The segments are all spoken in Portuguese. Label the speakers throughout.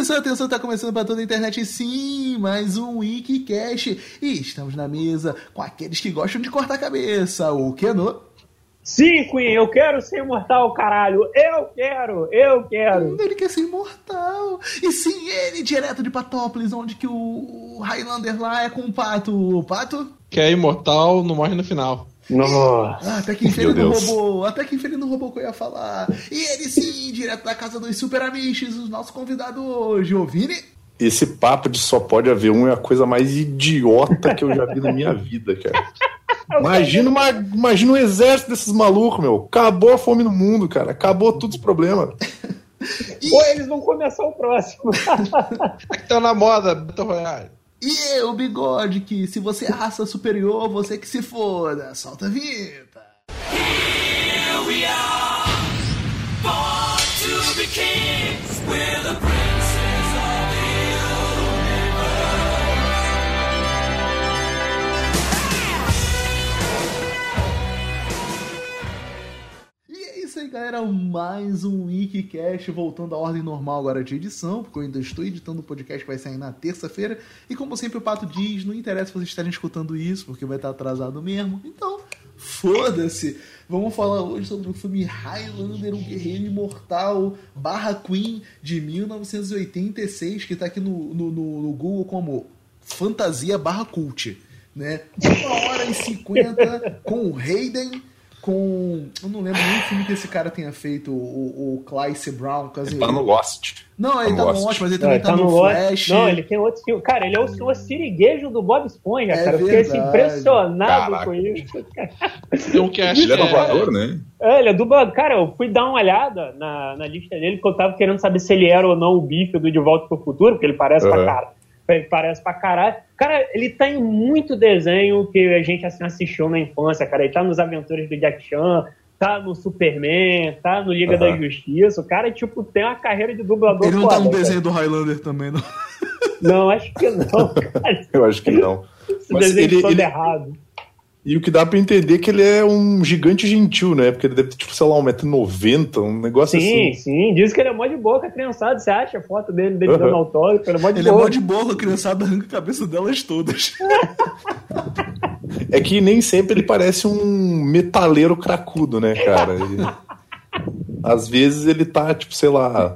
Speaker 1: Atenção, atenção, tá começando para toda a internet sim, mais um Wikicast. E estamos na mesa com aqueles que gostam de cortar a cabeça, o Keno.
Speaker 2: Sim, Queen, eu quero ser imortal, caralho. Eu quero, eu quero.
Speaker 1: Ele quer ser imortal. E sim, ele, direto de Patópolis, onde que o Highlander lá é com o Pato. O Pato?
Speaker 3: Que é imortal, não morre no final.
Speaker 2: Nossa.
Speaker 1: Ah, até que enfim ele não roubou. Até que enfim ele não roubou o que eu ia falar. E ele sim, direto da casa dos Super Amiches, o nosso convidado hoje, o Vini.
Speaker 4: Esse papo de só pode haver um é a coisa mais idiota que eu já vi na minha vida, cara. Imagina, uma, imagina um exército desses malucos, meu. Acabou a fome no mundo, cara. Acabou todos os problemas.
Speaker 2: E... Ou eles vão começar o próximo.
Speaker 3: é que tá na moda, Battle Royale.
Speaker 1: E eu, bigode, que se você é raça superior, você que se foda. Solta a vinheta. Here we are, born to be kings, galera. Mais um Wikicast voltando à ordem normal agora de edição, porque eu ainda estou editando o podcast que vai sair na terça-feira. E como sempre o Pato diz, não interessa vocês estarem escutando isso, porque vai estar atrasado mesmo. Então, foda-se. Vamos falar hoje sobre o filme Highlander, um guerreiro imortal barra Queen de 1986, que está aqui no, no, no, no Google como fantasia barra cult. Né? Uma hora e cinquenta com o Hayden com. Eu não lembro nem o filme que esse cara tenha feito, o, o Clyce Brown.
Speaker 4: Ele tá no Lost.
Speaker 1: Não, ele tá, no Lost, mas ele também
Speaker 2: não,
Speaker 1: tá,
Speaker 2: tá,
Speaker 1: no, Flash.
Speaker 2: Não, ele tem outro filme. Cara, ele é o, o siriguejo do Bob Esponja, é cara. Eu fiquei assim, impressionado
Speaker 4: Caraca.
Speaker 2: com isso.
Speaker 3: Tem um que acha
Speaker 4: Ele é
Speaker 3: que
Speaker 4: dublador, né?
Speaker 2: É, ele é dublador. Cara, eu fui dar uma olhada na, na lista dele, porque eu tava querendo saber se ele era ou não o bife do De Volta pro Futuro, porque ele parece pra
Speaker 4: Uhum.
Speaker 2: cara. Ele parece pra caralho. Cara, ele tá em muito desenho que a gente assim, assistiu na infância, cara. Ele tá nos Aventuras do Jack Chan, tá no Superman, tá no Liga
Speaker 4: Uhum.
Speaker 2: da Justiça. O cara, tipo, tem uma carreira de dublador
Speaker 1: Ele não tá no
Speaker 2: cara.
Speaker 1: desenho do Highlander também, não.
Speaker 2: Não, acho que não, cara.
Speaker 4: Eu acho que não.
Speaker 2: Esse
Speaker 4: Mas
Speaker 2: desenho
Speaker 4: ele-
Speaker 2: todo
Speaker 4: ele-
Speaker 2: errado.
Speaker 4: E o que dá pra entender é que ele é um gigante gentil, né? Porque ele deve ter, tipo, sei lá, 1,90m, um negócio
Speaker 2: Sim,
Speaker 4: assim.
Speaker 2: sim. Diz que ele é mó de boca, criançada. Você acha a foto dele, dele
Speaker 4: Uhum.
Speaker 2: dando autógrafo? Ele é mó de
Speaker 1: Ele é
Speaker 2: boa.
Speaker 1: mó de boa, a criançada arranca a cabeça delas todas.
Speaker 4: É que nem sempre ele parece um metaleiro cracudo, né, cara? Ele- Às vezes ele tá, tipo, sei lá,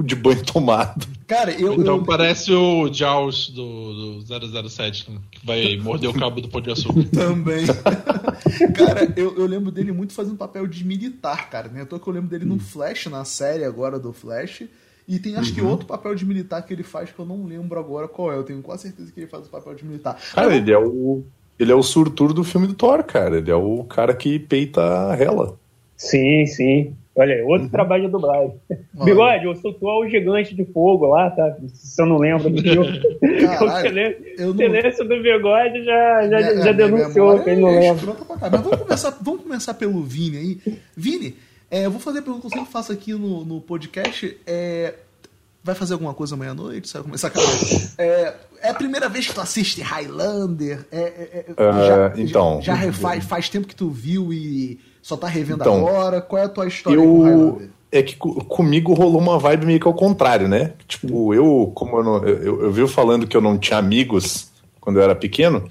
Speaker 4: de banho tomado.
Speaker 1: Cara, eu.
Speaker 3: Então
Speaker 1: eu-
Speaker 3: parece o Jaws do, do 007, né? que vai morder o cabo do pão de açúcar.
Speaker 1: Também. cara, eu, eu lembro dele muito fazendo papel de militar, cara. Né? Eu tô que eu lembro dele no Flash, na série agora do Flash. E tem acho que outro papel de militar que ele faz que eu não lembro agora qual é. Eu tenho quase certeza que ele faz o papel de militar.
Speaker 4: Cara, ele é o. Ele é o surtur do filme do Thor, cara. Ele é o cara que peita a Hela.
Speaker 2: Sim, sim. Olha aí,
Speaker 4: Uhum.
Speaker 2: outro trabalho de dublagem.
Speaker 1: Olha.
Speaker 2: Bigode, eu sou tu é o gigante de fogo lá, tá? Se eu não lembro do filme. o
Speaker 1: Caralho,
Speaker 2: silêncio,
Speaker 1: eu não-
Speaker 2: silêncio do bigode já, já,
Speaker 1: Minha-
Speaker 2: já denunciou
Speaker 1: memória
Speaker 2: que ele não
Speaker 1: é
Speaker 2: lembra.
Speaker 1: Mas vamos começar, vamos começar pelo Vini aí. Vini, é, eu vou fazer a pergunta que eu sempre faço aqui no, no podcast. É, vai fazer alguma coisa amanhã à noite? Você vai começar a é, é a primeira vez que tu assiste Highlander? É, é, é,
Speaker 4: Ah, então.
Speaker 1: Já, refaz, faz tempo que tu viu e só tá revendo
Speaker 4: Então,
Speaker 1: agora? Qual é a tua história com
Speaker 4: Eu.
Speaker 1: Highlander?
Speaker 4: É que co- comigo rolou uma vibe meio que ao contrário, né? Tipo, eu, como eu, não, eu, eu vivo falando que eu não tinha amigos quando eu era pequeno,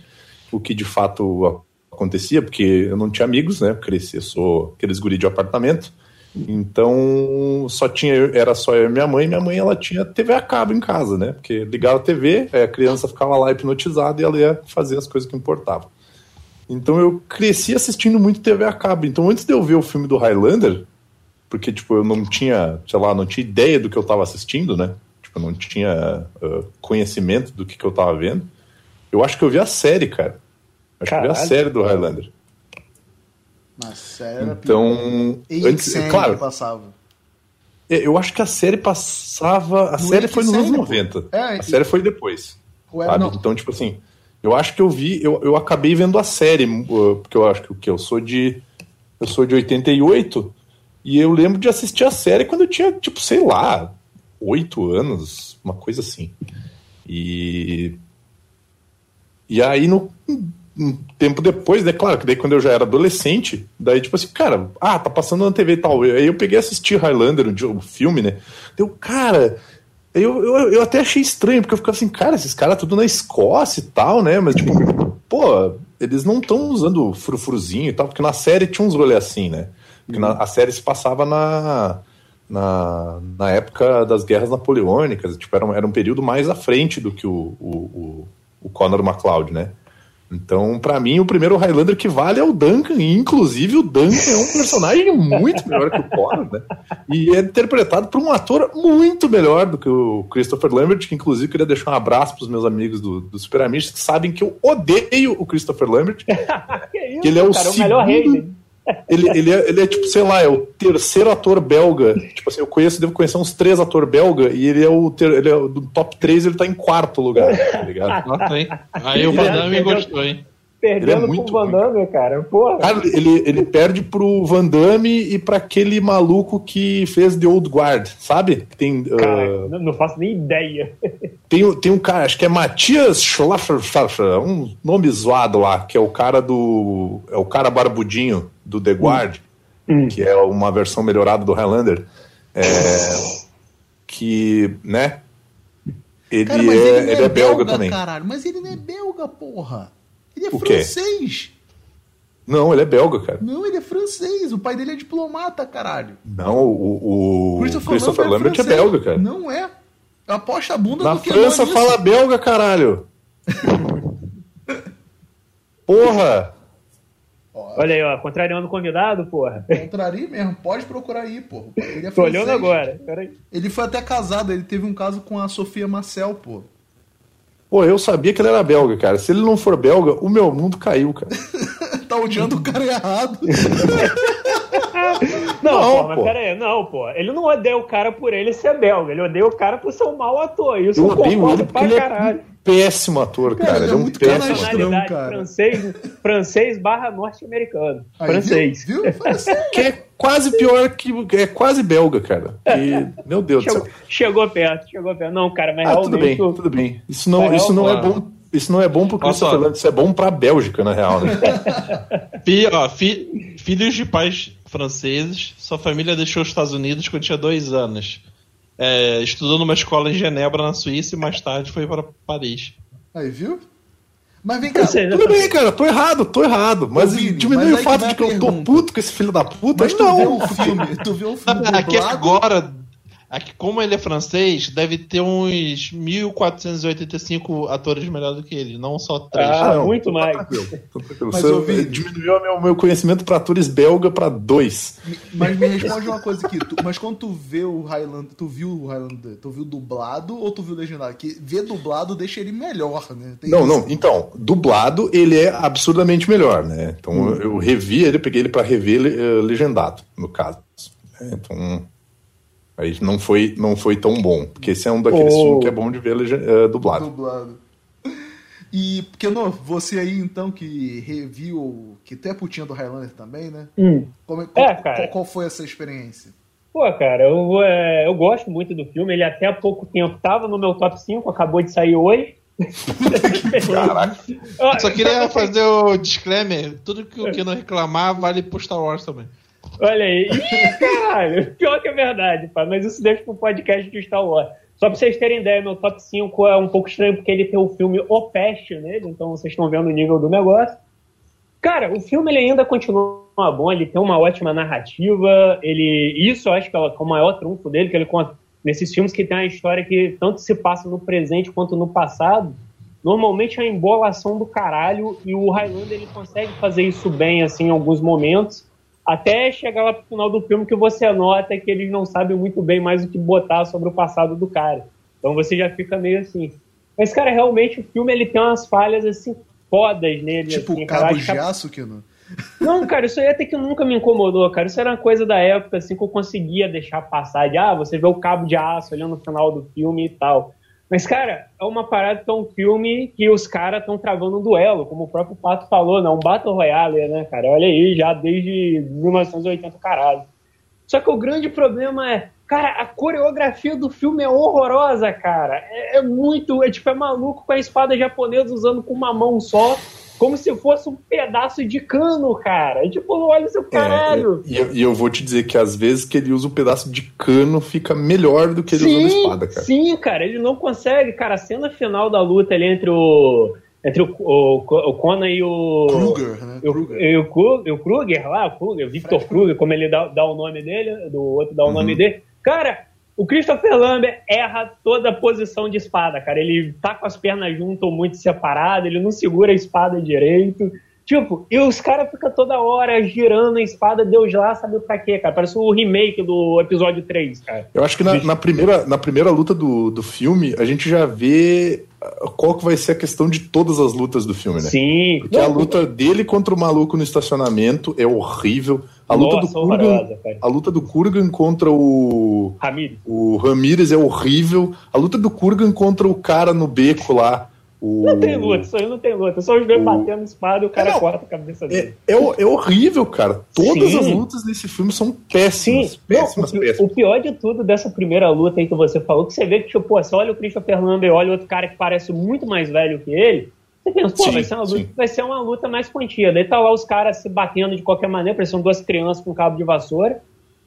Speaker 4: o que de fato acontecia, porque eu não tinha amigos, né? Eu cresci, eu sou aqueles guri de apartamento. Então, só tinha era só eu e minha mãe. Minha mãe ela tinha TV a cabo em casa, né? Porque ligava a TV, aí a criança ficava lá hipnotizada e ela ia fazer as coisas que importavam. Então eu cresci assistindo muito TV a cabo. Então antes de eu ver o filme do Highlander, porque tipo eu não tinha, sei lá, não tinha ideia do que eu tava assistindo, né? Tipo, eu não tinha ah, conhecimento do que, que eu tava vendo. Eu acho que eu vi a série, cara. Acho que eu vi a
Speaker 2: Caralho.
Speaker 4: série do Highlander.
Speaker 1: Na série
Speaker 4: Então, antes,
Speaker 1: AXN
Speaker 4: claro,
Speaker 1: que passava.
Speaker 4: é, eu acho que a série passava. A
Speaker 1: No
Speaker 4: série foi nos anos
Speaker 1: AXN, pô.
Speaker 4: 90.
Speaker 1: É,
Speaker 4: a série foi depois.
Speaker 1: Ué.
Speaker 4: Então, tipo assim, eu acho que eu vi, eu, eu acabei vendo a série, uh, porque eu acho que o que eu sou de eu sou de 88 e eu lembro de assistir a série quando eu tinha, tipo, sei lá, oito anos, uma coisa assim. E e aí no um tempo depois, né? Claro que daí quando eu já era adolescente, daí tipo assim, cara, ah, tá passando na TV e tal. Aí eu peguei e assisti Highlander, o filme, né? Deu, cara, eu, eu, eu até achei estranho, porque eu ficava assim, cara, esses caras tudo na Escócia e tal, né? Mas tipo, pô, eles não estão usando frufruzinho e tal, porque na série tinha uns rolês assim, né? Porque na, a série se passava na, na, na época das guerras napoleônicas, tipo, era um, era um período mais à frente do que o, o, o, o Conor McLeod, né? Então, para mim, o primeiro Highlander que vale é o Duncan, e inclusive o Duncan é um personagem muito melhor que o Conor, né? E é interpretado por um ator muito melhor do que o Christopher Lambert, que inclusive queria deixar um abraço pros meus amigos do, do Super Amigos, que sabem que eu odeio o Christopher Lambert.
Speaker 2: que isso,
Speaker 4: que ele é o,
Speaker 2: cara,
Speaker 4: segundo,
Speaker 2: o melhor rei. né?
Speaker 4: Ele, ele, é, ele é tipo, sei lá, é o terceiro ator belga. Tipo assim, eu conheço, devo conhecer uns três atores belga e ele é o ter, ele é do top 3, ele tá em quarto lugar, tá ligado?
Speaker 3: Nossa, hein? Aí o Van Damme gostou, hein?
Speaker 2: Perdendo
Speaker 4: Ele é muito
Speaker 2: pro Van Damme, cara. Porra.
Speaker 4: Cara, ele, ele perde pro Van Damme e pra aquele maluco que fez The Old Guard, sabe? Tem,
Speaker 2: Cara,
Speaker 4: uh,
Speaker 2: não, faço nem ideia.
Speaker 4: tem, tem um cara, acho que é Matias Schlaffer, um nome zoado lá, que é o cara do. É o cara barbudinho do The Guard,
Speaker 2: Hum.
Speaker 4: que é uma versão melhorada do Highlander. É, que, né? Ele,
Speaker 1: Cara,
Speaker 4: é,
Speaker 1: ele, não
Speaker 4: ele é belga também.
Speaker 1: caralho. Mas ele não é belga, porra. Ele é
Speaker 4: O quê?
Speaker 1: francês.
Speaker 4: Não, ele é belga, cara.
Speaker 1: Não, ele é francês. O pai dele é diplomata, caralho.
Speaker 4: Não, o, o Christopher, Lambert é
Speaker 1: francês.
Speaker 4: belga, cara.
Speaker 1: Não é. Aposta a bunda
Speaker 4: Na
Speaker 1: do que
Speaker 4: França fala belga, caralho. Porra!
Speaker 2: Olha aí, ó, contrariando o convidado, porra.
Speaker 1: Contraria mesmo, pode procurar aí, porra. Ele é
Speaker 2: Tô olhando
Speaker 1: francês.
Speaker 2: agora. Peraí.
Speaker 1: Ele foi até casado, ele teve um caso com a Sofia Marcel, pô.
Speaker 4: Pô, eu sabia que ele era belga, cara. Se ele não for belga, o meu mundo caiu, cara.
Speaker 1: tá odiando o cara errado.
Speaker 2: Não,
Speaker 4: Não,
Speaker 2: pô, mas
Speaker 4: pô.
Speaker 2: pera aí, não, pô. Ele não odeia o cara por ele ser belga, ele odeia o cara por ser um mau ator. Isso
Speaker 4: Eu odeio
Speaker 2: concordo
Speaker 4: ele porque
Speaker 2: pra
Speaker 4: ele
Speaker 2: caralho.
Speaker 4: é péssimo ator, cara.
Speaker 1: Cara,
Speaker 4: Ele é um
Speaker 1: muito
Speaker 4: péssimo
Speaker 1: canastrão. cara.
Speaker 2: francês, francês barra norte-americano. Francês.
Speaker 1: Viu? viu? Francês.
Speaker 4: Que é quase pior que. É quase belga, cara. E, meu Deus do
Speaker 2: Chegou,
Speaker 4: céu.
Speaker 2: chegou perto, chegou perto. Não, cara, mas
Speaker 4: Ah, tudo bem,
Speaker 2: realmente.
Speaker 4: tudo bem. Isso não,
Speaker 2: Mas
Speaker 4: isso não é
Speaker 3: realmente-
Speaker 4: bom. Isso não é bom pro Christopher isso é bom pra Bélgica, na real, né?
Speaker 3: Fi, ó, fi- filhos de pais franceses, sua família deixou os Estados Unidos quando tinha dois anos. É, estudou numa escola em Genebra, na Suíça, e mais tarde foi para Paris.
Speaker 1: Aí, viu? Mas vem cá.
Speaker 2: Ou seja,
Speaker 4: Tudo bem, cara, tô errado, tô errado. Mas
Speaker 1: Ô, Vini,
Speaker 4: diminui
Speaker 1: mas
Speaker 4: o fato de que eu tô puto com esse filho da puta.
Speaker 1: Mas tu vê
Speaker 4: não.
Speaker 1: o filme, tu vê o filme
Speaker 3: Aqui
Speaker 1: dublado?
Speaker 3: agora, aqui, como ele é francês, deve ter uns 1485 atores melhor do que ele, não só três.
Speaker 2: Ah,
Speaker 4: não,
Speaker 2: muito mais.
Speaker 4: tranquilo, tranquilo.
Speaker 1: Mas,
Speaker 4: Você
Speaker 1: ô, Vini.
Speaker 4: diminuiu meu, meu conhecimento pra atores belga pra dois.
Speaker 1: Mas me responde uma coisa aqui. tu- mas quando tu vê o Highlander, tu viu o Highlander, tu viu dublado ou tu viu legendado? Que ver dublado deixa ele melhor, né? Tem
Speaker 4: Não,
Speaker 1: isso.
Speaker 4: não. Então, dublado ele é absurdamente melhor, né? Então
Speaker 1: Hum.
Speaker 4: eu, eu revi ele, peguei ele pra rever eh, legendado, no caso. É, Então aí não foi não foi tão bom, porque esse é um daqueles
Speaker 2: Oh.
Speaker 4: filmes que é bom de ver eh, dublado.
Speaker 1: dublado. E, porque não, você aí então que reviu, que tu é putinha do Highlander também, né?
Speaker 2: Hum.
Speaker 1: Como é,
Speaker 2: É,
Speaker 1: qual,
Speaker 2: cara.
Speaker 1: qual- qual foi essa experiência?
Speaker 2: Pô, cara, eu, é, eu gosto muito do filme. Ele até há pouco tempo tava no meu top 5, acabou de sair hoje.
Speaker 4: Caraca.
Speaker 3: Só queria fazer o disclaimer: tudo que o que não reclamar vale pro Star Wars também.
Speaker 2: Olha aí. Ih, caralho. Pior que é verdade, pá. Mas isso deixa pro podcast do Star Wars. Só pra vocês terem ideia, meu top 5 é um pouco estranho porque ele tem o filme O Peste nele, então vocês estão vendo o nível do negócio. Cara, o filme ele ainda continua bom, ele tem uma ótima narrativa, ele isso eu acho que é o maior trunfo dele, que ele conta nesses filmes que tem a história que tanto se passa no presente quanto no passado. Normalmente é a embolação do caralho e o Highlander ele consegue fazer isso bem assim em alguns momentos, até chegar lá pro final do filme que você nota que eles não sabem muito bem mais o que botar sobre o passado do cara. Então você já fica meio assim. Mas cara, realmente o filme ele tem umas falhas assim fodas nele,
Speaker 1: Tipo
Speaker 2: assim, cara.
Speaker 1: cabo de aço que não.
Speaker 2: não, cara, isso aí até que nunca me incomodou, cara. Isso era uma coisa da época, assim, que eu conseguia deixar passar. De, ah, você vê o cabo de aço ali no final do filme e tal. Mas, cara, é uma parada um filme que os caras estão travando um duelo, como o próprio Pato falou, né? Um Battle Royale, né, cara? Olha aí, já desde 1980, caralho. Só que o grande problema é, cara, a coreografia do filme é horrorosa, cara. É, é muito, é tipo, é maluco com a espada japonesa usando com uma mão só, como se fosse um pedaço de cano, cara. Tipo, olha o seu caralho.
Speaker 4: É, e, eu, e, eu, vou te dizer que às vezes que ele usa um pedaço de cano fica melhor do que ele sim, usando espada, cara.
Speaker 2: Sim, cara, ele não consegue. Cara, a cena final da luta ali entre o. Entre o, o, o Conan e o.
Speaker 1: Kruger, né?
Speaker 2: Kruger. E o, o, o Kruger lá, o Kruger, Victor Fred Kruger, como ele dá, dá o nome dele, do outro dá o uhum. nome dele. Cara, o Christopher Lambert erra toda a posição de espada, cara. Ele tá com as pernas juntas ou muito separado, ele não segura a espada direito. Tipo, e os caras ficam toda hora girando a espada, Deus lá sabe pra quê, cara. Parece o remake do episódio 3, cara.
Speaker 4: Eu acho que na, na primeira, na primeira luta do, do filme, a gente já vê qual que vai ser a questão de todas as lutas do filme, né?
Speaker 2: Sim.
Speaker 4: Porque não, a luta dele contra o maluco no estacionamento é horrível. A luta Nossa, do Kurgan, a luta do Kurgan contra o
Speaker 2: Ramírez.
Speaker 4: o Ramírez é horrível. A luta do Kurgan contra o cara no beco lá
Speaker 2: o... Não tem luta, isso aí não tem luta. Só os dois o... batendo espada e o cara é, corta a cabeça dele.
Speaker 4: É, é, é horrível, cara. Todas Sim. as lutas desse filme são péssimas. Sim. Péssimas,
Speaker 2: não,
Speaker 4: péssimas.
Speaker 2: O, pior de tudo dessa primeira luta aí que você falou, que você vê que, tipo, pô, você olha o Christopher Lambert e olha outro cara que parece muito mais velho que ele, você pensa, pô, sim, vai, ser uma luta, vai ser uma luta mais contida. Daí tá lá os caras se batendo de qualquer maneira, parecendo duas crianças com cabo de vassoura.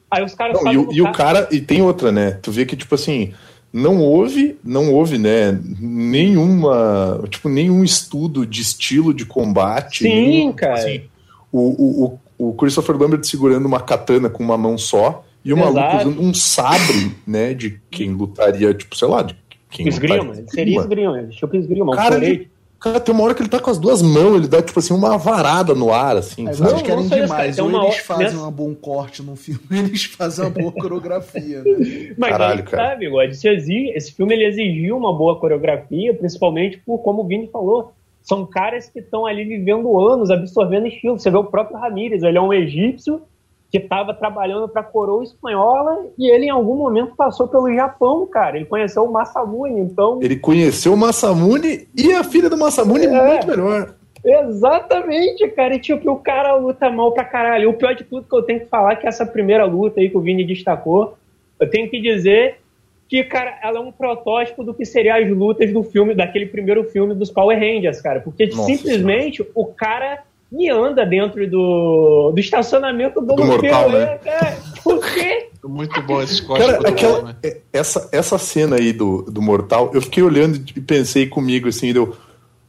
Speaker 2: Aí os caras.
Speaker 4: Não, e, o, e o cara. E tem outra, né? Tu vê que, tipo assim não houve, não houve, né, nenhuma, tipo, nenhum estudo de estilo de combate.
Speaker 2: Sim, nenhum, cara. Assim,
Speaker 4: o, o, o Christopher Lambert segurando uma katana com uma mão só e uma luta usando um sabre, né, de quem lutaria, tipo, sei lá, de quem
Speaker 2: esgrima, seria esgrima, tipo esgrima, um
Speaker 4: cara, ele, Cara, tem uma hora que ele tá com as duas mãos, ele dá, tipo assim, uma varada no ar, assim.
Speaker 1: Mas eles querem demais. Ou eles fazem um bom corte no filme, eles fazem uma boa coreografia, né?
Speaker 2: Mas Caralho, cara. tá, bigode, esse filme ele exigiu uma boa coreografia, principalmente por, como o Vini falou, são caras que estão ali vivendo anos, absorvendo estilo. Você vê o próprio Ramírez, ele é um egípcio que estava trabalhando para a coroa espanhola e ele em algum momento passou pelo Japão, cara. Ele conheceu o Masamune, então.
Speaker 4: Ele conheceu o Masamune e a filha do Masamune é, muito melhor.
Speaker 2: Exatamente, cara. E tipo, o cara luta mal pra caralho. O pior de tudo que eu tenho que falar é que essa primeira luta aí que o Vini destacou, eu tenho que dizer que, cara, ela é um protótipo do que seriam as lutas do filme, daquele primeiro filme dos Power Rangers, cara. Porque Nossa simplesmente senhora. o cara me anda dentro do, do estacionamento do,
Speaker 4: do mortal, né?
Speaker 2: É, por quê?
Speaker 3: Muito bom esse corte. Cara,
Speaker 4: aquela, né? é, essa, essa cena aí do, do mortal, eu fiquei olhando e pensei comigo assim, deu.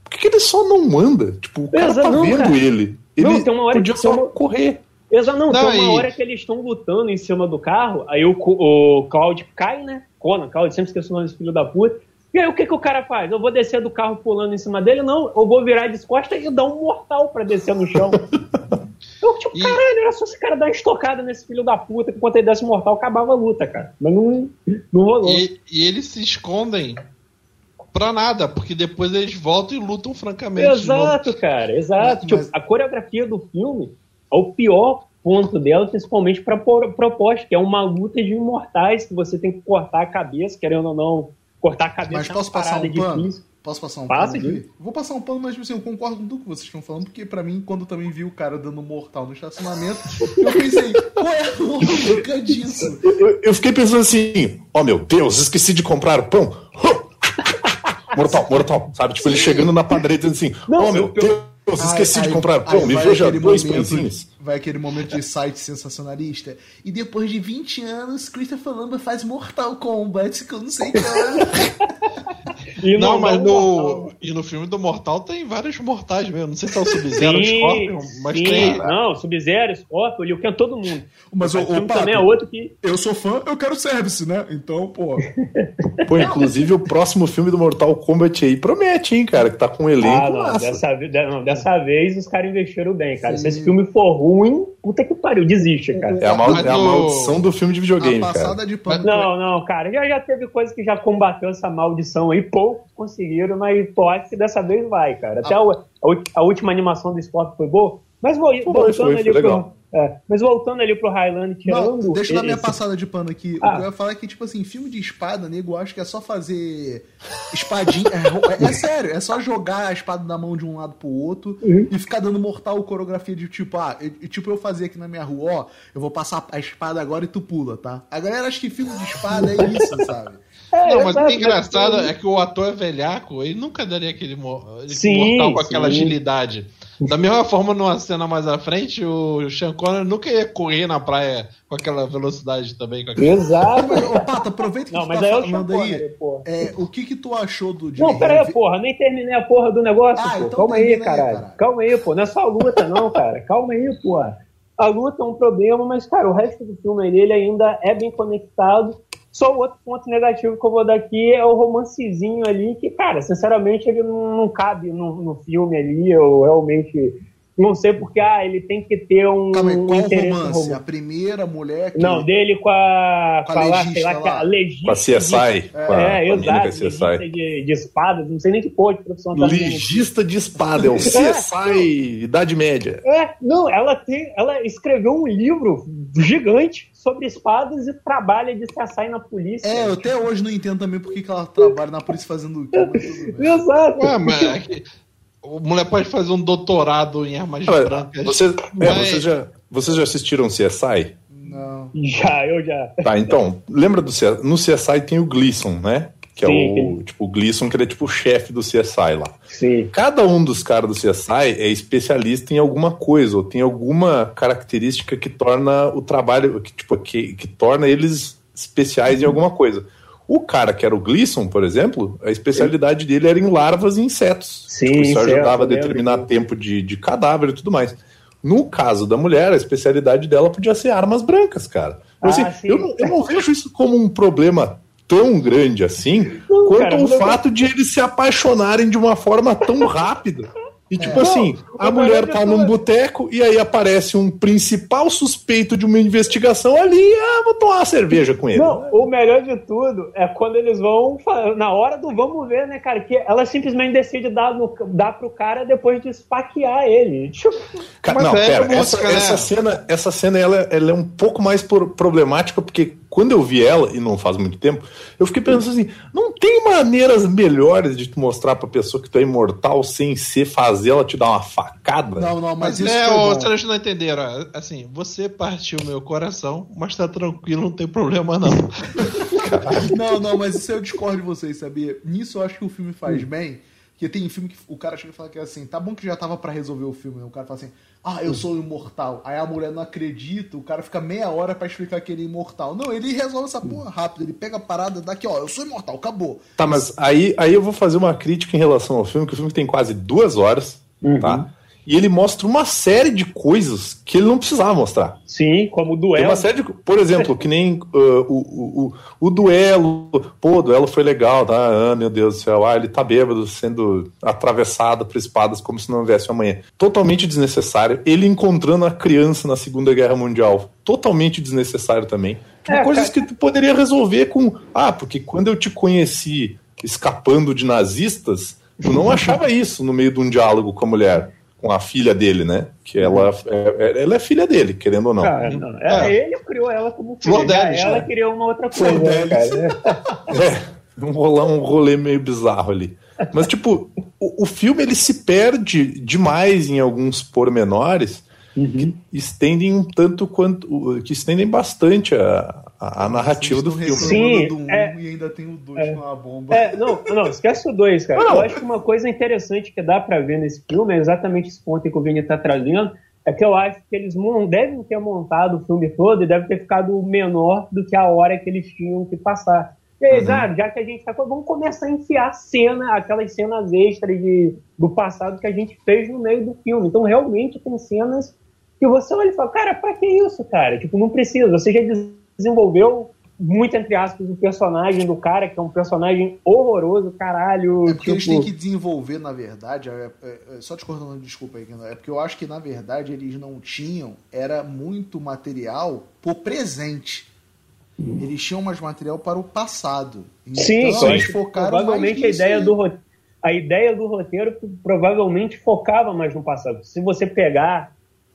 Speaker 4: Por que, que ele só não anda? Tipo, o cara tá não, vendo cara. ele. Ele
Speaker 2: não, tem uma hora
Speaker 4: podia
Speaker 2: que
Speaker 4: só uma... correr.
Speaker 2: Exato, não, não, tem uma hora que eles estão lutando em cima do carro, aí o, o Cloud cai, né? Conan, Cloud, sempre esqueço o nome desse filho da puta. E aí o que, que o cara faz? Eu vou descer do carro pulando em cima dele? Não, eu vou virar de costas e dar um mortal para descer no chão. eu, tipo, e... caralho, era só esse cara dar uma estocada nesse filho da puta que enquanto ele desse mortal acabava a luta, cara. Mas não, não rolou.
Speaker 3: E, e eles se escondem pra nada, porque depois eles voltam e lutam francamente.
Speaker 2: Exato, cara, exato. Mas... Tipo, a coreografia do filme é o pior ponto dela, principalmente pra proposta, que é uma luta de imortais que você tem que cortar a cabeça, querendo ou não cortar a cabeça.
Speaker 1: Mas posso passar um pano? Difícil. Posso passar um
Speaker 2: Passa
Speaker 1: pano? Aqui? Vou passar um pano, mas tipo assim, eu concordo com tudo que vocês estão falando, porque pra mim, quando eu também vi o cara dando mortal no estacionamento, eu pensei, qual é a lógica disso?
Speaker 4: Eu, eu, fiquei pensando assim, ó oh, meu Deus, esqueci de comprar pão. mortal, mortal, sabe? Tipo, ele chegando na padaria dizendo assim, ó oh, meu Deus, esqueci de comprar pão, me veja dois pãezinhos
Speaker 1: vai aquele momento de site sensacionalista. E depois de 20 anos, Christopher Lambert faz Mortal Kombat, que eu não sei
Speaker 3: e não, não, mas no, e no filme do Mortal tem vários mortais mesmo. Não sei se é o Sub-Zero, Scorpion, mas sim. tem.
Speaker 2: Não, Sub-Zero, Scorpion, Liu Kang, todo mundo.
Speaker 1: Mas, mas o, o também é outro que. Eu sou fã, eu quero service, né? Então, pô.
Speaker 4: pô, inclusive o próximo filme do Mortal Kombat aí promete, hein, cara, que tá com um elenco. Ah,
Speaker 2: não, dessa, não, dessa vez os caras investiram bem, cara. Sim. Se esse filme for ruim, puta que pariu, desiste, cara.
Speaker 4: É a, mal, é a maldição do filme de videogame, cara.
Speaker 1: De pano,
Speaker 2: não, não, cara, já, já teve coisa que já combateu essa maldição aí, poucos conseguiram, mas pode que dessa vez vai, cara. Até ah. a, a, a, última animação do esporte foi boa, mas vou, voltando foi, ali foi pro, é, mas voltando ali pro Highland, tirando.
Speaker 1: Não, deixa eu dar minha passada de pano aqui. Ah. O que eu ia falar é que, tipo assim, filme de espada, nego, acho que é só fazer espadinha. é, é, é, sério, é só jogar a espada da mão de um lado pro outro uhum. e ficar dando mortal coreografia de tipo, ah, e, tipo eu fazer aqui na minha rua, ó, eu vou passar a espada agora e tu pula, tá? A galera acha que filme de espada é isso, sabe?
Speaker 3: É, não, mas o engraçado é que o ator é velhaco, ele nunca daria aquele sim, mortal com aquela sim. agilidade. Da mesma forma, numa cena mais à frente, o Sean Connery nunca ia correr na praia com aquela velocidade também. Com aquela...
Speaker 1: Exato. Mas, ô, Pato, aproveita que não, tu mas tá é falando aí. É, o que que tu achou do
Speaker 2: Jimmy Não, pera aí, porra. Nem terminei a porra do negócio, ah, pô. Então Calma aí, caralho. caralho. Calma aí, pô. Não é só luta, não, cara. Calma aí, porra. A luta é um problema, mas, cara, o resto do filme ele ainda é bem conectado só o outro ponto negativo que eu vou dar aqui é o romancezinho ali, que, cara, sinceramente, ele não, não cabe no, no filme ali. Eu realmente não sei porque, ah, ele tem que ter um,
Speaker 1: Calma,
Speaker 2: um
Speaker 1: qual interesse romance? romance? A primeira mulher que...
Speaker 2: Não, dele com a...
Speaker 1: Com a, lá, sei lá,
Speaker 4: lá. a legista. Com a CSI.
Speaker 2: De, com a, é, com exato. Legista de, de espadas, não sei nem que porra de profissão
Speaker 4: tá Legista de espada, é o CSI Idade Média.
Speaker 2: É, não, ela tem... Ela escreveu um livro gigante sobre espadas e trabalha de CSI na polícia.
Speaker 1: É, eu até hoje não entendo também por que ela trabalha na polícia fazendo o quê.
Speaker 2: Exato.
Speaker 3: Ué, mas... É o mulher pode fazer um doutorado em armas ah, brancas.
Speaker 4: Vocês, mas... é, vocês, já, vocês já assistiram CSI?
Speaker 2: Não. Já, eu já.
Speaker 4: Tá, então, lembra do CSI? No CSI tem o Gleason, né? Que é Sim, o, tipo, o Gleason, que ele é tipo o chefe do CSI lá.
Speaker 2: Sim.
Speaker 4: Cada um dos caras do CSI é especialista em alguma coisa, ou tem alguma característica que torna o trabalho, que, tipo, que, que torna eles especiais em alguma coisa. O cara que era o Gleason, por exemplo, a especialidade dele era em larvas e insetos.
Speaker 2: Sim,
Speaker 4: Isso ajudava a determinar tempo de, de cadáver e tudo mais. No caso da mulher, a especialidade dela podia ser armas brancas, cara. Ah, assim, eu, não, eu, não, vejo isso como um problema tão grande assim, não, quanto cara, o fato de eles se apaixonarem de uma forma tão rápida. E tipo é. assim, a mulher tá num boteco e aí aparece um principal suspeito de uma investigação ali, ah, vou tomar uma cerveja com ele.
Speaker 2: Não, o melhor de tudo é quando eles vão, na hora do vamos ver, né, cara, que ela simplesmente decide dar, no, dar pro cara depois de esfaquear ele. Tipo,
Speaker 4: cara, não, é pera, essa, música, essa, né? cena, essa cena ela, ela é um pouco mais problemática porque quando eu vi ela, e não faz muito tempo, eu fiquei pensando assim: não tem maneiras melhores de te mostrar pra pessoa que tu é imortal sem ser fazer ela te dar uma facada?
Speaker 1: Não, não, mas, mas isso.
Speaker 3: É, ô, vocês não entenderam. Assim, você partiu meu coração, mas tá tranquilo, não tem problema não.
Speaker 1: não, não, mas isso eu discordo de vocês, sabia? Nisso eu acho que o filme faz hum. bem. Porque tem filme que o cara chega e fala que é assim, tá bom que já tava para resolver o filme, né? O cara fala assim, ah, eu sou imortal. Aí a mulher não acredita, o cara fica meia hora para explicar que ele é imortal. Não, ele resolve essa porra rápido, ele pega a parada daqui, ó, eu sou imortal, acabou.
Speaker 4: Tá, mas aí, aí eu vou fazer uma crítica em relação ao filme, que o filme tem quase duas horas, uhum. tá? E ele mostra uma série de coisas que ele não precisava mostrar.
Speaker 2: Sim, como o duelo. Tem
Speaker 4: uma série de, por exemplo, que nem uh, o, o, o, duelo. Pô, o duelo foi legal, tá? Ah, meu Deus do céu. Ah, ele tá bêbado sendo atravessado por espadas como se não houvesse amanhã. Totalmente desnecessário. Ele encontrando a criança na Segunda Guerra Mundial. Totalmente desnecessário também. Tipo, é, coisas cara... que tu poderia resolver com. Ah, porque quando eu te conheci escapando de nazistas, tu não achava isso no meio de um diálogo com a mulher com a filha dele, né? Que ela é, é, ela é filha dele, querendo ou não.
Speaker 2: Ah, não. É, é. Ele criou ela como filha. Deles, ela né? criou uma outra coisa, né, cara?
Speaker 4: é, um rolê, um rolê meio bizarro ali. Mas, tipo, o, o filme ele se perde demais em alguns pormenores uhum. que estendem um tanto quanto. que estendem bastante a, a, a narrativa do filme.
Speaker 2: Sim,
Speaker 1: do
Speaker 2: é,
Speaker 1: e ainda tem o 2 é, com a bomba.
Speaker 2: É, não, não, esquece o 2, cara. Não. Eu acho que uma coisa interessante que dá para ver nesse filme é exatamente esse ponto que o Vini tá trazendo. É que eu acho que eles devem ter montado o filme todo e deve ter ficado menor do que a hora que eles tinham que passar. E aí, uhum. ah, já que a gente tá. Vamos começar a enfiar cena, aquelas cenas extras de, do passado que a gente fez no meio do filme. Então, realmente, tem cenas que você olha e fala, cara, pra que isso, cara? Tipo, não precisa. Você já desenvolveu muito, entre aspas, o personagem do cara, que é um personagem horroroso, caralho.
Speaker 1: É porque tipo... eles têm que desenvolver, na verdade, é, é, é, só te cortando, desculpa aí, é porque eu acho que, na verdade, eles não tinham, era muito material por presente. Eles tinham mais material para o passado.
Speaker 2: Então, sim, sim. eles focaram provavelmente a ideia do a ideia do roteiro provavelmente focava mais no passado. Se você pegar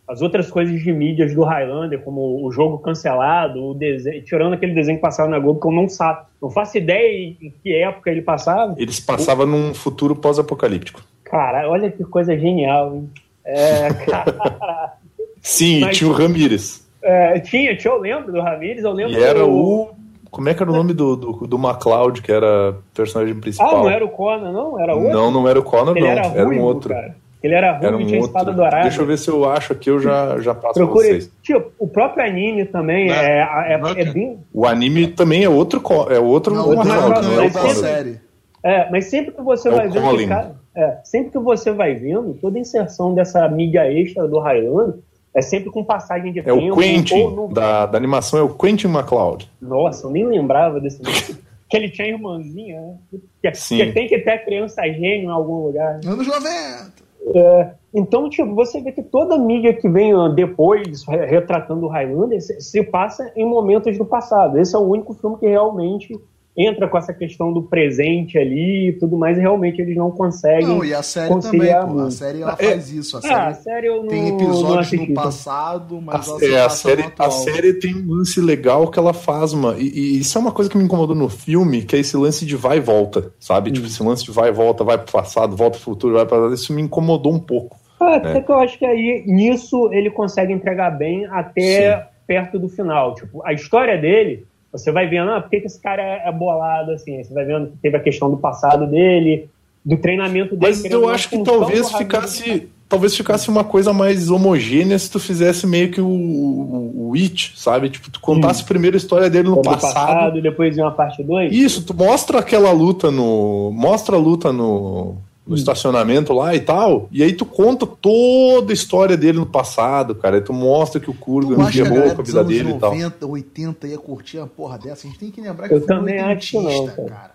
Speaker 2: as outras coisas de mídias do Highlander, como o jogo cancelado, o desenho, tirando aquele desenho que passava na Globo, que eu não sabe, não faço ideia em que época ele passava.
Speaker 4: Eles passavam o... num futuro pós-apocalíptico.
Speaker 2: Cara, olha que coisa genial, hein? É, cara.
Speaker 4: Sim, Mas, tinha o Ramírez.
Speaker 2: É, tinha, tinha, eu lembro do Ramírez, eu lembro
Speaker 4: E era do... o Como é que era o nome do, do, do MacLeod, que era personagem principal?
Speaker 2: Ah, não era o Conan, não? Era outro?
Speaker 4: Não, não era o Conan,
Speaker 2: Ele
Speaker 4: não.
Speaker 2: era,
Speaker 4: um outro.
Speaker 2: Cara. Ele era ruim
Speaker 4: Era
Speaker 2: e
Speaker 4: um
Speaker 2: tinha
Speaker 4: outro.
Speaker 2: espada dourada.
Speaker 4: Deixa eu ver se eu acho aqui, eu já, já passo pra
Speaker 2: Procure.
Speaker 4: vocês.
Speaker 2: Tipo, o próprio anime também
Speaker 3: Não,
Speaker 2: é, é,
Speaker 3: não,
Speaker 2: é
Speaker 3: cara.
Speaker 2: bem.
Speaker 4: O anime também é outro, é outro
Speaker 1: Não, não,
Speaker 2: mas-
Speaker 1: não, é o da
Speaker 2: sempre-
Speaker 1: série.
Speaker 2: É, mas sempre que você
Speaker 4: É
Speaker 2: vai vendo.
Speaker 4: Colin.
Speaker 2: cara, é, sempre que você vai vendo, toda inserção dessa mídia extra do Highlander é sempre com passagem de
Speaker 4: É
Speaker 2: tempo.
Speaker 4: o Quentin,
Speaker 2: ou no-
Speaker 4: da, da animação é o Quentin MacLeod.
Speaker 2: Nossa, eu nem lembrava desse nome. que ele tinha irmãzinha, né? Que,
Speaker 4: Sim.
Speaker 2: que tem que ter criança gênio em algum lugar. né?
Speaker 1: Anos 90.
Speaker 2: É, então, tipo, você vê que toda mídia que vem depois re- retratando o Highlander se, se passa em momentos do passado. Esse é o único filme que realmente entra com essa questão do presente ali e tudo mais, e realmente eles não conseguem.
Speaker 1: Não, e a série também,
Speaker 2: conciliar
Speaker 1: pô. A série ela
Speaker 4: É.
Speaker 1: faz isso. A série
Speaker 2: Ah, a série eu não,
Speaker 1: tem episódios no
Speaker 2: tá?
Speaker 1: passado, mas ela se
Speaker 4: É, a série,
Speaker 1: no
Speaker 4: a série tem um lance legal que ela faz, mano. E, e isso é uma coisa que me incomodou no filme, que é esse lance de vai e volta, sabe?
Speaker 2: Hum.
Speaker 4: Tipo, esse lance de vai e volta, vai pro passado, volta pro futuro, vai pra Isso me incomodou um pouco.
Speaker 2: Ah,
Speaker 4: né?
Speaker 2: Até que eu acho que aí, nisso, ele consegue entregar bem até perto do final. Tipo, a história dele, você vai vendo, ah, por que, que esse cara é é bolado assim? Você vai vendo que teve a questão do passado dele, do treinamento dele.
Speaker 4: Mas
Speaker 2: querendo
Speaker 4: eu acho que talvez ficasse. Talvez ficasse uma coisa mais homogênea se tu fizesse meio que o, o, o It, sabe? Tipo, tu contasse primeiro a história dele no
Speaker 2: do
Speaker 4: passado.
Speaker 2: passado, depois de uma parte 2.
Speaker 4: Isso, tu mostra aquela luta no. Mostra a luta no, no estacionamento lá e tal. E aí tu conta toda a história dele no passado, cara. Aí tu mostra que o Kurgan
Speaker 1: galera
Speaker 4: com a vida dele e tal.
Speaker 1: 90, 80 ia curtir a porra dessa? A gente tem que lembrar que
Speaker 2: Eu
Speaker 1: o filme
Speaker 2: também
Speaker 1: é
Speaker 2: acho não,
Speaker 1: oitentista,
Speaker 2: cara.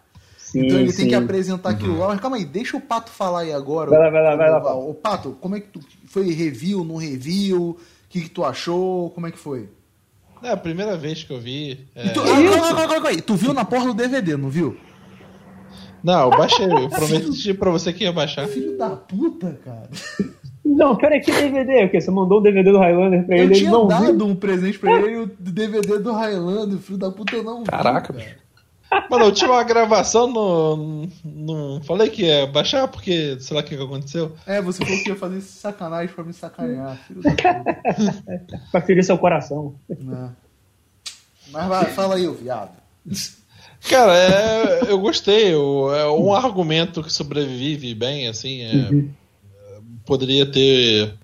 Speaker 1: Então ele tem que
Speaker 2: sim.
Speaker 1: apresentar aquilo lá. Mas calma aí, deixa o Pato falar aí agora.
Speaker 2: Vai lá, vai lá, vai lá,
Speaker 1: Ô,
Speaker 2: Pato.
Speaker 1: ô, Pato, como é que tu. Foi review, não review? O que, que tu achou? Como é que foi?
Speaker 3: É a primeira vez que eu vi. é,
Speaker 1: E tu, ah, calma, calma, calma, calma aí. Tu viu na porra do DVD, não viu?
Speaker 3: Não, eu baixei. Eu prometi pra você que ia baixar.
Speaker 1: Filho da puta, cara.
Speaker 2: Não, peraí, que DVD? O quê? Você mandou o DVD do Highlander pra
Speaker 1: Eu
Speaker 2: ele, ele
Speaker 1: tinha
Speaker 2: não viu?
Speaker 1: dado um presente pra ele, o DVD do Highlander, filho da puta, eu não vi,
Speaker 4: Caraca,
Speaker 1: cara.
Speaker 4: bicho.
Speaker 3: Mano, eu tinha uma gravação no. Não falei que ia baixar porque sei lá o que, aconteceu.
Speaker 1: É, você falou que ia fazer esse sacanagem pra me sacanear, filho da puta.
Speaker 2: Pra ferir seu coração.
Speaker 1: Né? Mas vai, fala aí, ô viado.
Speaker 3: Cara, é, eu gostei. É um argumento que sobrevive bem, assim. é, poderia ter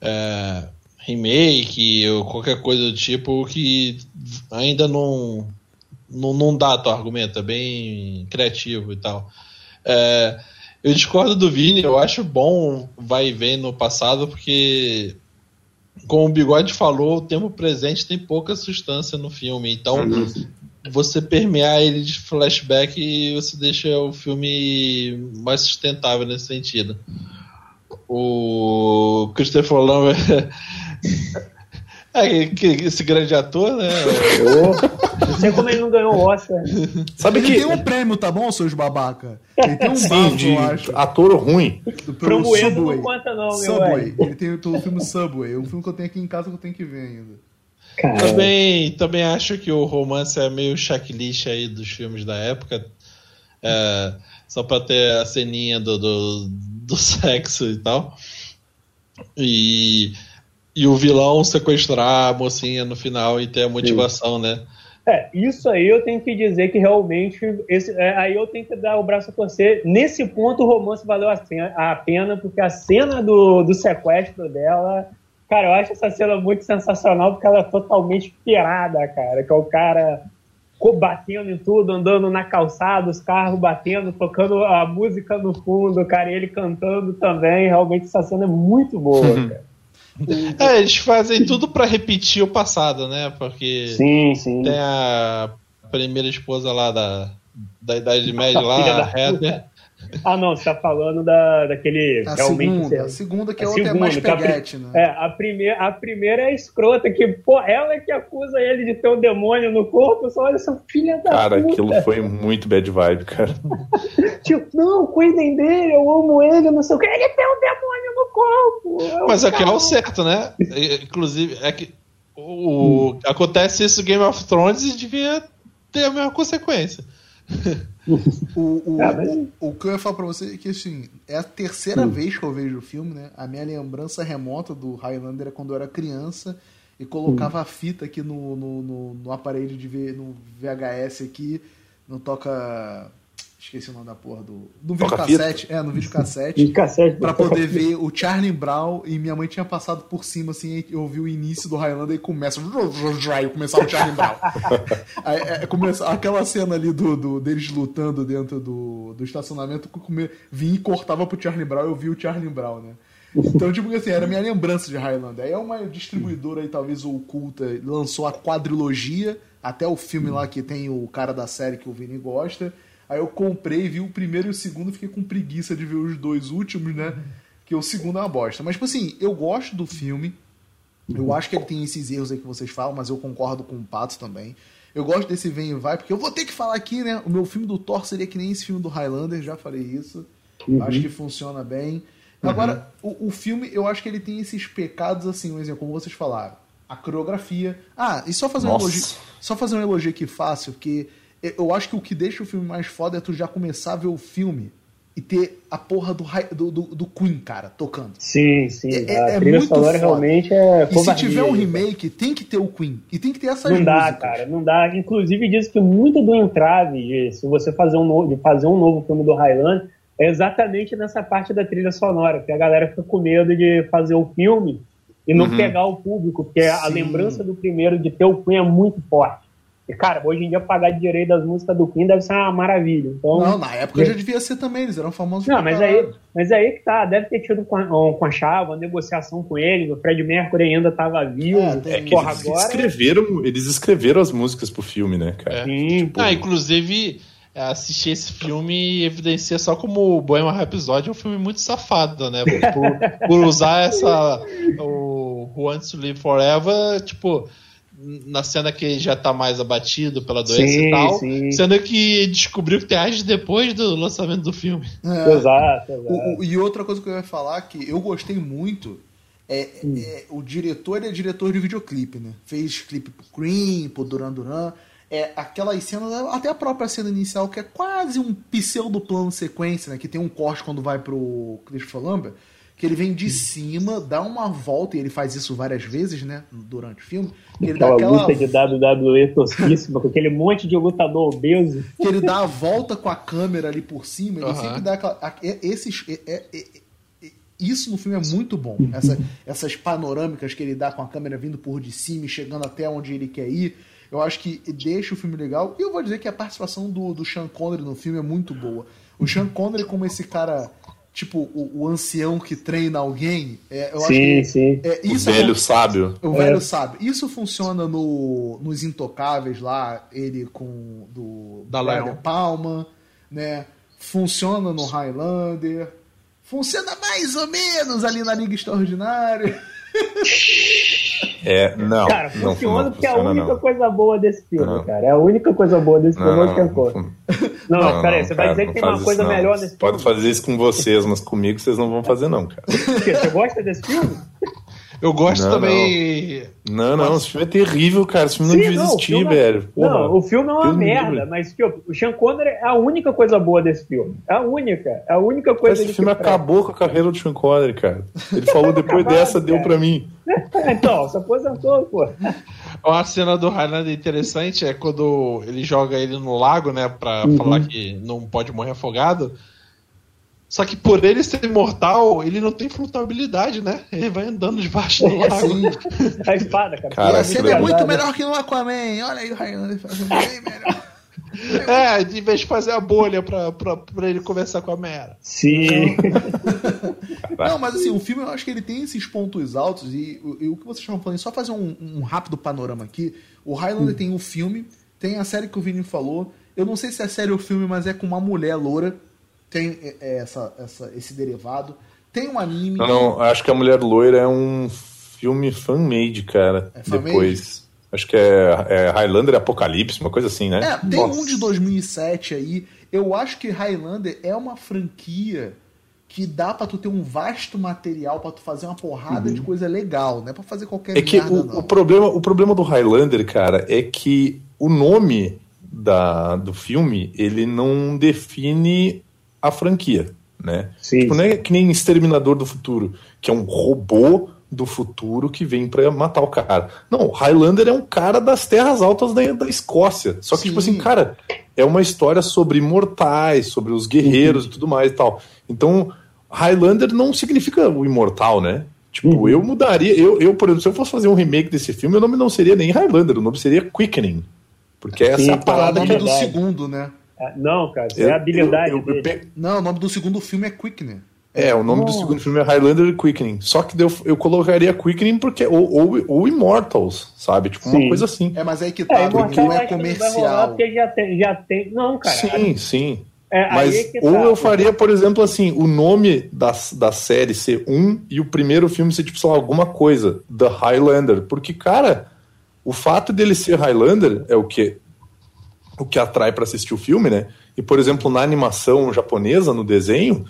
Speaker 3: é, remake ou qualquer coisa do tipo que ainda não, não, não dá teu argumento. É bem criativo e tal. É, eu discordo do Vini. Eu acho bom vai e vem no passado porque. Como o Bigode falou, o tempo presente tem pouca substância no filme. Então, você permear ele de flashback e você deixa o filme mais sustentável nesse sentido. O Christopher Lambert é que- esse grande ator, né?
Speaker 2: Não sei como ele não ganhou o Oscar.
Speaker 4: Sabe
Speaker 1: Ele
Speaker 4: que.
Speaker 1: tem um prêmio, tá bom, seus babaca? Ele tem um
Speaker 4: Sim,
Speaker 1: bafo,
Speaker 4: de
Speaker 1: eu acho.
Speaker 4: ator ruim.
Speaker 1: do-
Speaker 2: não conta não, meu
Speaker 1: Subway.
Speaker 2: velho.
Speaker 1: Ele tem pelo filme Subway. É um filme que eu tenho aqui em casa que eu tenho que ver ainda.
Speaker 2: Cara,
Speaker 3: Também, também acho que o romance é meio checklist aí dos filmes da época. É, só pra ter a ceninha do, do, do sexo e tal. E, e o vilão sequestrar a mocinha no final e ter a motivação, né?
Speaker 2: É, isso aí eu tenho que dizer que realmente. Esse, é, aí eu tenho que dar o braço a torcer. Nesse ponto, o romance valeu a, cena- a pena, porque a cena do, do sequestro dela. Cara, eu acho essa cena muito sensacional, porque ela é totalmente pirada, cara. Que é o cara batendo em tudo, andando na calçada, os carros batendo, tocando a música no fundo, cara, e ele cantando também. Realmente essa cena é muito boa, cara.
Speaker 3: É, eles fazem tudo pra repetir o passado, né? Porque
Speaker 2: Sim, sim.
Speaker 3: tem a primeira esposa lá da, da Idade Média lá,
Speaker 2: da
Speaker 3: a Heather.
Speaker 2: Ah, não, você tá falando da, daquele.
Speaker 1: A
Speaker 2: realmente.
Speaker 1: segunda, a segunda que a,
Speaker 2: a
Speaker 1: outra é mais
Speaker 2: segunda, que a pri-
Speaker 1: peguete, né?
Speaker 2: É, a primeira, a primeira é a escrota, que, pô, ela é que acusa ele de ter um demônio no corpo, só olha essa filha da
Speaker 4: Cara,
Speaker 2: puta.
Speaker 4: aquilo foi muito bad vibe, cara.
Speaker 2: Tipo, não, cuidem dele, eu amo ele, não sei o que. Ele tem um demônio no corpo. eu-
Speaker 3: Mas aqui é o certo, né? Inclusive, é que o, acontece isso no Game of Thrones e devia ter a mesma consequência.
Speaker 1: O, o,
Speaker 2: Ah, mas-
Speaker 1: o, o que eu ia falar pra você é que, assim, é a terceira vez que eu vejo o filme, né? A minha lembrança remota do Highlander é quando eu era criança e colocava a fita aqui no, no, no, no aparelho de ver no VHS aqui, não toca. Esqueci o nome da porra do. No videocassete. É, no videocassete.
Speaker 2: Videocassete.
Speaker 1: pra poder ver o Charlie Brown e minha mãe tinha passado por cima, assim, eu ouvi o início do Highlander e começa. E começava o Charlie Brown. Aí, é, começa, aquela cena ali do, do, deles lutando dentro do, do estacionamento, come, vinha e cortava pro Charlie Brown, eu vi o Charlie Brown, né? Então, tipo assim, era a minha lembrança de Highlander. Aí é uma distribuidora aí, talvez oculta, lançou a quadrilogia, até o filme lá que tem o cara da série que o Vini gosta. Aí eu comprei, vi o primeiro e o segundo, fiquei com preguiça de ver os dois últimos, né? Que o segundo é uma bosta. Mas, tipo assim, eu gosto do filme. Eu acho que ele tem esses erros aí que vocês falam, mas eu concordo com o Pato também. Eu gosto desse vem e vai, porque eu vou ter que falar aqui, né? O meu filme do Thor seria que nem esse filme do Highlander, já falei isso. Uhum. Acho que funciona bem. Agora, uhum. o, o, filme, eu acho que ele tem esses pecados, assim, um exemplo, como vocês falaram. A coreografia. Ah, e só fazer Nossa. um elogio. Só fazer um elogio aqui fácil, porque eu acho que o que deixa o filme mais foda é tu já começar a ver o filme e ter a porra do, do, do, do Queen, cara, tocando.
Speaker 2: Sim, sim. É, a é trilha sonora realmente é
Speaker 1: E se tiver um remake, tem que ter o Queen. E tem que ter essas
Speaker 2: Não
Speaker 1: músicas.
Speaker 2: dá, cara, não dá. Inclusive diz que muito do entrave de se você fazer um novo, de fazer um novo filme do Highland é exatamente nessa parte da trilha sonora, que a galera fica com medo de fazer o filme e não uhum. pegar o público, porque Sim. a lembrança do primeiro de ter o Queen é muito forte. E, cara, hoje em dia pagar de direito das músicas do Queen deve ser uma maravilha. Então,
Speaker 1: não, na época já devia ser também, eles eram famosos
Speaker 2: Não, mas aí, mas aí que tá, deve ter tido com a, com a Chava, uma negociação com ele, o Fred Mercury ainda tava vivo. É,
Speaker 4: é que porra, eles, agora... escreveram, eles escreveram as músicas pro filme, né, cara?
Speaker 3: É. Sim, tipo... Ah, inclusive, assistir esse filme evidencia só como o Bohemian Rhapsody é um filme muito safado, né? Por, por usar essa o Who Wants to Live Forever, tipo na cena que já tá mais abatido pela doença sim, e tal, sim. sendo que descobriu que tem anos depois do lançamento do filme.
Speaker 2: É. Exato, exato.
Speaker 1: O, o, e outra coisa que eu ia falar que eu gostei muito é, hum. é o diretor ele é diretor de videoclipe, né? Fez clipe pro Cream, pro Duran Duran. É aquelas cenas, até a própria cena inicial, que é quase um pseudo plano sequência, né? Que tem um corte quando vai pro Christopher Lambert que ele vem de cima, dá uma volta, e ele faz isso várias vezes, né, durante o filme. Que ele
Speaker 2: aquela, dá aquela luta de WWE tosquíssima, com aquele monte de lutador obeso.
Speaker 1: Que ele dá a volta com a câmera ali por cima, ele uhum. sempre dá aquela... Esses, é, é, é, isso no filme é muito bom. Essa, essas panorâmicas que ele dá com a câmera vindo por de cima e chegando até onde ele quer ir. Eu acho que deixa o filme legal. E eu vou dizer que a participação do, do Sean Connery no filme é muito boa. O Sean Connery como esse cara tipo o, o, ancião que treina alguém. É, eu
Speaker 2: sim, acho que, sim.
Speaker 1: É,
Speaker 4: isso o velho é, sábio.
Speaker 1: O velho é. sábio. Isso funciona no, nos Intocáveis lá, ele com do
Speaker 3: da Brian
Speaker 1: Palma, né? Funciona no Highlander. Funciona mais ou menos ali na Liga Extraordinária.
Speaker 4: É, não.
Speaker 2: Cara, funciona não, porque é a única não. coisa boa desse filme, não. cara. É a única coisa boa desse filme, não, não, não, não, não, peraí, você vai dizer que tem uma coisa melhor nesse
Speaker 4: filme? Pode fazer isso com vocês, mas comigo vocês não vão fazer, não, cara.
Speaker 2: Você gosta desse filme?
Speaker 3: Eu gosto não, também.
Speaker 4: Não, não, esse filme é terrível, cara. Esse filme Sim, não devia existir, é- velho.
Speaker 2: Porra. Não, o filme é uma merda, livre. mas tipo, o Sean Connery é a única coisa boa desse filme. É a única. É a única coisa
Speaker 4: Esse filme acabou com a carreira do Sean Connery, cara. Ele falou depois dessa, deu pra mim.
Speaker 2: então, se aposentou, pô.
Speaker 3: Uma cena do Highlander interessante é quando ele joga ele no lago, né, pra uhum. falar que não pode morrer afogado. Só que por ele ser imortal, ele não tem flutuabilidade, né? Ele vai andando debaixo do lago.
Speaker 2: a espada, cara.
Speaker 1: cara Você é muito melhor que no Aquaman. Olha aí o Highlander fazendo bem melhor.
Speaker 3: É, de vez de fazer a bolha pra, pra, pra ele conversar com a Mera.
Speaker 2: Sim.
Speaker 1: Não, mas assim, o filme eu acho que ele tem esses pontos altos e, e o que vocês estavam falando, só fazer um, um, rápido panorama aqui. O Highlander hum. tem o filme, tem a série que o Vini falou. Eu não sei se é série ou filme, mas é com uma mulher loura tem é, é, essa, essa, esse derivado. Tem um anime.
Speaker 4: Não, não, acho que a Mulher Loira é um filme fan-made, cara. É fan depois. Acho que é, é, Highlander Apocalipse, uma coisa assim, né?
Speaker 1: É, tem Nossa. um de 2007 aí. Eu acho que Highlander é uma franquia que dá para tu ter um vasto material para tu fazer uma porrada uhum. de coisa legal, não é para fazer qualquer
Speaker 4: É que merda, o, o, problema, o problema do Highlander, cara, é que o nome da, do filme, ele não define a franquia, né? Sim. Tipo, não é que nem Exterminador do Futuro, que é um robô do futuro que vem pra matar o cara. Não, Highlander é um cara das terras altas da, da Escócia. Só que,
Speaker 1: Sim.
Speaker 4: tipo assim, cara, é uma história sobre imortais, sobre os guerreiros e tudo mais e tal. Então, Highlander não significa o imortal, né? Tipo,
Speaker 2: Uhum.
Speaker 4: eu mudaria. Eu, eu, por exemplo, se eu fosse fazer um remake desse filme, o nome não seria nem Highlander, o nome seria Quickening. Porque essa
Speaker 2: Sim,
Speaker 4: é a
Speaker 2: então,
Speaker 1: É o
Speaker 4: parada que
Speaker 1: do
Speaker 2: verdade.
Speaker 1: segundo, né?
Speaker 2: Ah, Não, cara, isso é a habilidade
Speaker 4: eu- eu- eu pe-
Speaker 1: Não, o nome do segundo filme é Quickener.
Speaker 4: É, o nome do
Speaker 2: Nossa.
Speaker 4: segundo filme é Highlander Quickening. Só que eu, eu colocaria Quickening porque. Ou, ou, ou Immortals, sabe? Tipo, uma
Speaker 2: Sim.
Speaker 4: coisa assim.
Speaker 1: É, mas aí que
Speaker 2: É,
Speaker 1: tá, porque não é
Speaker 2: acho que não rolar
Speaker 1: comercial.
Speaker 2: porque já tem, já tem. Não, cara.
Speaker 4: Sim, sim.
Speaker 2: É, aí
Speaker 4: Mas
Speaker 2: é que
Speaker 4: ou
Speaker 2: tá.
Speaker 4: eu faria, por exemplo, assim, o nome da, da série ser um e o primeiro filme ser, tipo, sei lá, alguma coisa. The Highlander. Porque, cara, o fato dele ser Highlander é o que o que atrai pra assistir o filme, né? E, por exemplo, na animação japonesa, no desenho,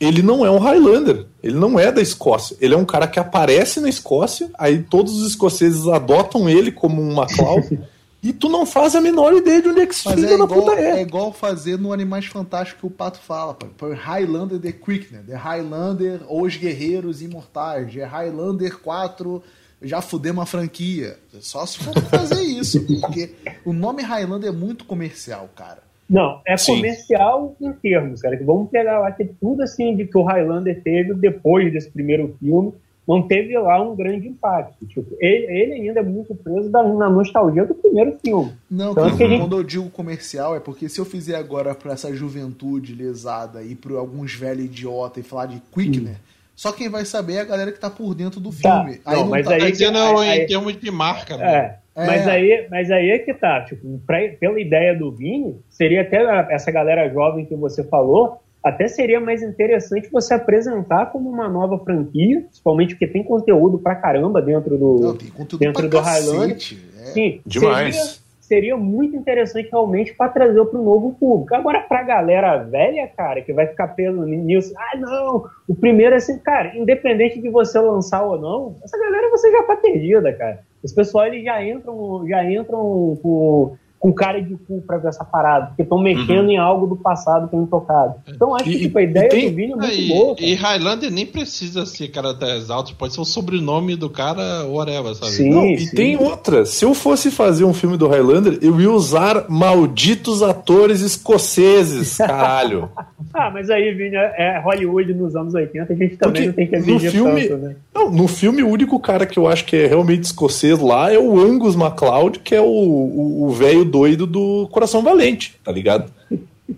Speaker 4: ele não é um Highlander. Ele não é da Escócia. Ele é um cara que aparece na Escócia, aí todos os escoceses adotam ele como um MacLeod, e tu não faz a menor ideia de onde é que esse filho
Speaker 1: é
Speaker 4: da
Speaker 1: igual,
Speaker 4: puta
Speaker 1: é
Speaker 4: é.
Speaker 1: igual fazer no Animais Fantásticos que o Pato fala, pô. Highlander The Quickener, The Highlander Os Guerreiros Imortais, The Highlander 4, já fudemos a franquia. Só se for fazer isso, porque o nome Highlander é muito comercial, cara.
Speaker 2: Não, é
Speaker 4: Sim.
Speaker 2: comercial em termos, cara. Que vamos pegar lá que tudo assim de que o Highlander teve depois desse primeiro filme, não teve lá um grande impacto. Tipo, ele, ele ainda é muito preso da- na nostalgia do primeiro filme.
Speaker 1: Não,
Speaker 2: Então,
Speaker 1: cara,
Speaker 2: gente-
Speaker 1: quando eu digo comercial é porque se eu fizer agora pra essa juventude lesada e pra alguns velhos idiota e falar de Quickener, só quem vai saber é a galera que tá por dentro do
Speaker 2: Tá.
Speaker 1: filme.
Speaker 2: Não, mas
Speaker 1: tá-
Speaker 2: aí-
Speaker 3: Tá dizendo
Speaker 2: aí-
Speaker 3: em termos de marca, né?
Speaker 2: É.
Speaker 1: É.
Speaker 2: Mas, aí, mas aí é que tá, tipo, pra- pela ideia do Vini, seria até a- essa galera jovem que você falou, até seria mais interessante você apresentar como uma nova franquia, principalmente porque tem conteúdo pra caramba dentro do.
Speaker 1: Não, tem conteúdo
Speaker 2: dentro
Speaker 1: pra
Speaker 2: do Highlander.
Speaker 1: cacete. É.
Speaker 2: Sim,
Speaker 4: Demais.
Speaker 2: Seria, seria muito interessante realmente para trazer para o novo público. Agora, pra galera velha, cara, que vai ficar preso nisso, ah, não, o primeiro é assim, cara, independente de você lançar ou não, essa galera você já tá perdida, cara. Os pessoal eles já entram, já entram com, com cara de cu pra ver essa parada, porque estão mexendo em algo do passado que é intocado. Então acho
Speaker 4: E-
Speaker 2: que tipo, a ideia
Speaker 4: tem-
Speaker 2: do Vini é muito
Speaker 3: e,
Speaker 2: boa. cara.
Speaker 3: e Highlander nem precisa ser caracteres altos, pode ser o sobrenome do cara, whatever, sabe?
Speaker 2: Sim.
Speaker 4: Não, e tem outra. Se eu fosse fazer um filme do Highlander, eu ia usar malditos atores escoceses, caralho.
Speaker 2: Ah, mas aí, Vini, é Hollywood nos anos 80, a gente também
Speaker 4: Porque
Speaker 2: não tem que
Speaker 4: no
Speaker 2: exigir
Speaker 4: filme-
Speaker 2: tanto, né?
Speaker 4: Não, no filme, o único cara que eu acho que é realmente escocês lá é o Angus MacLeod, que é o velho doido do Coração Valente, tá ligado?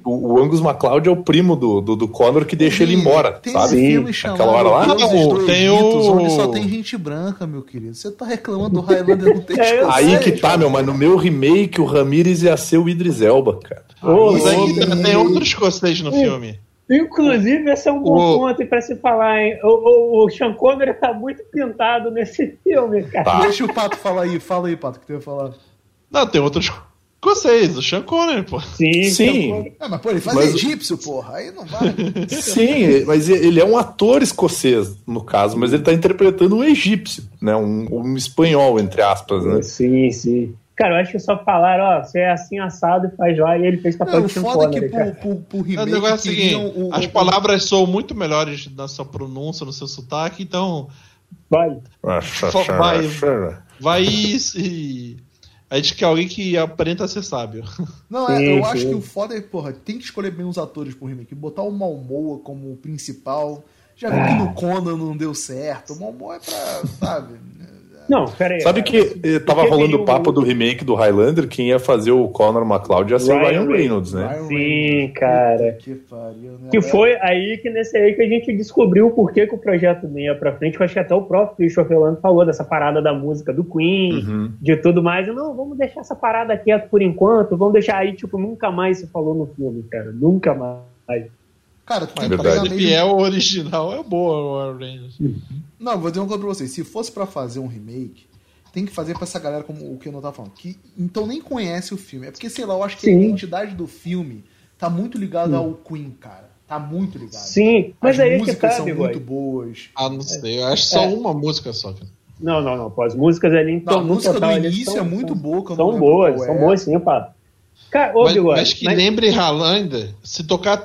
Speaker 4: O, o Angus MacLeod é o primo do, do, do Connor que deixa ele embora,
Speaker 1: tem
Speaker 4: sabe?
Speaker 1: esse filme
Speaker 2: Sim.
Speaker 1: chamado
Speaker 4: Aquela hora lá?
Speaker 1: Do
Speaker 3: Tem o-
Speaker 1: onde só tem gente branca, meu querido. Você tá reclamando do Highlander não ter
Speaker 2: É?
Speaker 4: Aí que tá, meu, mas no meu remake o Ramirez ia ser o Idris Elba, cara.
Speaker 2: Ô,
Speaker 3: Mas aí tem outros escocês no filme.
Speaker 2: Inclusive, esse é um bom
Speaker 3: O-
Speaker 2: ponto para se falar, hein? O, o, o Sean Connery tá muito pintado nesse filme, cara.
Speaker 4: Tá.
Speaker 1: Deixa o Pato falar aí. Fala aí, Pato, o que tu ia falar.
Speaker 3: Não, tem outros escocês, o Sean Connery, pô.
Speaker 2: Sim,
Speaker 4: Sim.
Speaker 1: Ah, mas pô, ele faz
Speaker 4: Mas-
Speaker 1: egípcio, porra. Aí não vai.
Speaker 4: Sim, mas ele é um ator escocês, no caso, mas ele tá interpretando um egípcio, né? Um, um espanhol, entre aspas, né?
Speaker 2: Sim, sim. Cara, eu acho que só falaram, ó, você é assim assado e faz lá, e ele fez papel
Speaker 1: o
Speaker 2: de Sean
Speaker 1: foda é que
Speaker 2: Connery,
Speaker 1: pro,
Speaker 2: cara.
Speaker 1: pro, pro
Speaker 3: O
Speaker 1: remake
Speaker 3: negócio é o seguinte,
Speaker 1: queriam o-
Speaker 3: as
Speaker 1: o-
Speaker 3: palavras são muito melhores na sua pronúncia, no seu sotaque, então
Speaker 2: Vai.
Speaker 3: vai, vai e, e a gente quer alguém que aparenta ser sábio.
Speaker 1: Não, é,
Speaker 2: Sim,
Speaker 1: eu acho
Speaker 2: sim.
Speaker 1: que o foda é, porra, tem que escolher bem os atores pro remake. Botar o Malmoa como principal. Já vi que
Speaker 2: Ah.
Speaker 1: no Conan não deu certo. O Malmoa é pra, sabe?
Speaker 2: Não, pera aí.
Speaker 4: Sabe
Speaker 2: cara.
Speaker 4: que eh, tava rolando o papo do remake do Highlander, quem ia fazer o Connor MacLeod ia ser o
Speaker 2: Ryan
Speaker 4: Reynolds, né?
Speaker 1: Ryan
Speaker 2: Sim, cara.
Speaker 1: Que pariu, né?
Speaker 2: Que foi aí que nesse aí que a gente descobriu o porquê que o projeto não ia pra frente. Eu acho que até o próprio Christopher Nolan falou dessa parada da música do Queen,
Speaker 4: Uhum.
Speaker 2: de tudo mais. E, não, vamos deixar essa parada quieta por enquanto, vamos deixar aí, tipo, nunca mais se falou no filme, cara. Nunca mais.
Speaker 1: Cara, tu
Speaker 4: É
Speaker 1: que
Speaker 4: verdade.
Speaker 3: Se fiel ao original, é boa o Warren Reynolds.
Speaker 1: Não, vou dizer uma coisa pra vocês. Se fosse pra fazer um remake, tem que fazer pra essa galera como o que eu não tava falando. Que então nem conhece o filme. É porque, sei lá, eu acho que a
Speaker 2: Sim.
Speaker 1: identidade do filme tá muito ligada ao Queen, cara. Tá muito ligado.
Speaker 2: Sim, mas
Speaker 1: As
Speaker 2: aí é que
Speaker 1: músicas
Speaker 2: tá,
Speaker 1: são muito boas.
Speaker 3: Ah, não sei. Eu acho só
Speaker 2: É.
Speaker 3: uma música só. cara.
Speaker 2: Não, não, não. Pô, as músicas ali,
Speaker 1: Não,
Speaker 2: então,
Speaker 1: a música
Speaker 2: total,
Speaker 1: do início
Speaker 2: são-
Speaker 1: é muito boa. que
Speaker 2: São boas, são
Speaker 1: é.
Speaker 2: boas sim, pá. Cara, ô,
Speaker 3: Mas,
Speaker 2: Bigode,
Speaker 3: mas que
Speaker 2: mas-
Speaker 3: lembre Highlander, se tocar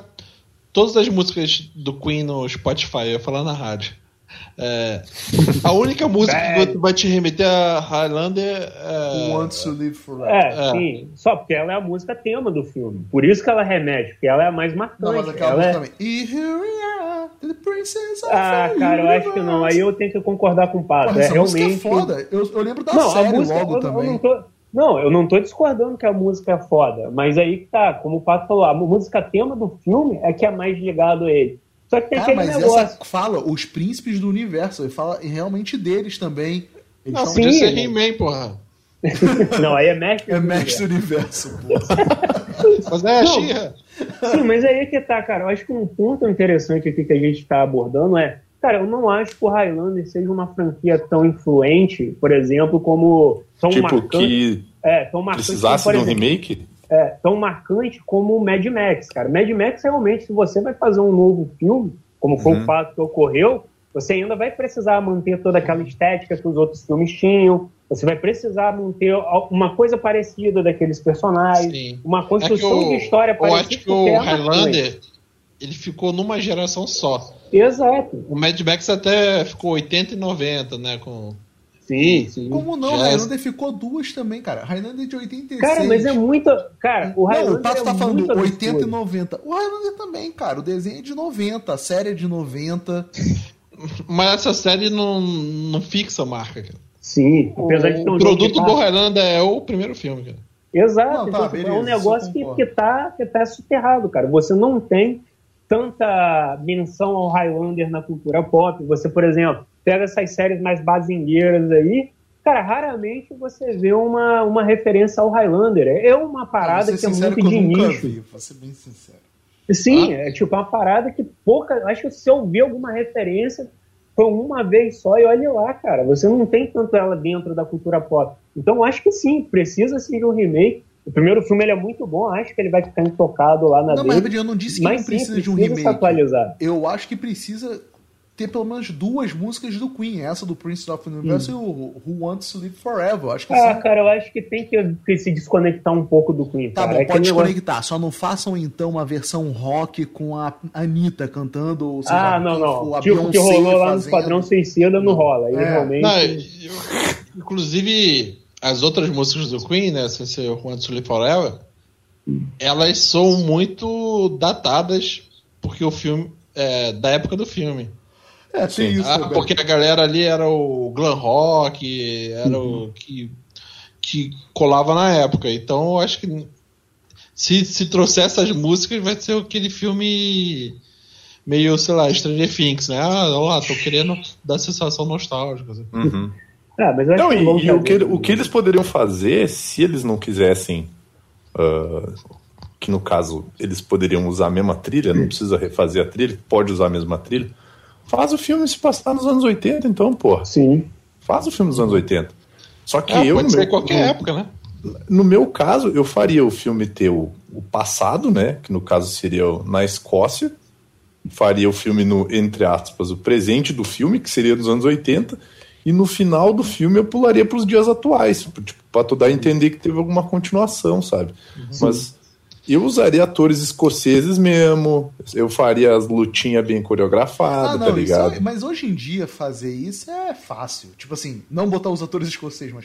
Speaker 3: todas as músicas do Queen no Spotify, eu ia falar na rádio. É, a única música que vai te remeter a Highlander é.
Speaker 1: Who Wants to Live Forever.
Speaker 2: É,
Speaker 3: É.
Speaker 2: sim. Só porque ela é a música tema do filme. Por isso que ela remete, porque ela é a mais marcante.
Speaker 1: Não, mas aquela
Speaker 2: ela
Speaker 1: música
Speaker 2: é...
Speaker 1: também. E here we are, the princess of
Speaker 2: Ah,
Speaker 1: the
Speaker 2: cara, eu acho que não. Aí eu tenho que concordar com o Pato. É
Speaker 1: é
Speaker 2: realmente.
Speaker 1: foda. Eu, eu lembro da
Speaker 2: Não, a
Speaker 1: série
Speaker 2: música.
Speaker 1: logo
Speaker 2: eu, eu
Speaker 1: também.
Speaker 2: não tô. Não, eu não tô discordando que a música é foda, mas aí que tá, como o Pato falou, a música tema do filme é que é mais ligado a ele. Só que tem
Speaker 1: Cara,
Speaker 2: aquele
Speaker 1: mas
Speaker 2: negócio.
Speaker 1: essa fala os príncipes do universo. Ele fala realmente deles também. Eles
Speaker 3: Não,
Speaker 2: sim,
Speaker 3: ser? He-Man, porra.
Speaker 2: Não, aí é mestre.
Speaker 1: é
Speaker 2: do
Speaker 1: mestre
Speaker 2: universo.
Speaker 1: do universo. pô.
Speaker 3: Mas é a. Xirra.
Speaker 2: Sim, mas aí que tá, cara. Eu acho que um ponto interessante aqui que a gente tá abordando é, cara, eu não acho que o Highlander seja uma franquia tão influente, por exemplo, como tão
Speaker 4: Tipo,
Speaker 2: marcante.
Speaker 4: que
Speaker 2: É, tão marcante
Speaker 4: precisasse
Speaker 2: como,
Speaker 4: de um
Speaker 2: exemplo,
Speaker 4: remake?
Speaker 2: é, tão marcante como o Mad Max, cara. Mad Max, realmente, se você vai fazer um novo filme, como foi
Speaker 4: Uhum.
Speaker 2: o fato que ocorreu, você ainda vai precisar manter toda aquela estética que os outros filmes tinham, você vai precisar manter uma coisa parecida daqueles personagens,
Speaker 3: Sim.
Speaker 2: uma
Speaker 3: É
Speaker 2: construção
Speaker 3: o,
Speaker 2: de história
Speaker 3: eu
Speaker 2: parecida.
Speaker 3: acho que o
Speaker 2: é marcante.
Speaker 3: Ele ficou numa geração só.
Speaker 2: Exato.
Speaker 3: O Mad Max até ficou 80 e 90, né? Com...
Speaker 2: Sim, sim.
Speaker 1: Como não?
Speaker 3: Já-
Speaker 1: Highlander ficou duas também, cara. Highlander de 86.
Speaker 2: Cara, mas é muito. Cara, o
Speaker 1: Não,
Speaker 2: Highlander
Speaker 1: o Pato
Speaker 2: é
Speaker 1: tá falando
Speaker 2: muito
Speaker 1: 80 e
Speaker 2: absurdo.
Speaker 1: 90. O Highlander também, cara. O desenho é de 90, a série é de 90.
Speaker 3: Mas essa série não, não fixa a marca, cara.
Speaker 2: Sim, apesar de ter um
Speaker 3: o produto
Speaker 2: tá-
Speaker 3: do Highlander é o primeiro filme, cara.
Speaker 2: Exato,
Speaker 1: Não, tá,
Speaker 2: então, tipo, é
Speaker 1: beleza,
Speaker 2: um negócio que, que, tá, que tá soterrado, cara. Você não tem tanta menção ao Highlander na cultura pop. Você, por exemplo, pega essas séries mais bazingueiras aí, cara, raramente você vê uma, uma referência ao Highlander. É uma parada
Speaker 1: ser
Speaker 2: que é muito
Speaker 1: que
Speaker 2: de nicho.
Speaker 1: vi, vou ser bem sincero.
Speaker 2: Sim,
Speaker 3: Ah.
Speaker 2: é tipo uma parada que pouca. Acho que se eu ver alguma referência, foi uma vez só e olha lá, cara. Você não tem tanto ela dentro da cultura pop. Então acho que sim, precisa sim de um remake. O primeiro filme ele é muito bom, acho que ele vai ficar intocado lá na
Speaker 1: Não, mas
Speaker 2: dele.
Speaker 1: eu não disse que
Speaker 2: Mas
Speaker 1: não
Speaker 2: sim,
Speaker 1: precisa de um
Speaker 2: precisa
Speaker 1: remake.
Speaker 2: atualizar.
Speaker 1: Eu acho que precisa ter pelo menos duas músicas do Queen. Essa do Prince of the Universe e o Who Wants to Live Forever. Acho que
Speaker 2: Ah,
Speaker 1: sim.
Speaker 2: cara, eu acho que tem que, que se desconectar um pouco do Queen.
Speaker 1: Tá
Speaker 2: cara.
Speaker 1: bom,
Speaker 2: É
Speaker 1: pode
Speaker 2: negócio-
Speaker 1: desconectar. Só não façam então uma versão rock com a Anitta cantando. ou seja,
Speaker 2: Ah, não, não. Tipo que rolou lá no
Speaker 1: fazendo.
Speaker 2: Padrão Suicida não rola. Aí
Speaker 1: É.
Speaker 2: realmente.
Speaker 3: Não, eu- inclusive, as outras músicas do Queen, né? Sem ser o Want to Live Forever, elas são muito datadas porque o filme. É, da época do filme.
Speaker 1: É, tem
Speaker 4: Sim.
Speaker 1: isso
Speaker 3: Ah,
Speaker 1: também.
Speaker 3: porque a galera ali era o glam rock, era o que, que colava na época. Então eu acho que se, se trouxer essas músicas vai ser aquele filme meio, sei lá, Stranger Things, né? Ah, olha lá, tô querendo dar sensação nostálgica. assim.
Speaker 4: Uhum.
Speaker 2: Ah, mas eu acho
Speaker 4: Não,
Speaker 2: que
Speaker 4: e,
Speaker 2: vão
Speaker 4: e o, que, o que eles poderiam fazer, se eles não quisessem, ah, que no caso eles poderiam usar a mesma trilha, não precisa refazer a trilha, pode usar a mesma trilha, faz o filme se passar nos anos 80, então, pô.
Speaker 2: Sim.
Speaker 4: Faz o filme dos anos 80. Só que
Speaker 3: Ah,
Speaker 4: eu,
Speaker 3: pode
Speaker 4: no
Speaker 3: ser
Speaker 4: meu,
Speaker 3: qualquer
Speaker 4: no,
Speaker 3: época, né?
Speaker 4: no meu caso, eu faria o filme ter o, o passado, né? Que no caso seria o- na Escócia. Faria o filme no, entre aspas, o presente do filme, que seria dos anos 80. E no final do filme eu pularia para os dias atuais, tipo, para tu dar a entender que teve alguma continuação, sabe? Mas eu usaria atores escoceses mesmo, eu faria as lutinhas bem coreografadas,
Speaker 1: Ah,
Speaker 4: tá
Speaker 1: não, isso
Speaker 4: ligado?
Speaker 1: é- mas hoje em dia fazer isso é fácil. Tipo assim, não botar os atores escoceses, mas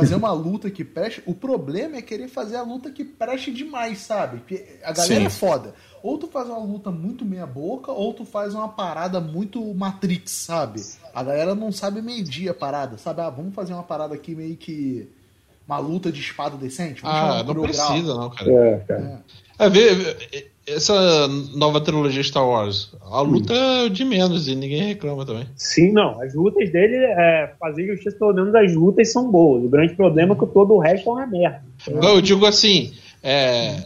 Speaker 1: fazer uma luta que preste. O problema é querer fazer a luta que preste demais, sabe? Porque a galera
Speaker 4: Sim.
Speaker 1: é foda. Ou tu faz uma luta muito meia-boca, ou tu faz uma parada muito Matrix, sabe? A galera não sabe medir a parada, sabe? Ah, vamos fazer uma parada aqui meio que. Uma luta de espada decente? Vamos chamar
Speaker 3: Ah, não precisa, não, cara.
Speaker 2: É, cara.
Speaker 3: É, vê, vê, essa nova trilogia Star Wars, a luta é de menos e ninguém reclama também.
Speaker 2: Sim, não. As lutas dele, é, fazer justiça, pelo menos as lutas são boas. O grande problema é que todo o resto é uma merda.
Speaker 3: Não, eu digo assim, é,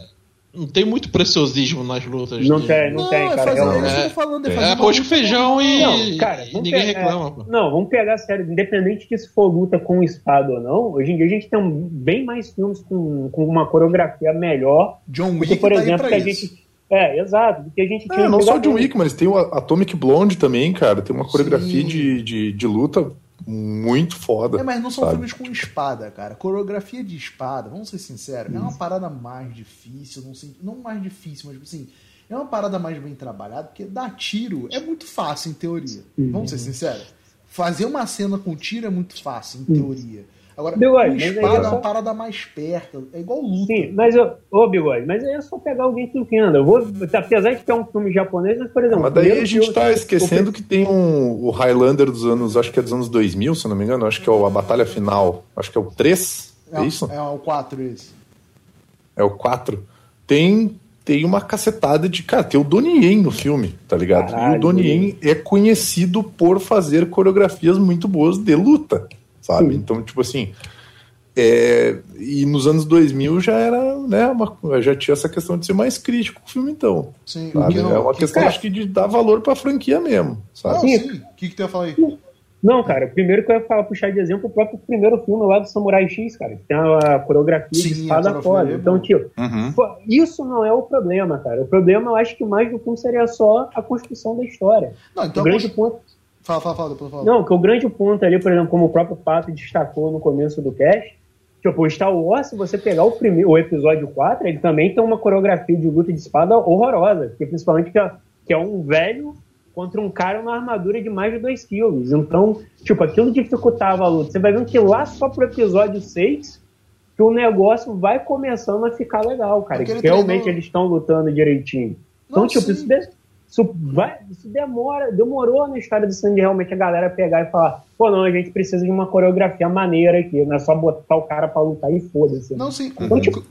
Speaker 3: não tem muito preciosismo nas lutas.
Speaker 2: Não
Speaker 3: de-
Speaker 2: tem, não, tem,
Speaker 1: é
Speaker 2: cara.
Speaker 1: fazer, é que eu tô falando, é
Speaker 3: É
Speaker 1: fazer
Speaker 3: arroz com feijão e,
Speaker 2: Não, cara,
Speaker 3: e ninguém
Speaker 2: pegar-
Speaker 3: reclama. pô.
Speaker 2: Não, vamos pegar sério, independente de se for luta com espada ou não, hoje em dia a gente tem bem mais filmes com, com uma coreografia melhor
Speaker 1: John
Speaker 2: do
Speaker 1: Wick
Speaker 2: que, por
Speaker 1: tá aí
Speaker 2: exemplo,
Speaker 1: pra
Speaker 2: que a gente. É, exato, do que a gente tinha
Speaker 4: É, não só o John. Wick, mas tem o Atomic Blonde também, cara. Tem uma coreografia de, de, de luta muito foda.
Speaker 1: É, mas não são
Speaker 4: sabe?
Speaker 1: filmes com espada, cara. Coreografia de espada, vamos ser sinceros, é uma parada mais difícil, não, sei, não mais difícil, mas assim, é uma parada mais bem trabalhada, porque dar tiro é muito fácil em teoria. Vamos ser sinceros. Fazer uma cena com tiro é muito fácil em teoria. Agora,
Speaker 2: Bigode,
Speaker 1: espada
Speaker 2: é
Speaker 1: é
Speaker 2: só-
Speaker 1: uma parada mais perto. É igual luta.
Speaker 2: Sim, mas eu, ô Bigode, mas aí é só pegar alguém que entenda. Eu vou, apesar de ter um filme japonês, mas, por exemplo,
Speaker 4: Mas daí a gente tá esquecendo que tem um, o Highlander dos anos, acho que é dos anos 2000, se eu não me engano, acho que é o- a batalha final, acho que é o 3, é, isso?
Speaker 1: É o 4 esse.
Speaker 4: É o 4. Tem, tem uma cacetada de. Cara, tem o Donnie Yen no filme, tá ligado? e
Speaker 2: Caralho.
Speaker 4: o Donnie Yen é conhecido por fazer coreografias muito boas de luta, sabe?
Speaker 2: Sim.
Speaker 4: Então, tipo assim. é, e nos anos 2000 já era, né, uma, já tinha essa questão de ser mais crítico com o filme, então.
Speaker 1: Sim,
Speaker 4: Sabe?
Speaker 1: que não-
Speaker 4: é uma
Speaker 1: que-
Speaker 4: questão,
Speaker 2: cara-
Speaker 4: acho que, de dar valor pra franquia mesmo,
Speaker 1: Não,
Speaker 4: sabe?
Speaker 2: Sim.
Speaker 1: sim. O que, que tu ia falar aí?
Speaker 2: Não, cara, primeiro que eu ia falar, puxar de exemplo o próprio primeiro filme lá do Samurai X, cara. que Tem a coreografia
Speaker 1: Sim,
Speaker 2: de espada foda.
Speaker 1: é
Speaker 2: Então, tipo,
Speaker 4: Uhum.
Speaker 2: isso não é o problema, cara. O problema, eu acho que mais do filme seria só a construção da história.
Speaker 1: Não, então.
Speaker 2: o grande ponto.
Speaker 1: Fala, fala, fala, depois fala.
Speaker 2: Não, que o grande ponto ali, por exemplo, como o próprio Pato destacou no começo do cast, tipo, o Star Wars, se você pegar o, primeiro, o episódio 4, ele também tem uma coreografia de luta de espada horrorosa, porque principalmente que é, que é um velho contra um cara numa armadura de mais de 2 quilos. Então, tipo, aquilo dificultava a luta. Você vai vendo que lá só pro episódio 6 que o negócio vai começando a ficar legal, cara. Que realmente eles estão lutando direitinho. Então,
Speaker 1: Não,
Speaker 2: tipo,
Speaker 1: sim.
Speaker 2: isso, isso, vai, isso demora, demorou na história do Sandy realmente a galera pegar e falar, pô, não, a gente precisa de uma coreografia maneira aqui, não é só botar o cara pra lutar e foda-se.
Speaker 1: Não, sim. O,
Speaker 2: Então,
Speaker 1: o-
Speaker 2: tipo,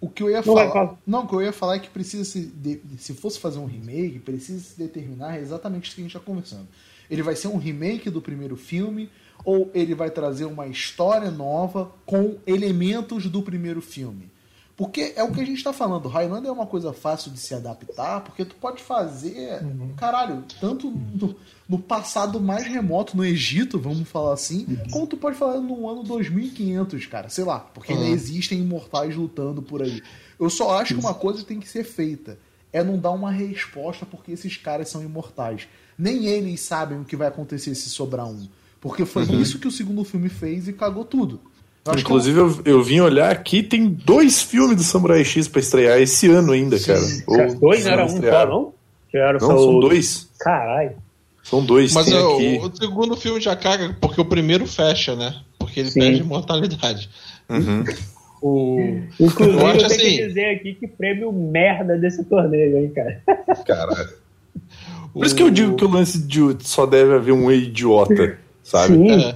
Speaker 1: o que eu ia
Speaker 2: não
Speaker 1: falar.
Speaker 2: falar.
Speaker 1: Não, o que eu ia falar é que precisa se. de- se fosse fazer um remake, precisa se determinar exatamente isso que a gente está conversando. Ele vai ser um remake do primeiro filme, ou ele vai trazer uma história nova com elementos do primeiro filme. Porque é o que a gente está falando. Highlander é uma coisa fácil de se adaptar, porque tu pode fazer, caralho, tanto no, no passado mais remoto, no Egito, vamos falar assim, como tu pode falar no ano 2500, cara, sei lá, porque ainda
Speaker 3: Uhum.
Speaker 1: existem imortais lutando por aí. Eu só acho que uma coisa tem que ser feita, é não dar uma resposta porque esses caras são imortais. Nem eles sabem o que vai acontecer se sobrar um. Porque foi isso que o segundo filme fez e cagou tudo. Eu
Speaker 4: Inclusive, eu, eu vim olhar aqui, tem dois filmes do Samurai X pra estrear esse ano ainda,
Speaker 1: Sim,
Speaker 4: cara.
Speaker 2: Cara,
Speaker 4: Ou-
Speaker 2: dois era um só, não? Era
Speaker 4: Não, são
Speaker 2: o-
Speaker 4: dois.
Speaker 2: Caralho.
Speaker 4: São dois.
Speaker 3: Mas
Speaker 4: tem
Speaker 3: o,
Speaker 4: aqui.
Speaker 3: o segundo filme já caga, porque o primeiro fecha, né? Porque ele
Speaker 2: Sim.
Speaker 3: perde imortalidade.
Speaker 4: Uhum.
Speaker 3: O...
Speaker 2: Inclusive,
Speaker 3: Eu
Speaker 2: eu, tenho
Speaker 3: assim-
Speaker 2: que dizer aqui que prêmio merda desse torneio, hein, cara.
Speaker 4: Caralho. Por isso que eu digo que o lance de só deve haver um idiota, sabe?
Speaker 2: Sim.
Speaker 3: É.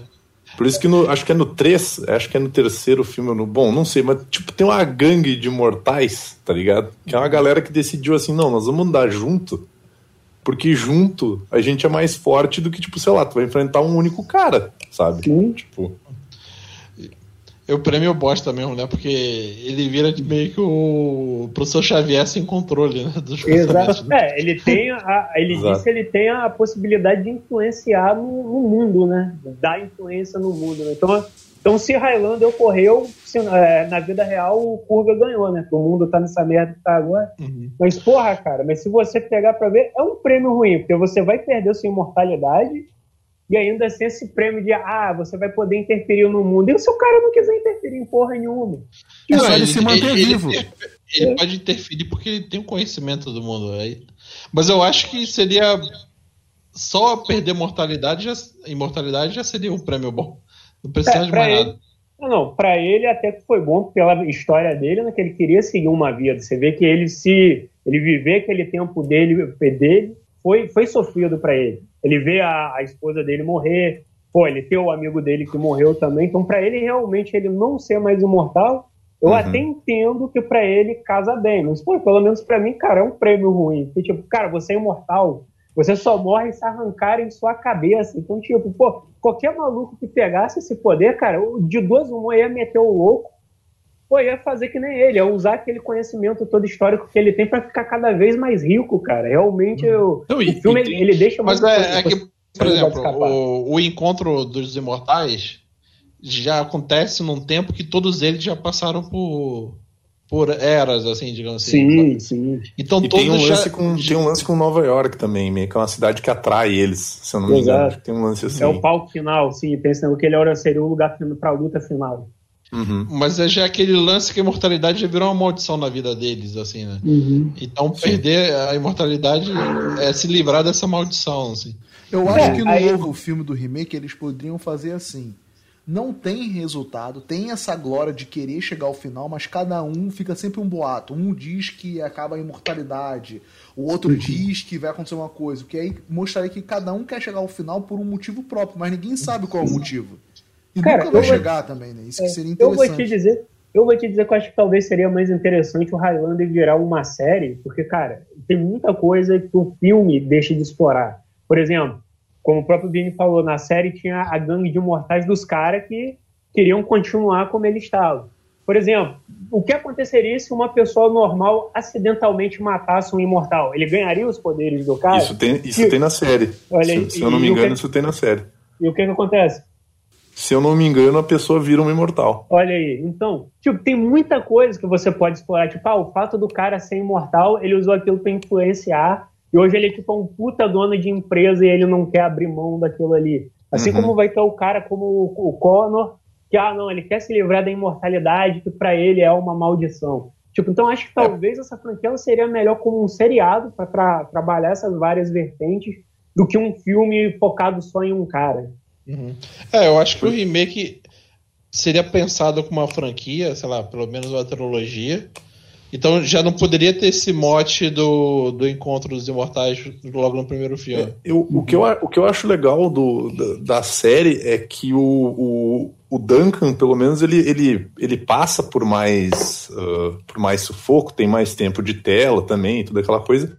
Speaker 4: Por isso que no, acho que é no 3, acho que é no terceiro filme, no, bom, não sei, mas tipo, tem uma gangue de mortais, tá ligado? Que é uma galera que decidiu assim, não, nós vamos andar junto, porque junto a gente é mais forte do que, tipo, sei lá, tu vai enfrentar um único cara, sabe?
Speaker 2: Sim.
Speaker 4: Tipo,
Speaker 3: O prêmio bosta mesmo, né? Porque ele vira de meio que o professor Xavier sem controle né? dos.
Speaker 2: Exato. É, ele tem a, ele
Speaker 4: Exato.
Speaker 2: disse que ele tem a possibilidade de influenciar no, no mundo, né? Dar influência no mundo. Né? Então, então, se Highlander ocorreu, se, é, na vida real o Kurga ganhou, né? O mundo tá nessa merda que tá agora.
Speaker 3: Uhum.
Speaker 2: Mas, porra, cara, mas se você pegar pra ver, é um prêmio ruim, porque você vai perder sua imortalidade e ainda assim esse prêmio de, ah, você vai poder interferir no mundo. E se o cara não quiser interferir em porra nenhuma?
Speaker 1: É só
Speaker 3: Não,
Speaker 1: ele se manter
Speaker 3: ele-
Speaker 1: vivo.
Speaker 3: Ele, ele pode interferir porque ele tem o conhecimento do mundo. Aí. Mas eu acho que seria. Só perder mortalidade já, imortalidade já seria um prêmio bom. Não precisa
Speaker 2: É,
Speaker 3: de
Speaker 2: pra
Speaker 3: mais
Speaker 2: ele-
Speaker 3: nada.
Speaker 2: Não, não, pra ele até que foi bom pela história dele, né, que ele queria seguir uma vida. Você vê que ele se ele viver aquele tempo dele, dele foi, foi sofrido pra ele. Ele vê a, a esposa dele morrer, pô, ele tem o amigo dele que morreu também. Então, pra ele realmente ele não ser mais imortal, eu
Speaker 4: Uhum.
Speaker 2: até entendo que pra ele casa bem. Mas, pô, pelo menos pra mim, cara, é um prêmio ruim. Porque, tipo, cara, você é imortal. Você só morre se arrancarem sua cabeça. Então, tipo, pô, qualquer maluco que pegasse esse poder, cara, de duas uma ia meter o louco, pô, ia fazer que nem ele, ia usar aquele conhecimento todo histórico que ele tem pra ficar cada vez mais rico, cara. Realmente, eu,
Speaker 3: Não, e-
Speaker 2: o filme,
Speaker 3: e tem-
Speaker 2: ele deixa
Speaker 3: Mas
Speaker 2: muito
Speaker 3: é, é que, por exemplo, o, o encontro dos imortais já acontece num tempo que todos eles já passaram por, por eras, assim, digamos assim.
Speaker 2: Sim, sim.
Speaker 3: Então
Speaker 4: e tem um,
Speaker 3: já-
Speaker 4: lance com, tem um lance com Nova York também, meio que é uma cidade que atrai eles, se eu não me engano.
Speaker 2: Exato.
Speaker 4: Acho que Tem um lance assim.
Speaker 2: É o palco final, sim. Pensa que ele era, seria o lugar fin- pra luta final.
Speaker 3: Uhum. Mas é já aquele lance que a imortalidade já virou uma maldição na vida deles, assim, né? Uhum. Então perder a imortalidade é se livrar dessa maldição, assim.
Speaker 1: Eu acho é, que no aí... novo filme do remake eles poderiam fazer assim. Não tem resultado, tem essa glória de querer chegar ao final, mas cada um fica sempre um boato. Um diz que acaba a imortalidade, o outro uhum. diz que vai acontecer uma coisa. Que aí mostraria que cada um quer chegar ao final por um motivo próprio, mas ninguém sabe qual é o motivo. E Cara, nunca vai chegar vou... também, né? Isso que é, seria interessante.
Speaker 2: Eu vou te dizer, eu vou te dizer que eu acho que talvez seria mais interessante o Highlander virar uma série, porque, cara, tem muita coisa que o filme deixa de explorar. Por exemplo, como o próprio Vini falou, na série tinha a gangue de imortais dos caras que queriam continuar como ele estava. Por exemplo, o que aconteceria se uma pessoa normal acidentalmente matasse um imortal? Ele ganharia os poderes do cara?
Speaker 4: Isso tem, isso tem na série. Olha, se, se eu não me engano, que... isso tem na série.
Speaker 2: E o que, que acontece?
Speaker 4: Se eu não me engano, a pessoa vira um imortal.
Speaker 2: Olha aí, então, tipo, tem muita coisa que você pode explorar. Tipo, ah, o fato do cara ser imortal, ele usou aquilo para influenciar, e hoje ele é tipo um puta dono de empresa e ele não quer abrir mão daquilo ali. Assim uhum. como vai ter o cara como o Connor, que, ah, não, ele quer se livrar da imortalidade, que para ele é uma maldição. Tipo, então acho que talvez essa franquia seria melhor como um seriado para trabalhar essas várias vertentes do que um filme focado só em um cara.
Speaker 3: Uhum. É, eu acho que o remake seria pensado como uma franquia, sei lá, pelo menos uma trilogia. Então já não poderia ter esse mote do, do encontro dos imortais logo no primeiro filme. É,
Speaker 4: eu, o, que eu, o que eu acho legal do, da, da série é que o, o, o, Duncan, pelo menos, ele, ele, ele passa por mais, uh, por mais sufoco, tem mais tempo de tela também, toda aquela coisa.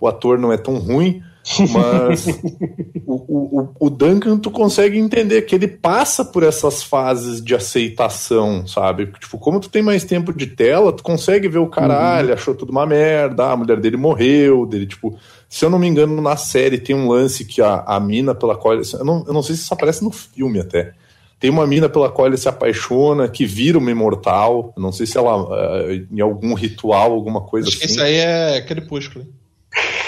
Speaker 4: O ator não é tão ruim, mas o, o, o Duncan, tu consegue entender que ele passa por essas fases de aceitação, sabe? Tipo, como tu tem mais tempo de tela, tu consegue ver o caralho, uhum. achou tudo uma merda, a mulher dele morreu, dele, tipo. Se eu não me engano, na série tem um lance que a, a mina pela qual. Eu não, eu não sei se isso aparece no filme até. Tem uma mina pela qual ele se apaixona, que vira uma imortal. Eu não sei se ela. Uh, em algum ritual, alguma coisa
Speaker 3: Acho
Speaker 4: assim.
Speaker 3: Que isso aí é crepúsculo.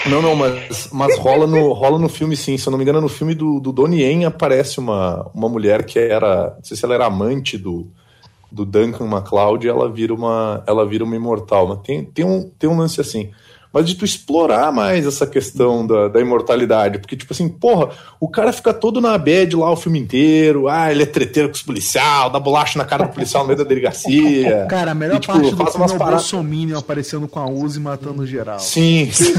Speaker 4: Não, não, mas, mas rola, no, rola no filme sim. Se eu não me engano, no filme do, do Donnie Yen aparece uma, uma mulher que era. Não sei se ela era amante do, do Duncan MacLeod e ela vira uma, ela vira uma imortal. Mas tem, tem, um, tem um lance assim mas de tu explorar mais essa questão da, da imortalidade. Porque, tipo assim, porra, o cara fica todo na bad lá o filme inteiro. Ah, ele é treteiro com os policial, dá bolacha na cara do policial no meio da delegacia.
Speaker 1: Cara, a melhor e, tipo, parte do filme é o Bolsominion aparecendo com a Uzi matando geral.
Speaker 4: Sim, sim.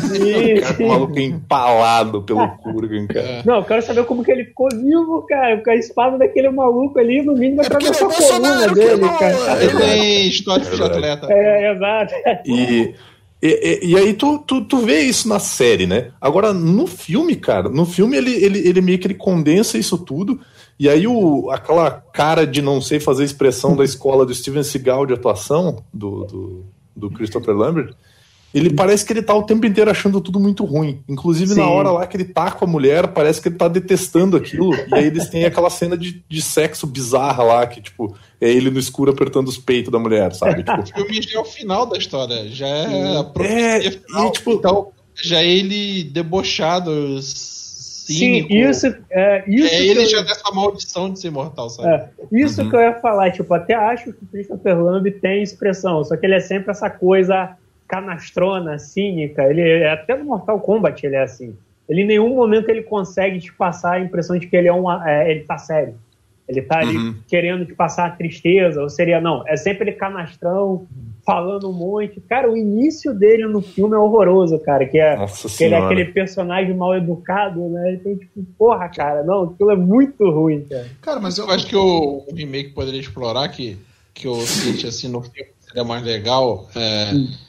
Speaker 4: o, o maluco é empalado pelo Kurgan, cara.
Speaker 2: Não, eu quero saber como que ele ficou vivo, cara. Com a espada daquele maluco ali, no mínimo, atravessou é a coluna dele, cara.
Speaker 3: Ele tem história de atleta.
Speaker 2: É, exato.
Speaker 4: E e, e, e, aí tu, tu, tu vê isso na série, né? Agora, no filme, cara, no filme ele, ele, ele meio que ele condensa isso tudo. E aí o, aquela cara de não sei fazer expressão da escola do Steven Seagal de atuação, do, do, do Christopher Lambert, ele parece que ele tá o tempo inteiro achando tudo muito ruim. Inclusive, Sim. na hora lá que ele tá com a mulher, parece que ele tá detestando aquilo. e aí eles têm aquela cena de, de sexo bizarra lá, que, tipo, é ele no escuro apertando os peitos da mulher, sabe? Tipo...
Speaker 3: o filme já é o final da história. Já é a é, final, e, tipo, então, já é ele debochado. Cínico.
Speaker 2: Sim, isso, é, isso
Speaker 3: é ele eu... já dessa maldição de ser mortal, sabe? É,
Speaker 2: isso uhum. que eu ia falar, tipo, até acho que o Christopher Lambert tem expressão, só que ele é sempre essa coisa canastrona, cínica. Ele é, até no Mortal Kombat ele é assim. Ele em nenhum momento ele consegue te passar a impressão de que ele é um, é, ele tá sério. Ele tá ali uhum. querendo te passar a tristeza, ou seria não, é sempre ele canastrão, falando um monte. Cara, o início dele no filme é horroroso, cara, que é, que ele é aquele personagem mal educado, né? Então, tipo, porra, cara, não, aquilo é muito ruim, cara.
Speaker 3: Cara, mas eu acho que o, o remake poderia explorar que que eu senti assim no filme seria mais legal. É, hum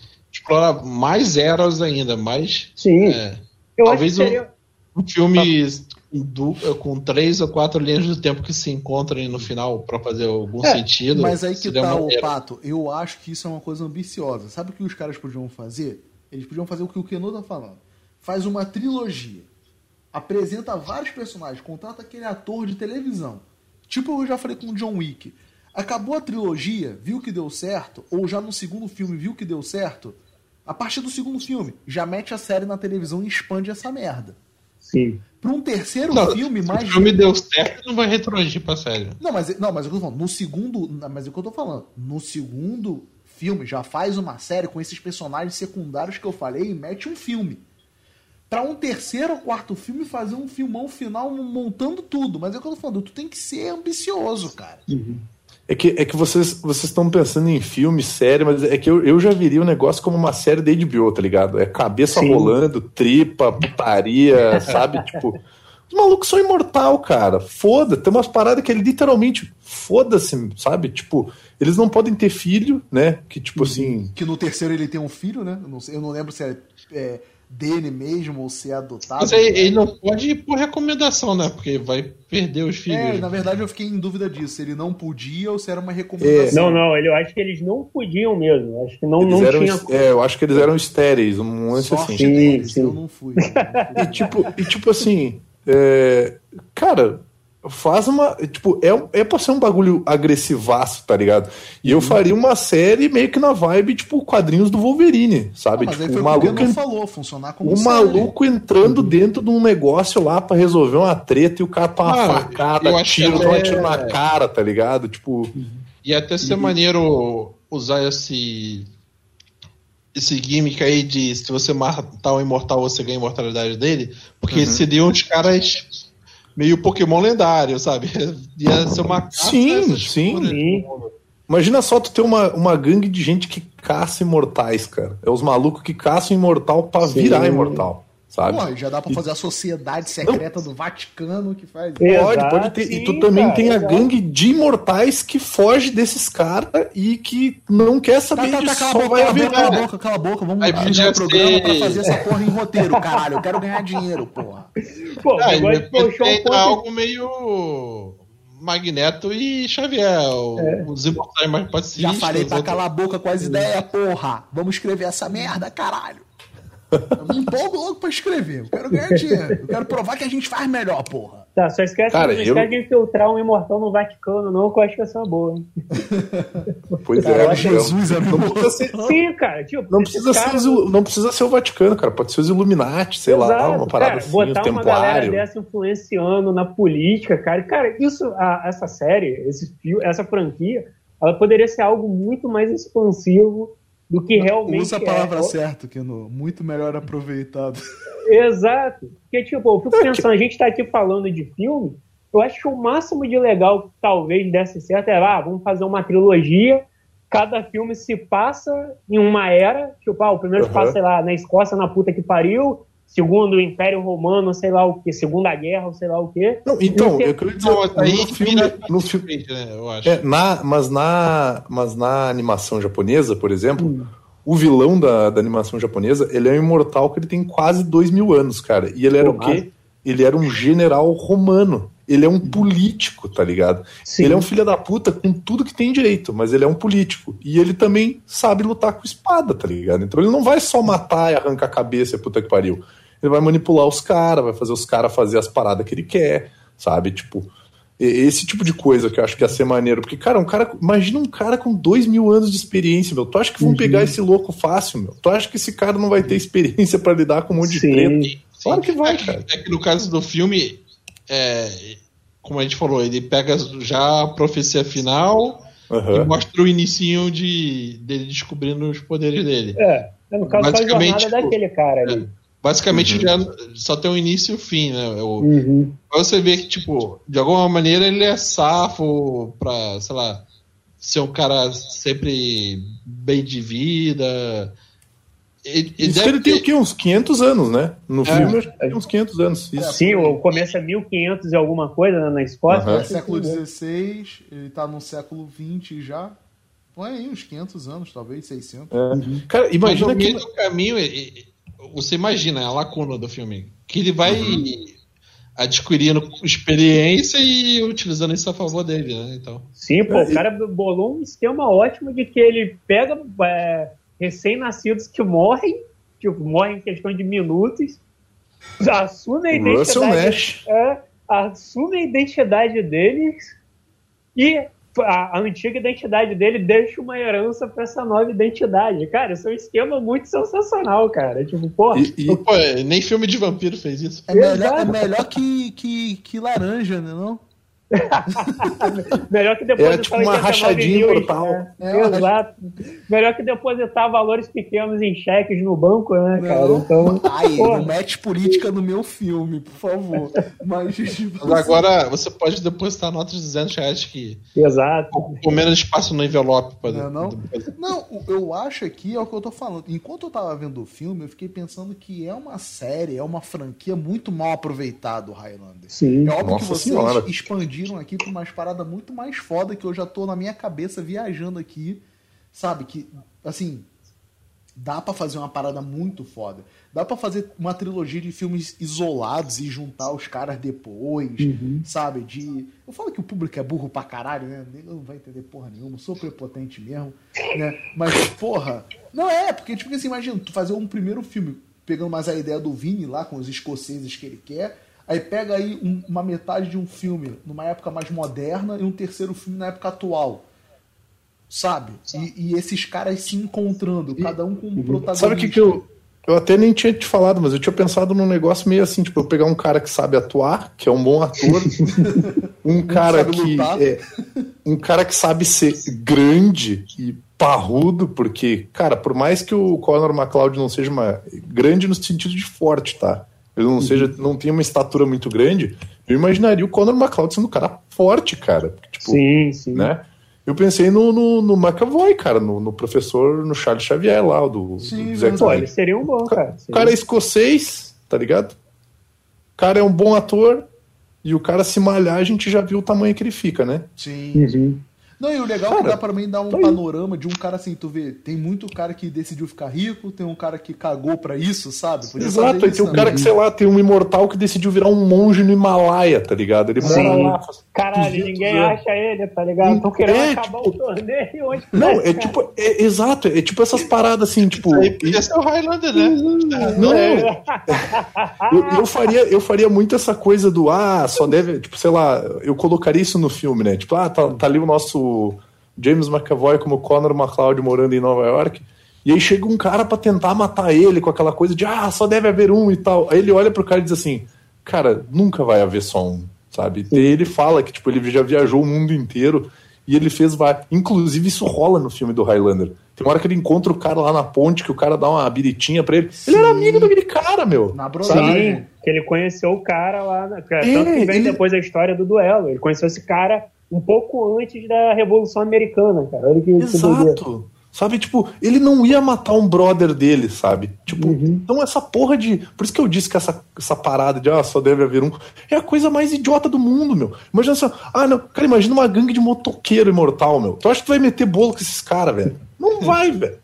Speaker 3: explora mais eras ainda, mais.
Speaker 2: Sim. É,
Speaker 3: talvez seria... um, um, filme do, com três ou quatro linhas do tempo que se encontrem no final para fazer algum é, sentido.
Speaker 1: Mas aí que tá o pato. Eu acho que isso é uma coisa ambiciosa. Sabe o que os caras podiam fazer? Eles podiam fazer o que o Keno tá falando. Faz uma trilogia. Apresenta vários personagens, contrata aquele ator de televisão. Tipo eu já falei com o John Wick. Acabou a trilogia, viu que deu certo, ou já no segundo filme viu que deu certo, a partir do segundo filme, já mete a série na televisão e expande essa merda.
Speaker 2: Sim.
Speaker 1: Pra um terceiro
Speaker 3: Não,
Speaker 1: filme,
Speaker 3: Se
Speaker 1: mais.
Speaker 3: o filme deu certo, não vai retroagir pra série.
Speaker 1: Não, mas, não, mas é o que eu tô falando. No segundo. Mas é o que eu tô falando. No segundo filme, já faz uma série com esses personagens secundários que eu falei e mete um filme. Pra um terceiro ou quarto filme fazer um filmão final montando tudo. Mas é o que eu tô falando. Tu tem que ser ambicioso, cara.
Speaker 4: É que, é que vocês vocês estão pensando em filme, série, mas é que eu, eu já viria o negócio como uma série da HBO, tá ligado? É cabeça
Speaker 2: Sim.
Speaker 4: rolando, tripa, putaria, sabe? Tipo, os malucos são imortal, cara. Foda, tem umas paradas que é literalmente foda-se, sabe? Tipo, eles não podem ter filho, né? Que tipo assim.
Speaker 1: Que no terceiro ele tem um filho, né? Eu não, sei, eu não lembro se é, é dele mesmo ou se é adotado.
Speaker 3: Mas aí ele não pode ir por recomendação, né? Porque vai perder os filhos.
Speaker 1: É, na verdade eu fiquei em dúvida disso. Se ele não podia ou se era uma recomendação.
Speaker 2: Não, não, eu acho que eles não podiam mesmo. Acho que não,
Speaker 4: Eles
Speaker 2: não
Speaker 4: eram,
Speaker 2: tinha.
Speaker 4: é, eu acho que eles eram estéreis, um lance assim.
Speaker 2: Sim,
Speaker 1: deles,
Speaker 2: sim.
Speaker 1: eu não fui. Eu não fui.
Speaker 4: E tipo, e tipo assim, é, cara, faz uma. Tipo, é, é pra ser um bagulho agressivaço, tá ligado? E
Speaker 1: Uhum.
Speaker 4: eu faria uma série meio que na vibe, tipo, quadrinhos do Wolverine, sabe?
Speaker 1: Não, mas aí
Speaker 4: tipo,
Speaker 1: foi
Speaker 4: o maluco,
Speaker 1: falou, funcionar como
Speaker 4: o
Speaker 1: série.
Speaker 4: maluco entrando dentro de um negócio lá pra resolver uma treta e o cara pra uma
Speaker 3: Ah,
Speaker 4: facada, tiro, um
Speaker 3: é-
Speaker 4: tiro na cara, tá ligado? Tipo,
Speaker 3: E até ser
Speaker 1: Uhum.
Speaker 3: maneiro usar esse. Esse gimmick aí de se você matar o imortal, você ganha a imortalidade dele. Porque
Speaker 4: Uhum.
Speaker 3: seriam uns caras meio Pokémon lendário, sabe? Ia ser uma
Speaker 4: Sim. Sim. imagina só tu ter uma, uma gangue de gente que caça imortais, cara. É os malucos que caçam imortal pra
Speaker 2: Sim.
Speaker 4: virar imortal, sabe?
Speaker 1: Pô, já dá pra fazer a sociedade secreta do Vaticano que faz.
Speaker 2: É.
Speaker 4: Pode,
Speaker 2: Exato,
Speaker 4: pode ter. e tu
Speaker 2: sim,
Speaker 4: também
Speaker 2: cara,
Speaker 4: tem a
Speaker 2: exato.
Speaker 4: gangue de imortais que foge desses caras e que não quer
Speaker 1: Tá,
Speaker 4: saber
Speaker 1: tá, tá,
Speaker 4: disso,
Speaker 1: cala a
Speaker 4: só
Speaker 1: boca,
Speaker 4: vai
Speaker 1: cala a boca, cala a boca, cala a boca. Vamos
Speaker 3: podia
Speaker 1: o programa pra fazer essa porra em roteiro, caralho. Eu quero ganhar dinheiro, porra.
Speaker 2: Pô,
Speaker 3: Ah, depois
Speaker 2: puxou um
Speaker 3: algo meio Magneto e Xavier, o- os imortais mais pacíficos.
Speaker 1: Já falei pra
Speaker 3: outros-
Speaker 1: calar a boca com as ideias, porra. Vamos escrever essa merda, caralho. Eu me empolgo logo pra escrever. Eu quero ganhar dinheiro. Eu quero provar que a gente faz melhor, porra.
Speaker 2: Tá, só esquece,
Speaker 4: Cara,
Speaker 2: não
Speaker 4: eu-
Speaker 2: esquece de infiltrar um imortal no Vaticano, não, que eu acho que essa é uma boa. hein?
Speaker 4: Pois
Speaker 2: Cara,
Speaker 4: é,
Speaker 2: eu
Speaker 1: Jesus era
Speaker 4: não precisa ser,
Speaker 2: Sim, cara, tipo,
Speaker 4: não precisa ser, os ilu- não precisa ser o Vaticano, cara. Pode ser os Illuminati, sei lá,
Speaker 2: Exato,
Speaker 4: uma parada
Speaker 2: cara,
Speaker 4: assim,
Speaker 2: botar
Speaker 4: o
Speaker 2: uma galera dessa influenciando na política, cara. Cara, isso, a- essa série, esse fio, essa franquia, ela poderia ser algo muito mais expansivo do que realmente
Speaker 1: Usa a palavra
Speaker 2: é.
Speaker 1: certa, Keno. Muito melhor aproveitado.
Speaker 2: Exato. Porque, tipo, eu fico pensando, a gente tá aqui falando de filme, eu acho que o máximo de legal que talvez desse certo era, ah, vamos fazer uma trilogia, cada filme se passa em uma era, tipo, ah, o primeiro se
Speaker 4: Uhum.
Speaker 2: passa, sei lá, na Escócia, na puta que pariu, segundo o Império Romano, sei lá o quê, Segunda Guerra, sei lá o quê.
Speaker 4: Não, então, eu queria dizer,
Speaker 3: Não, mas aí
Speaker 4: no filme, no filme,
Speaker 3: né, eu acho.
Speaker 4: É, na, mas, na, mas na animação japonesa, por exemplo,
Speaker 2: Hum.
Speaker 4: o vilão da, da animação japonesa, ele é um imortal que ele tem quase dois mil anos, cara. E ele era
Speaker 2: Pô,
Speaker 4: o quê? Ele era um general romano. Ele é um político, tá ligado?
Speaker 2: Sim.
Speaker 4: Ele é um filho da puta com tudo que tem direito, mas ele é um político. E ele também sabe lutar com espada, tá ligado? Então ele não vai só matar e arrancar a cabeça e puta que pariu. Ele vai manipular os caras, vai fazer os caras fazer as paradas que ele quer, sabe? Tipo, e- esse tipo de coisa que eu acho que ia ser maneiro. Porque, cara, um cara. Imagina um cara com dois mil anos de experiência, meu. Tu acha que vão pegar esse louco fácil, meu? Tu acha que esse cara não vai ter experiência pra lidar com um monte de
Speaker 2: Sim.
Speaker 4: treta?
Speaker 3: Sim.
Speaker 4: Claro que vai,
Speaker 3: é,
Speaker 4: cara.
Speaker 3: é que no caso do filme, é, como a gente falou, ele pega já a profecia final e
Speaker 4: Aham.
Speaker 3: mostra o inicinho de, dele descobrindo os poderes dele.
Speaker 2: É, no caso, faz a
Speaker 3: Basicamente,
Speaker 2: jornada
Speaker 3: tipo,
Speaker 2: daquele cara ali.
Speaker 3: Basicamente
Speaker 4: Uhum.
Speaker 3: já só tem o início e o fim, né? O,
Speaker 2: Uhum.
Speaker 3: Você ver que, tipo, de alguma maneira ele é safo pra, sei lá, ser um cara sempre bem de vida. Ele, ele
Speaker 4: Isso
Speaker 3: deve
Speaker 4: que ele tem o quê? Uns 500 anos, né? No
Speaker 3: É.
Speaker 4: filme acho que tem uns 500 anos. Isso.
Speaker 2: Sim, o começo é 1500 e alguma coisa né, na Escócia.
Speaker 4: Aham.
Speaker 1: É século? XVI, ele tá no século XX já. Põe aí uns 500 anos, talvez, 600.
Speaker 4: É. Cara,
Speaker 3: Mas
Speaker 4: imagina
Speaker 3: no meio
Speaker 4: que.
Speaker 3: do caminho, você imagina a lacuna do filme. Que ele vai adquirindo experiência e utilizando isso a favor dele, né? Então.
Speaker 2: Sim, pô,
Speaker 4: É,
Speaker 2: o cara bolou um esquema ótimo de que ele pega é, recém-nascidos que morrem, tipo, morrem em questão de minutos, assume a identidade, é, assume a identidade deles e a, a, antiga identidade dele deixa uma herança pra essa nova identidade. Cara, isso é um esquema muito sensacional, cara. Tipo, porra. E,
Speaker 3: e, pô, nem filme de vampiro fez isso.
Speaker 1: É melhor, é melhor que, que, que laranja, né? Não?
Speaker 2: Melhor que depositar
Speaker 4: é, tipo uma rachadinha portal. Né?
Speaker 2: É, Exato. Melhor que depositar valores pequenos em cheques no banco, né, cara? Não. Então,
Speaker 1: Ai, não mete política no meu filme, por favor. Mas,
Speaker 3: tipo, Mas agora você pode depositar notas de 200 reais que.
Speaker 2: Exato.
Speaker 3: Com menos espaço no envelope.
Speaker 1: Não, não? não, eu acho aqui é o que eu tô falando. Enquanto eu tava vendo o filme, eu fiquei pensando que é uma série, é uma franquia muito mal aproveitada, o Highlander.
Speaker 2: Sim.
Speaker 1: É óbvio Nossa que vocês senhora. expandiram expandiram aqui pra umas paradas muito mais foda que eu já tô na minha cabeça viajando aqui, sabe? Que, assim, dá para fazer uma parada muito foda. Dá para fazer uma trilogia de filmes isolados e juntar os caras depois, uhum. sabe? De. Eu falo que o público é burro pra caralho, né? Ele não vai entender porra nenhuma, sou prepotente mesmo, né? Mas, porra. Não é, porque, tipo assim, imagina, tu fazer um primeiro filme pegando mais a ideia do Vini lá com os escoceses que ele quer Aí pega aí um, uma metade de um filme numa época mais moderna e um terceiro filme na época atual. Sabe? E, e esses caras se encontrando, e, cada um com um protagonista.
Speaker 4: Sabe o que, que eu. Eu até nem tinha te falado, mas eu tinha pensado num negócio meio assim, tipo, eu pegar um cara que sabe atuar, que é um bom ator, um cara que é, um cara que sabe ser grande e parrudo, porque, cara, por mais que o Conor McLeod não seja uma grande no sentido de forte, tá? Ele não seja, uhum. não tem uma estatura muito grande, eu imaginaria o Conor McLeod sendo um cara forte, cara.
Speaker 2: Tipo, sim, sim.
Speaker 4: Né? Eu pensei no, no, no McAvoy, cara, no, no, professor, no Charles Xavier lá, do,
Speaker 2: sim, do Zé Pô, ele seria um bom, cara.
Speaker 4: O cara é escocês, tá ligado? O cara é um bom ator, e o cara se malhar, a gente já viu o tamanho que ele fica, né?
Speaker 1: Sim. Uhum. Não, e o legal cara, é que dá pra mim dar um panorama de um cara assim, tu vê, tem muito cara que decidiu ficar rico, tem um cara que cagou pra isso, sabe?
Speaker 4: Podia Exato, e tem um cara que, sei lá, tem um imortal que decidiu virar um monge no Himalaia, tá ligado? Ele
Speaker 2: Sim. mora lá. Caralho, ninguém anos. acha ele, tá ligado? Estão querendo é, acabar tipo... o torneio hoje.
Speaker 4: Não, é tipo, é, exato, é tipo essas paradas assim, tipo.
Speaker 3: Esse é o Highlander, né?
Speaker 4: Não, é. eu, eu, faria, eu faria muito essa coisa do, ah, só deve, tipo, sei lá, eu colocaria isso no filme, né? Tipo, ah, tá, tá ali o nosso James McAvoy como Connor McLeod morando em Nova York. E aí chega um cara para tentar matar ele com aquela coisa de ah, só deve haver um e tal. Aí ele olha pro cara e diz assim: Cara, nunca vai haver só um, sabe? E ele fala que tipo, ele já viajou o mundo inteiro e ele fez vai. Inclusive, isso rola no filme do Highlander. Tem uma hora que ele encontra o cara lá na ponte, que o cara dá uma biritinha pra ele. Sim. Ele era amigo daquele cara, meu.
Speaker 2: Na Sim, que ele conheceu o cara lá. Né? Tanto que vem ele... depois a história do duelo. Ele conheceu esse cara um pouco antes da Revolução Americana, cara. Olha que,
Speaker 4: Exato. Que sabe, tipo, ele não ia matar um brother dele, sabe? Tipo, uhum. então essa porra de. Por isso que eu disse que essa, essa parada de ah, só deve haver um. É a coisa mais idiota do mundo, meu. Imagina só. Ah, não. Cara, imagina uma gangue de motoqueiro imortal, meu. Tu acha que tu vai meter bolo com esses caras, velho? Não vai, velho.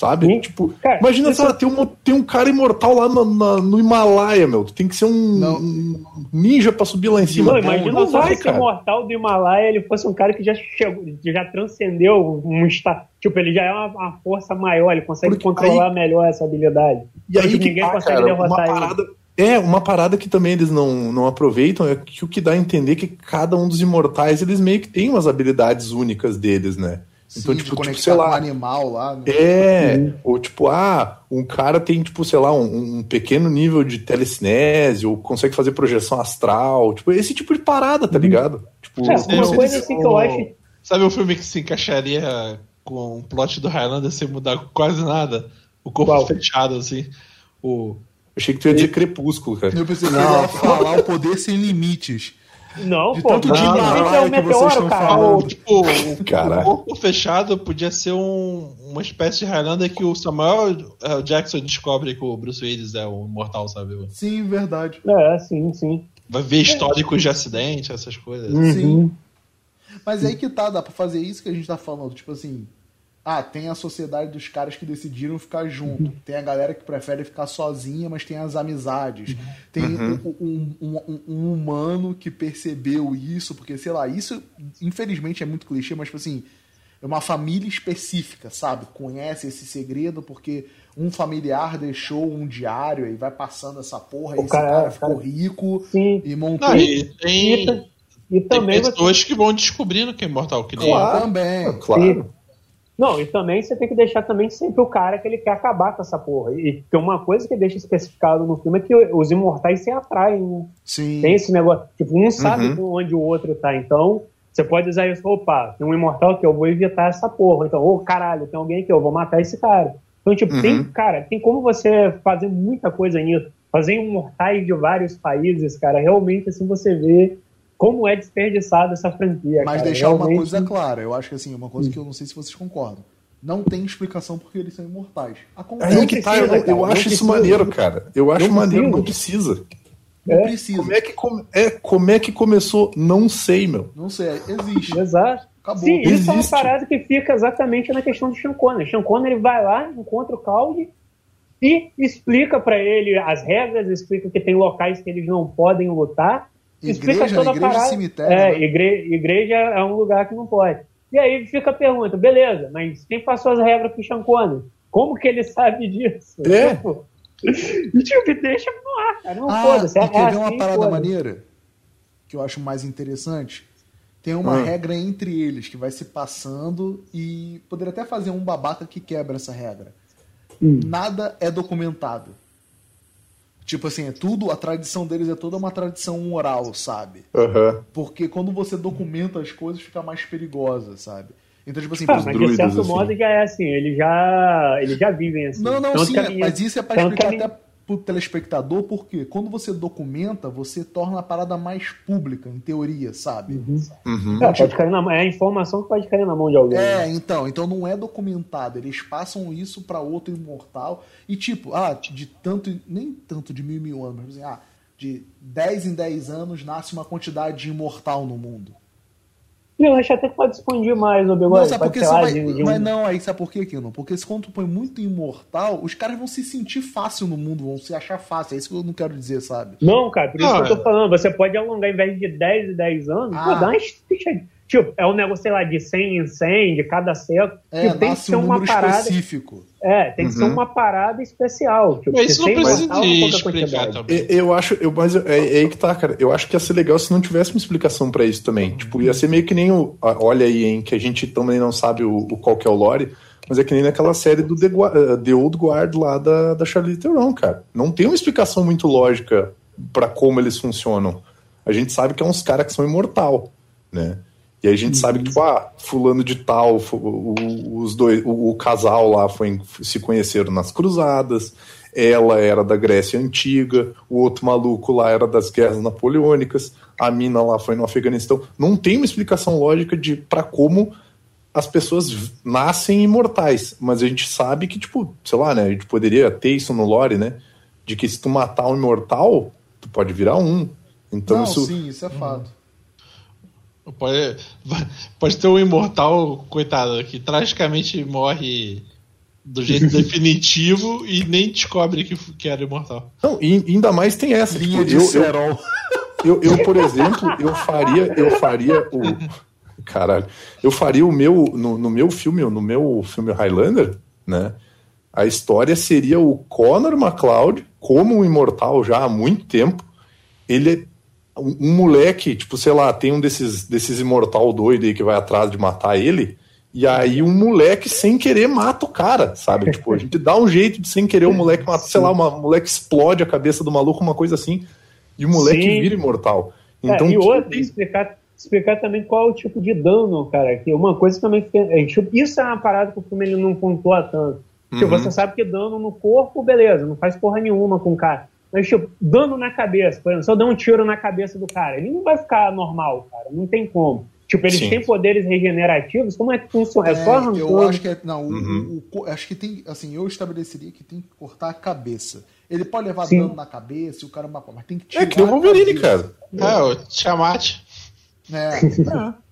Speaker 4: Sabe? Sim. Tipo, cara, imagina só, tem, um, tem um cara imortal lá no, no, no Himalaia, meu. Tu tem que ser um, ninja pra subir lá em cima.
Speaker 2: Não, imagina não, só vai, se o imortal do Himalaia ele fosse um cara que já chegou, já transcendeu um estado. Tipo, ele já é uma, uma força maior, ele consegue Porque controlar aí, melhor essa habilidade.
Speaker 4: E aí que ninguém tá, consegue cara, derrotar uma parada, ele. É, uma parada que também eles não, não aproveitam é que o que dá a entender é que cada um dos imortais, eles meio que tem umas habilidades únicas deles, né?
Speaker 1: Então, Sim, tipo, tipo, sei lá. Um animal lá. Né?
Speaker 4: É, uhum. ou tipo, ah, um cara tem, tipo, sei lá, um, um, pequeno nível de telecinese, ou consegue fazer projeção astral, tipo, esse tipo de parada, tá uhum. ligado? Tipo,
Speaker 2: é, uma coisa assim que eu acho.
Speaker 3: Sabe um filme que se encaixaria com o plot do Highlander sem mudar quase nada? O corpo Qual? fechado, assim. O.
Speaker 4: Eu achei que tu ia dizer Crepúsculo, cara.
Speaker 1: Eu pensei que ia falar o poder sem limites.
Speaker 2: Não, de pô, tanto de não, é um meteoro, cara.
Speaker 3: O, tipo, o corpo fechado podia ser um, uma espécie de Highlander que o Samuel uh, Jackson descobre que o Bruce Willis é o imortal, sabe?
Speaker 1: Sim, verdade.
Speaker 2: É, sim, sim.
Speaker 3: Vai ver históricos é. de acidente, essas coisas.
Speaker 1: Uhum. Sim. Mas aí que tá, dá pra fazer isso que a gente tá falando. Tipo assim, ah, tem a sociedade dos caras que decidiram ficar junto. Uhum. Tem a galera que prefere ficar sozinha, mas tem as amizades. Uhum. Tem uhum. Um, um, um, um, humano que percebeu isso, porque, sei lá, isso infelizmente é muito clichê, mas tipo assim, é uma família específica, sabe? Conhece esse segredo porque um familiar deixou um diário e vai passando essa porra, e esse cara, cara ficou rico
Speaker 2: Sim.
Speaker 1: e montou. Não, e
Speaker 3: tem,
Speaker 2: E também
Speaker 3: Tem pessoas você... que vão descobrindo que é imortal que nem
Speaker 1: claro, também.
Speaker 4: Claro.
Speaker 2: Não, e também você tem que deixar também sempre o cara que ele quer acabar com essa porra. E tem uma coisa que deixa especificado no filme é que os imortais se atraem, né?
Speaker 1: Sim.
Speaker 2: Tem esse negócio. Tipo, um sabe uhum. onde o outro tá. Então, você pode usar isso, opa, tem um imortal que eu vou evitar essa porra. Então, ô oh, caralho, tem alguém que eu vou matar esse cara. Então, tipo, uhum. tem, cara, tem como você fazer muita coisa nisso. Fazer imortais de vários países, cara. Realmente, assim, você vê como é desperdiçada essa franquia.
Speaker 1: Mas
Speaker 2: cara.
Speaker 1: deixar Realmente... uma coisa clara, eu acho que assim, uma coisa que eu não sei se vocês concordam. Não tem explicação porque eles são imortais.
Speaker 4: Acontece. Aí que tá, eu, eu acho isso maneiro, cara. Eu acho não maneiro, não precisa.
Speaker 1: Não é. precisa.
Speaker 4: Como é, que é, como é que começou? Não sei, meu.
Speaker 1: Não sei, existe.
Speaker 2: Exato. Acabou. Sim, Existe. isso é uma parada que fica exatamente na questão do Sean Connery. Sean Connery vai lá, encontra o Cloud e explica para ele as regras, explica que tem locais que eles não podem lutar
Speaker 1: Igreja, explica toda igreja a parada. Cemitério,
Speaker 2: é, né? igre, igreja é um lugar que não pode. E aí fica a pergunta, beleza, mas quem passou as regras pro Sean Como que ele sabe disso?
Speaker 4: É.
Speaker 2: Tipo, tipo deixa no ar, cara. Não
Speaker 1: ah,
Speaker 2: foda-se.
Speaker 1: É, quer ver uma assim, parada foda. maneira? Que eu acho mais interessante? Tem uma hum. regra entre eles que vai se passando e poderia até fazer um babaca que quebra essa regra. Hum. Nada é documentado. Tipo assim, é tudo, a tradição deles é toda uma tradição oral, sabe?
Speaker 4: Uhum.
Speaker 1: Porque quando você documenta as coisas, fica mais perigosa, sabe? Então, tipo assim,
Speaker 2: ah, mas druidos, de certo assim. modo já é assim, eles já, eles já vivem assim.
Speaker 1: Não, não, sim, minha, mas isso é pra explicar até pro telespectador, porque quando você documenta, você torna a parada mais pública, em teoria, sabe?
Speaker 2: Uhum. Uhum. É, pode cair na, é a informação que pode cair na mão de alguém.
Speaker 1: É, então, então não é documentado. Eles passam isso para outro imortal e tipo, ah, de tanto, nem tanto de mil e mil anos, mas assim, ah, de 10 em 10 anos nasce uma quantidade de imortal no mundo.
Speaker 2: Eu acho até que pode expandir mais o. Não,
Speaker 1: sabe porque vai, de, de. Mas não, aí sabe por quê, Kino? Porque se quando tu põe muito imortal, os caras vão se sentir fácil no mundo, vão se achar fácil. É isso que eu não quero dizer, sabe?
Speaker 2: Não, cara, por isso ah, que eu tô falando. Você pode alongar, em vez de 10 e 10 anos, ah. pô, dá uma Tipo, é um negócio, sei lá, de 100 em 100, de cada século.
Speaker 1: É, tipo, tem que ser um uma parada. específico.
Speaker 2: É, tem que uhum. ser uma parada especial. Tipo,
Speaker 3: mas isso não precisa de explicar
Speaker 4: também. Eu acho, eu, mas é, é, aí que tá, cara. Eu acho que ia ser legal se não tivesse uma explicação para isso também. Uhum. Tipo, ia ser meio que nem o. Olha aí, hein, que a gente também não sabe o, o qual que é o lore. Mas é que nem naquela série do The, uh, The Old Guard lá da, da Charlize Theron, cara. Não tem uma explicação muito lógica para como eles funcionam. A gente sabe que é uns caras que são imortal, né? E aí a gente sabe que, tipo, ah, fulano de tal, os dois, o, o, casal lá foi, se conheceram nas cruzadas, ela era da Grécia Antiga, o outro maluco lá era das guerras napoleônicas, a mina lá foi no Afeganistão. Não tem uma explicação lógica de para como as pessoas nascem imortais, mas a gente sabe que, tipo, sei lá, né, a gente poderia ter isso no lore, né, de que se tu matar um imortal, tu pode virar um. Então
Speaker 1: Não,
Speaker 4: isso...
Speaker 1: sim, isso é fato.
Speaker 3: Pode, pode ter um imortal, coitado, que tragicamente morre do jeito definitivo e nem descobre que, que era imortal.
Speaker 4: Não, e ainda mais tem essa.
Speaker 1: Linha tipo, de eu, eu,
Speaker 4: eu, eu, por exemplo, eu faria, eu faria o. Caralho. Eu faria o meu. No, no meu filme, no meu filme Highlander, né? A história seria o Connor MacLeod, como um imortal já há muito tempo. Ele um, moleque, tipo, sei lá, tem um desses, desses imortal doido aí que vai atrás de matar ele, e aí um moleque sem querer mata o cara, sabe? Tipo, a gente dá um jeito de sem querer o moleque mata, sei lá, o moleque explode a cabeça do maluco, uma coisa assim, e o moleque Sim. vira imortal.
Speaker 2: É, então, é, e outra, explicar, explicar também qual é o tipo de dano, cara, que uma coisa também tipo, isso é uma parada que o filme ele não pontua tanto. Tipo, uhum. você sabe que dano no corpo, beleza, não faz porra nenhuma com o cara. Mas, tipo, dano na cabeça, por exemplo, se eu der um tiro na cabeça do cara, ele não vai ficar normal, cara. Não tem como. Tipo, eles Sim. têm poderes regenerativos, como é que funciona? É, é só
Speaker 1: arrancando? Eu acho que é, não, uhum. o, o, acho que tem, assim, eu estabeleceria que tem que cortar a cabeça. Ele pode levar Sim. dano na cabeça e o cara mas tem que tirar.
Speaker 4: É que o Wolverine, cara.
Speaker 3: É, o Tiamat.
Speaker 1: É. é.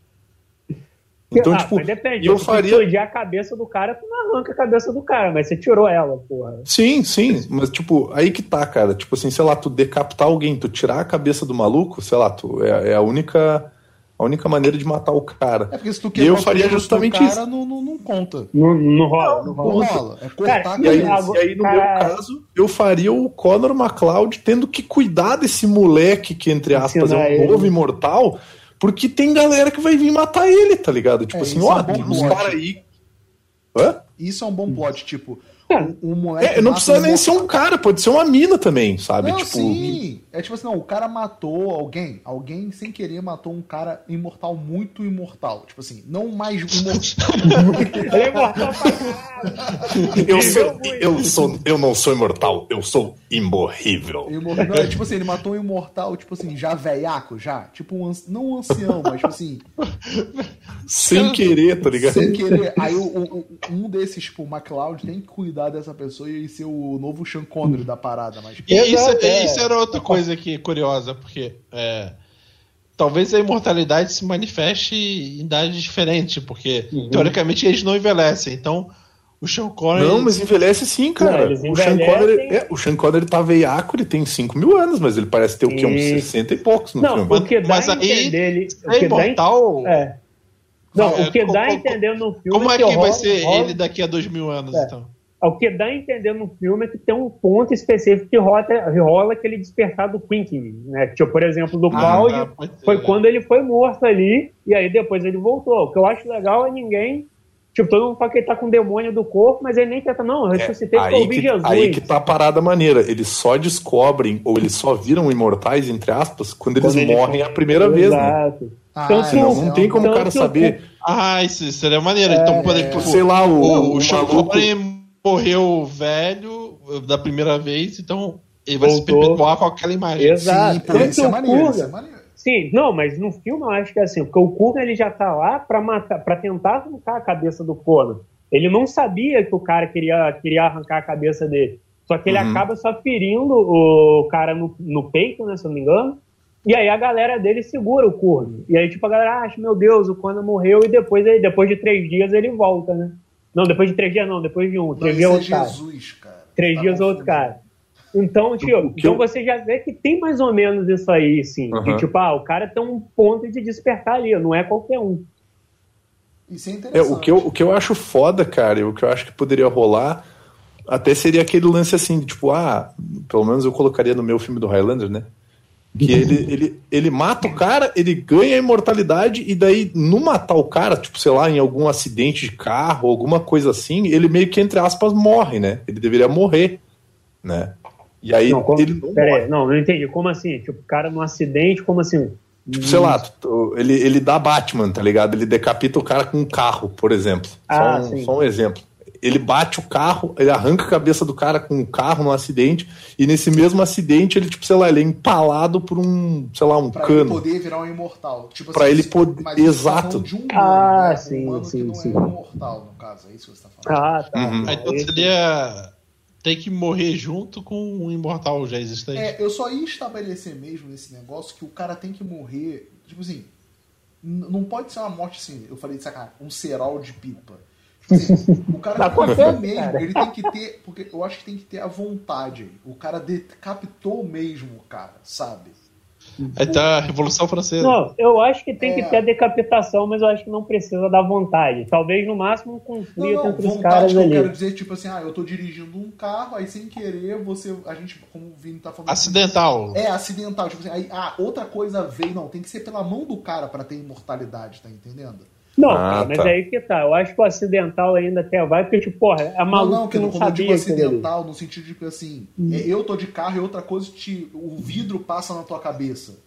Speaker 2: Então, ah, tipo, mas depende. Eu faria. Se a cabeça do cara, tu não arranca a cabeça do cara, mas você tirou ela, porra.
Speaker 4: Sim, sim. Mas, tipo, aí que tá, cara. Tipo assim, sei lá, tu decapitar alguém, tu tirar a cabeça do maluco, sei lá, tu é, é a única. A única maneira de matar o cara.
Speaker 1: É porque se tu
Speaker 4: e eu faria justamente cara, isso.
Speaker 1: Não, não, não conta.
Speaker 2: Não, não rola. Não,
Speaker 1: não rola. É cortar cara,
Speaker 4: e, aí, e aí, no cara... meu caso, eu faria o Conor McLeod tendo que cuidar desse moleque que, entre aspas, é um novo imortal Porque tem galera que vai vir matar ele, tá ligado? Tipo
Speaker 1: É,
Speaker 4: assim,
Speaker 1: isso
Speaker 4: ó,
Speaker 1: é um
Speaker 4: tem uns caras aí. Hã?
Speaker 1: Isso é um bom plot, tipo,
Speaker 2: É.
Speaker 1: moleque.
Speaker 4: É, não precisa nem ser um cara, pode ser uma mina também, sabe?
Speaker 1: Não,
Speaker 4: tipo,
Speaker 1: sim. É tipo assim, não, o cara matou alguém. Alguém sem querer matou um cara imortal muito imortal. Tipo assim, não mais imortal.
Speaker 2: É imortal
Speaker 4: eu, sou,
Speaker 2: muito.
Speaker 4: eu, sou, eu não sou imortal, eu sou imorrível.
Speaker 1: Imor- Não, é tipo assim, ele matou um imortal, tipo assim, já velhaco, já. Tipo um anci- não um ancião, mas tipo assim,
Speaker 4: Sem querer, tá ligado?
Speaker 1: sem querer. Aí o- o- um desses, tipo, o McLeod, tem que cuidar dessa pessoa e ser o novo Sean Connery da parada, mas.
Speaker 3: E isso,
Speaker 2: Exato, é.
Speaker 3: isso era outra coisa que curiosa, porque é, talvez a imortalidade se manifeste em idades diferentes, porque
Speaker 2: Uhum.
Speaker 3: teoricamente eles não envelhecem. Então, o Sean Connery.
Speaker 4: Não, mas envelhece sim, cara.
Speaker 2: Não,
Speaker 4: o, Sean. Connery, é, o Sean Connery tá veiaco, ele tem 5 mil anos, mas ele parece ter o quê? Uns
Speaker 2: Sim.
Speaker 4: 60 e poucos no
Speaker 2: Não,
Speaker 4: filme.
Speaker 2: o que dá
Speaker 3: Mas
Speaker 2: a
Speaker 3: aí,
Speaker 2: entender. ele- O
Speaker 3: é
Speaker 2: que dá
Speaker 3: imortal.
Speaker 2: É. Não,
Speaker 3: É,
Speaker 2: o que dá a
Speaker 3: co-
Speaker 2: entender no filme
Speaker 3: Como é que
Speaker 2: rola-
Speaker 3: vai ser ele daqui a dois mil anos,
Speaker 2: É.
Speaker 3: então?
Speaker 2: O que dá a entender no filme é que tem um ponto específico que rola, rola aquele despertar do Quinkin, né? Tipo, por exemplo, do Cláudio,
Speaker 3: Ah, ser,
Speaker 2: foi
Speaker 3: né?
Speaker 2: quando ele foi morto ali, e aí depois ele voltou. O que eu acho legal é ninguém. Tipo, todo mundo fala que ele tá com o demônio do corpo, mas ele nem tenta, não, eu
Speaker 4: É,
Speaker 2: ressuscitei porque eu
Speaker 4: aí,
Speaker 2: ouvi
Speaker 4: que,
Speaker 2: Jesus.
Speaker 4: aí que tá a parada maneira. Eles só descobrem, ou eles só viram imortais, entre aspas, quando eles
Speaker 2: ele
Speaker 4: morrem
Speaker 2: foi-
Speaker 4: a primeira vez, né?
Speaker 2: Exato.
Speaker 1: Ah,
Speaker 2: Tanto
Speaker 4: Senão
Speaker 2: que
Speaker 4: não tem como o cara
Speaker 2: tanto que
Speaker 4: saber.
Speaker 3: Ah, isso seria maneiro. então, por exemplo,
Speaker 4: Sei lá, o,
Speaker 3: o,
Speaker 4: o
Speaker 3: o
Speaker 4: maluco-
Speaker 3: morreu velho da primeira vez, então ele vai se perpetuar com aquela imagem.
Speaker 2: Exato.
Speaker 1: Sim,
Speaker 2: Tanto
Speaker 1: isso é maneiro, isso é maneiro.
Speaker 2: Sim, não, mas no filme eu acho que é assim, porque o Kurgan ele já tá lá pra matar, para tentar arrancar a cabeça do Conan. Ele não sabia que o cara queria, queria arrancar a cabeça dele. Só que ele
Speaker 4: Uhum.
Speaker 2: acaba só ferindo o cara no, no peito, né, se eu não me engano. E aí a galera dele segura o Kurgan. E aí, tipo, a galera acha, meu Deus, o Conan morreu e depois, ele- depois de três dias ele volta, né? Não, depois de três dias não, depois de um. Três dias
Speaker 1: é
Speaker 2: outro cara.
Speaker 1: Jesus, cara.
Speaker 2: Três
Speaker 1: Tá
Speaker 2: dias outro
Speaker 1: confundindo.
Speaker 2: cara. Então, tio,
Speaker 4: que
Speaker 2: então
Speaker 4: eu-
Speaker 2: você já vê que tem mais ou menos isso aí, sim. Que,
Speaker 4: Aham.
Speaker 2: tipo, ah, o cara tem um ponto de despertar ali, não é qualquer um.
Speaker 1: Isso é
Speaker 4: É,
Speaker 1: interessante.
Speaker 4: o, que eu, o que eu acho foda, cara, e o que eu acho que poderia rolar, até seria aquele lance assim, de, tipo, ah, pelo menos eu colocaria no meu filme do Highlander, né? Que ele, ele, ele mata o cara, ele ganha a imortalidade, e daí, no matar o cara, tipo, sei lá, em algum acidente de carro, alguma coisa assim, ele meio que, entre aspas, morre, né? Ele deveria morrer, né? E aí
Speaker 2: não, como,
Speaker 4: ele não
Speaker 2: pera aí, não, não entendi. Como assim? Tipo, o cara num acidente, como assim?
Speaker 4: Tipo, sei lá, ele, ele dá Batman, tá ligado? Ele decapita o cara com um carro, por exemplo.
Speaker 2: Ah,
Speaker 4: só, um, só um exemplo. Ele bate o carro, ele arranca a cabeça do cara com um carro num acidente, e nesse mesmo acidente, ele, tipo, sei lá, ele é empalado por um, sei lá, um
Speaker 1: Pra ele
Speaker 4: cano.
Speaker 1: poder virar um imortal. Tipo
Speaker 4: Pra ele
Speaker 1: se-
Speaker 4: poder-
Speaker 1: tá
Speaker 4: exato.
Speaker 1: um humano,
Speaker 2: Ah,
Speaker 1: né?
Speaker 2: sim,
Speaker 1: um humano
Speaker 2: sim,
Speaker 1: que não
Speaker 2: sim.
Speaker 1: é imortal, no caso. É isso que você tá falando.
Speaker 2: Ah, tá.
Speaker 4: Uhum.
Speaker 3: Aí então
Speaker 2: esse-
Speaker 3: seria ter que morrer junto com um imortal já existente.
Speaker 1: É, eu só ia estabelecer mesmo nesse negócio que o cara tem que morrer. Tipo assim, não pode ser uma morte assim, eu falei de sacanagem, um cerol de pipa. Assim, o cara tem que mesmo,
Speaker 2: cara.
Speaker 1: ele tem que ter, porque eu acho que tem que ter a vontade. aí. O cara decapitou mesmo o cara, sabe?
Speaker 3: Aí tá a Revolução Francesa.
Speaker 2: Não, eu acho que tem
Speaker 1: É.
Speaker 2: que ter a decapitação, mas eu acho que não precisa da vontade. Talvez no máximo um
Speaker 1: Não,
Speaker 2: conflito
Speaker 1: não,
Speaker 2: entre os
Speaker 1: vontade
Speaker 2: caras
Speaker 1: que eu
Speaker 2: ali.
Speaker 1: quero dizer, tipo assim, ah, eu tô dirigindo um carro, aí sem querer, você, a gente, como o Vini tá falando...
Speaker 3: Acidental.
Speaker 1: É, acidental. Tipo assim, aí, ah, outra coisa veio. Não, tem que ser pela mão do cara pra ter imortalidade, tá entendendo?
Speaker 2: Não,
Speaker 4: Ah,
Speaker 2: mas
Speaker 4: tá.
Speaker 2: aí que tá. Eu acho que o acidental ainda até vai, porque, tipo, porra, a maluco
Speaker 1: não, não,
Speaker 2: que
Speaker 1: que
Speaker 2: não
Speaker 1: eu digo
Speaker 2: ali.
Speaker 1: acidental, no sentido de que assim, é, eu tô de carro e outra coisa, te, o vidro passa na tua cabeça.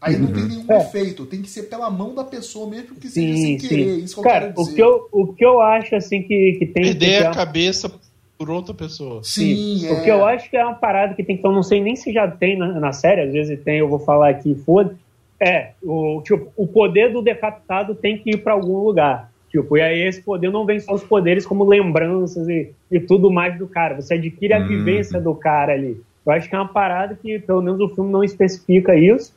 Speaker 1: Aí não tem nenhum
Speaker 2: É.
Speaker 1: efeito, tem que ser pela mão da pessoa mesmo que seja
Speaker 2: Sim,
Speaker 1: sem querer.
Speaker 2: sim.
Speaker 1: Isso que eu
Speaker 2: Cara,
Speaker 1: quero
Speaker 2: o que eu, o que eu acho, assim, que, que tem que
Speaker 3: Perder
Speaker 2: ter
Speaker 3: a cabeça por outra pessoa.
Speaker 1: Sim, é.
Speaker 2: O que eu acho que é uma parada que tem que. Eu não sei nem se já tem na, na série, às vezes tem, eu vou falar aqui, foda. É, o, tipo, o poder do decapitado tem que ir pra algum lugar. Tipo, e aí esse poder não vem só os poderes como lembranças e, e tudo mais do cara. Você adquire a
Speaker 4: Uhum.
Speaker 2: vivência do cara ali. Eu acho que é uma parada que, pelo menos, o filme não especifica isso.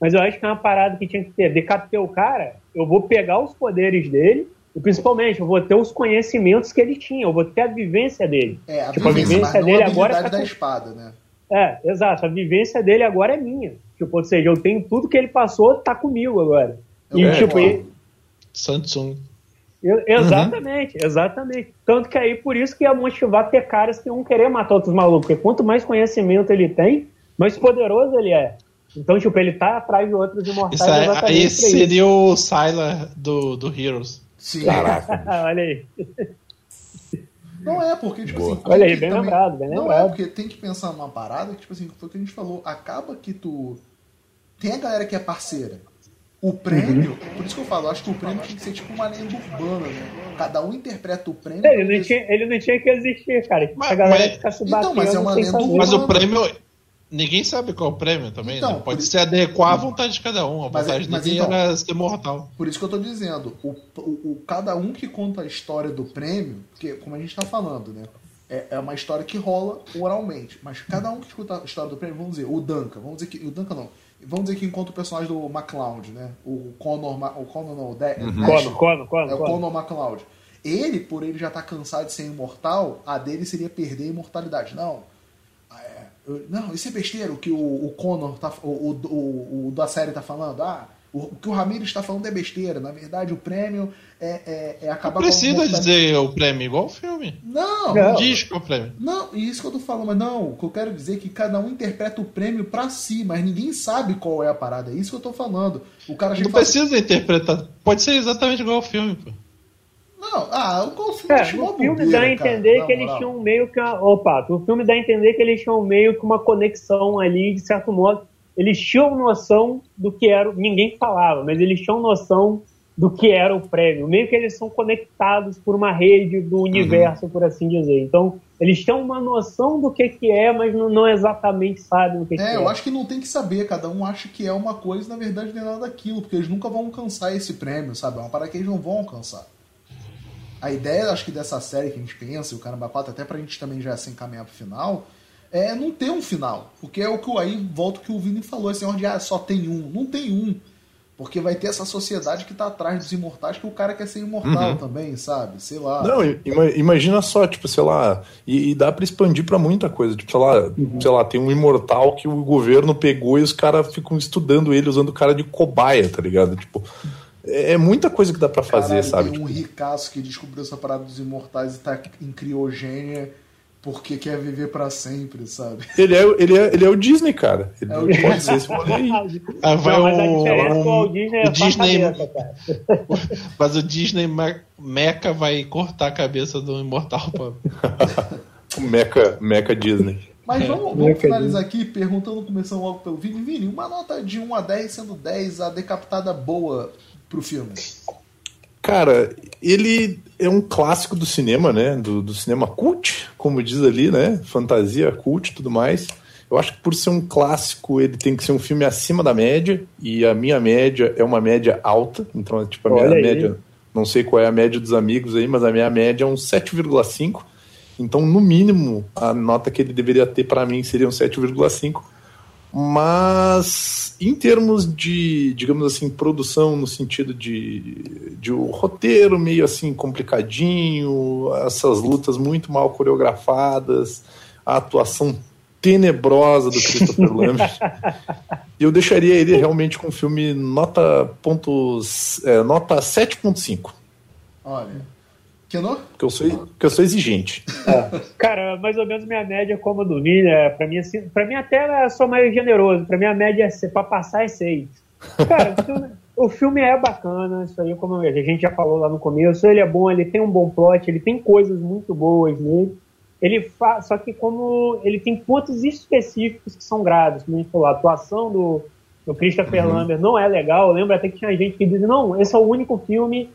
Speaker 2: Mas eu acho que é uma parada que tinha que ter. Decapitei o cara, eu vou pegar os poderes dele. E principalmente, eu vou ter os conhecimentos que ele tinha, eu vou ter a vivência dele.
Speaker 1: É, a
Speaker 2: tipo, a
Speaker 1: vivência,
Speaker 2: vivência
Speaker 1: mas não
Speaker 2: dele
Speaker 1: a
Speaker 2: agora tá
Speaker 1: da espada, né?
Speaker 2: É, exato. A vivência dele agora é minha. Tipo, ou seja, eu tenho tudo que ele passou, tá comigo agora.
Speaker 1: Eu
Speaker 2: E,
Speaker 4: É,
Speaker 2: tipo,
Speaker 1: concordo.
Speaker 2: e-
Speaker 3: Samsung.
Speaker 2: eu- exatamente, exatamente. Tanto que aí, por isso que ia motivar ter caras que vão querer matar outros malucos. Porque quanto mais conhecimento ele tem, mais poderoso ele é. Então, tipo, ele tá atrás de outros imortais.
Speaker 3: Isso aí,
Speaker 2: exatamente
Speaker 3: aí
Speaker 2: pra isso.
Speaker 3: seria o Sylar do, do Heroes.
Speaker 1: Sim.
Speaker 4: Caraca.
Speaker 2: Olha aí.
Speaker 1: Não é, porque, tipo
Speaker 4: Boa.
Speaker 1: assim.
Speaker 2: Olha aí, bem
Speaker 1: também-
Speaker 2: lembrado, bem
Speaker 1: Não é,
Speaker 2: lembrado.
Speaker 1: porque tem que pensar numa parada que, tipo assim, foi o que a gente falou. Acaba que tu. Tem a galera que é parceira. O prêmio, por isso que eu falo, eu acho que o prêmio tem que ser tipo uma lenda urbana, né? Cada um interpreta o prêmio.
Speaker 2: Ele não, tinha, ele não tinha que existir, cara.
Speaker 3: Mas-
Speaker 2: a galera
Speaker 3: mas-
Speaker 2: ficar se
Speaker 1: Então,
Speaker 2: batendo
Speaker 1: mas é uma lenda
Speaker 2: saber.
Speaker 3: Mas o prêmio. Ninguém sabe qual é o prêmio também,
Speaker 1: Então,
Speaker 3: né? Pode se adequar à vontade de cada um. A
Speaker 1: Mas é-
Speaker 3: vontade
Speaker 1: mas
Speaker 3: dele
Speaker 1: então-
Speaker 3: era ser mortal.
Speaker 1: Por isso que eu tô dizendo, o, o, o- cada um que conta a história do prêmio, porque como a gente tá falando, né? É, é uma história que rola oralmente. Mas cada um que conta a história do prêmio, vamos dizer, o Duncan, vamos dizer que. O Duncan não. Vamos dizer que encontra o personagem do MacLeod, né? O Connor. Ma- O Connor não, o De
Speaker 2: Cono, Cono,
Speaker 1: É o
Speaker 2: Cono.
Speaker 1: Conor MacLeod. Ele, por ele já estar cansado de ser imortal, a dele seria perder a imortalidade. Não. É, não, isso é besteira o que o, o Conor tá. O, o, o, o da série tá falando. Ah, o, o que o Ramirez está falando é besteira. Na verdade, o prêmio é, é, é acabar
Speaker 3: Não precisa
Speaker 1: com imortalidade.
Speaker 3: dizer o prêmio igual o filme.
Speaker 1: Não,
Speaker 2: Não.
Speaker 3: Diz qual é o prêmio.
Speaker 1: não, isso que eu tô falando, mas não, o que eu quero dizer é que cada um interpreta o prêmio pra si, mas ninguém sabe qual é a parada. É isso que eu tô falando. O cara
Speaker 3: Não
Speaker 1: fala,
Speaker 3: precisa interpretar. Pode ser exatamente igual ao filme, pô.
Speaker 1: Não, ah, o
Speaker 2: É, filme dá a
Speaker 1: cara,
Speaker 2: entender
Speaker 1: na
Speaker 2: que eles tinham meio que. uma- Opa, o filme dá a entender que eles tinham meio que uma conexão ali, de certo modo. Eles tinham noção do que era. Ninguém falava, mas eles tinham noção do que era o prêmio. Meio que eles são conectados por uma rede do universo, por assim dizer. Então, eles têm uma noção do que, que é, mas não, não exatamente sabem o que, que
Speaker 1: É,
Speaker 2: é.
Speaker 1: eu acho que não tem que saber, cada um acha que é uma coisa na verdade não é nada daquilo, porque eles nunca vão alcançar esse prêmio, sabe? É uma parada que eles não vão alcançar. A ideia, acho que dessa série que a gente pensa, e o Caramba 4, até pra gente também já se encaminhar pro final, é não ter um final. Porque é o que o- aí volta o que o Vini falou, esse negócio de ah, só tem um. Não tem um. Porque vai ter essa sociedade que tá atrás dos imortais, que o cara quer ser imortal também, sabe? Sei lá.
Speaker 4: Não, ima- imagina só, tipo, sei lá, e, e dá pra expandir pra muita coisa. Tipo, sei lá, sei lá, tem um imortal que o governo pegou e os caras ficam estudando ele usando o cara de cobaia, tá ligado? Tipo, é, é muita coisa que dá pra fazer,
Speaker 1: Caralho,
Speaker 4: sabe?
Speaker 1: Tem um
Speaker 4: Tipo,
Speaker 1: ricaço que descobriu essa parada dos imortais e tá em criogênia porque quer viver pra sempre, sabe?
Speaker 4: ele, é, ele, é, ele é o Disney, cara. Ele
Speaker 1: É o
Speaker 4: pode
Speaker 1: Disney.
Speaker 4: ser esse aí.
Speaker 3: Ah, vai
Speaker 2: Não, mas a diferença é o Disney é
Speaker 3: o Disney,
Speaker 2: cabeça, cara.
Speaker 3: mas o Disney Me- Mecha vai cortar a cabeça do imortal, pô.
Speaker 4: O Mecha, Mecha Disney.
Speaker 1: Mas
Speaker 3: É,
Speaker 1: vamos, vamos finalizar aqui perguntando, começando logo pelo Vini. Vini, uma nota de 1 a 10, sendo 10 a decapitada boa pro filme.
Speaker 4: Cara, ele é um clássico do cinema, né? Do, do cinema cult, como diz ali, né? Fantasia cult e tudo mais. Eu acho que por ser um clássico, ele tem que ser um filme acima da média, e a minha média é uma média alta, então, tipo, a minha
Speaker 2: Olha aí.
Speaker 4: média, não sei qual é a média dos amigos aí, mas a minha média é um 7,5. Então, no mínimo, a nota que ele deveria ter para mim seria um 7,5. Mas em termos de, digamos assim, produção no sentido de, de o roteiro meio assim complicadinho, essas lutas muito mal coreografadas, a atuação tenebrosa do Christopher Lambert, eu deixaria ele realmente com o filme nota, pontos, é, nota 7.5,
Speaker 1: Olha. Kenô?
Speaker 4: porque eu sou, porque eu sou exigente.
Speaker 2: Cara, mais ou menos minha média é como a do Vini, é, pra mim, assim, pra mim até eu sou mais generoso, pra mim a média é, pra passar é 6. Cara, o filme, o filme é bacana, isso aí, como a gente já falou lá no começo, ele é bom, ele tem um bom plot, ele tem coisas muito boas nele, ele fa... só que como ele tem pontos específicos que são graves, como a gente falou, a atuação do, do Christopher Lambert não é legal, eu lembro até que tinha gente que dizia, não, esse é o único filme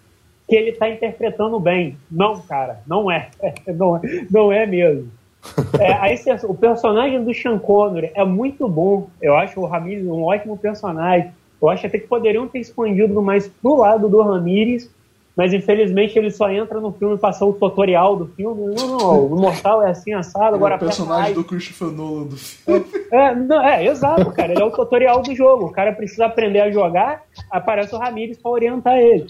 Speaker 2: que ele tá interpretando bem. Não, cara, não é. Não, é- não é mesmo. É, aí o personagem do Sean Connery é muito bom. Eu acho o Ramirez um ótimo personagem. Eu acho até que poderiam ter expandido mais pro lado do Ramirez, mas infelizmente ele só entra no filme e passa o tutorial do filme. Não, não, o Mortal é assim assado, agora
Speaker 1: o personagem do Christopher Nolan do filme.
Speaker 2: é, não, é, exato, cara. Ele é o tutorial do jogo. O cara precisa aprender a jogar, aparece o Ramirez para orientar ele.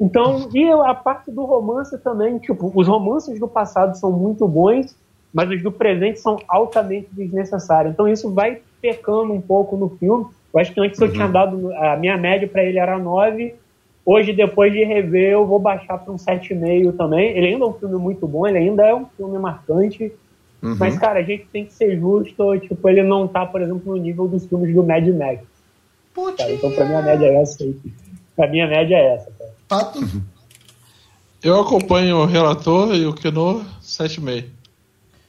Speaker 2: Então, e a parte do romance também, tipo, os romances do passado são muito bons, mas os do presente são altamente desnecessários. Então isso vai pecando um pouco no filme. Eu acho que antes eu tinha dado, a minha média para ele era 9, hoje depois de rever eu vou baixar para um 7,5 também. Ele ainda é um filme muito bom, ele ainda é um filme marcante,
Speaker 4: Uhum.
Speaker 2: Mas, cara, a gente tem que ser justo, tipo, ele não tá, por exemplo, no nível dos filmes do Mad Max. Cara. Então, pra mim, a média é essa aí. Pra mim, a média é essa, cara.
Speaker 1: Pato?
Speaker 3: Eu acompanho o relator e o Keno 7,5.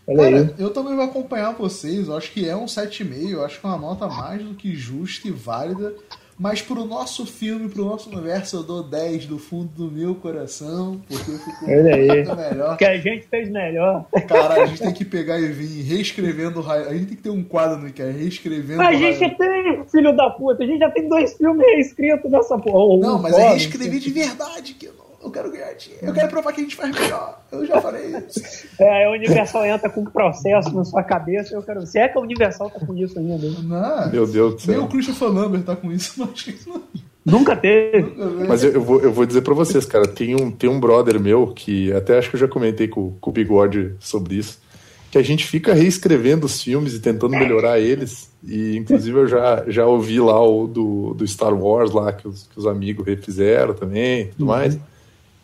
Speaker 2: Olha aí.
Speaker 1: Cara, eu também vou acompanhar vocês. Eu acho que é um 7,5. Eu acho que é uma nota mais do que justa e válida. Mas pro nosso filme, pro nosso universo, eu dou 10 do fundo do meu coração. Porque ficou
Speaker 2: Olha aí.
Speaker 1: muito melhor.
Speaker 2: Porque a gente fez melhor.
Speaker 1: Cara, a gente tem que pegar e vir reescrevendo o raio. A gente tem que ter um quadro no que é reescrevendo
Speaker 2: A gente
Speaker 1: raio.
Speaker 2: tem, filho da puta, a gente já tem dois filmes reescritos nessa porra.
Speaker 1: Não, mas é
Speaker 2: não
Speaker 1: reescrever de verdade. Que eu, eu quero ganhar dinheiro. Eu quero provar que a gente faz melhor. Eu já falei isso.
Speaker 2: É, a Universal entra com um processo na sua cabeça. Eu quero. Se é que a Universal tá com isso ainda. né?
Speaker 1: Não,
Speaker 4: Meu Deus do
Speaker 1: nem
Speaker 4: céu.
Speaker 1: o Christopher Lambert tá com isso. Mas não.
Speaker 2: Nunca teve.
Speaker 4: Mas eu, eu vou, eu vou dizer pra vocês, cara, tem um, tem um brother meu que até acho que eu já comentei com, com o Bigode sobre isso, que a gente fica reescrevendo os filmes e tentando melhorar eles. E inclusive eu já, já ouvi lá o do, do Star Wars lá que os, que os amigos refizeram também e tudo mais.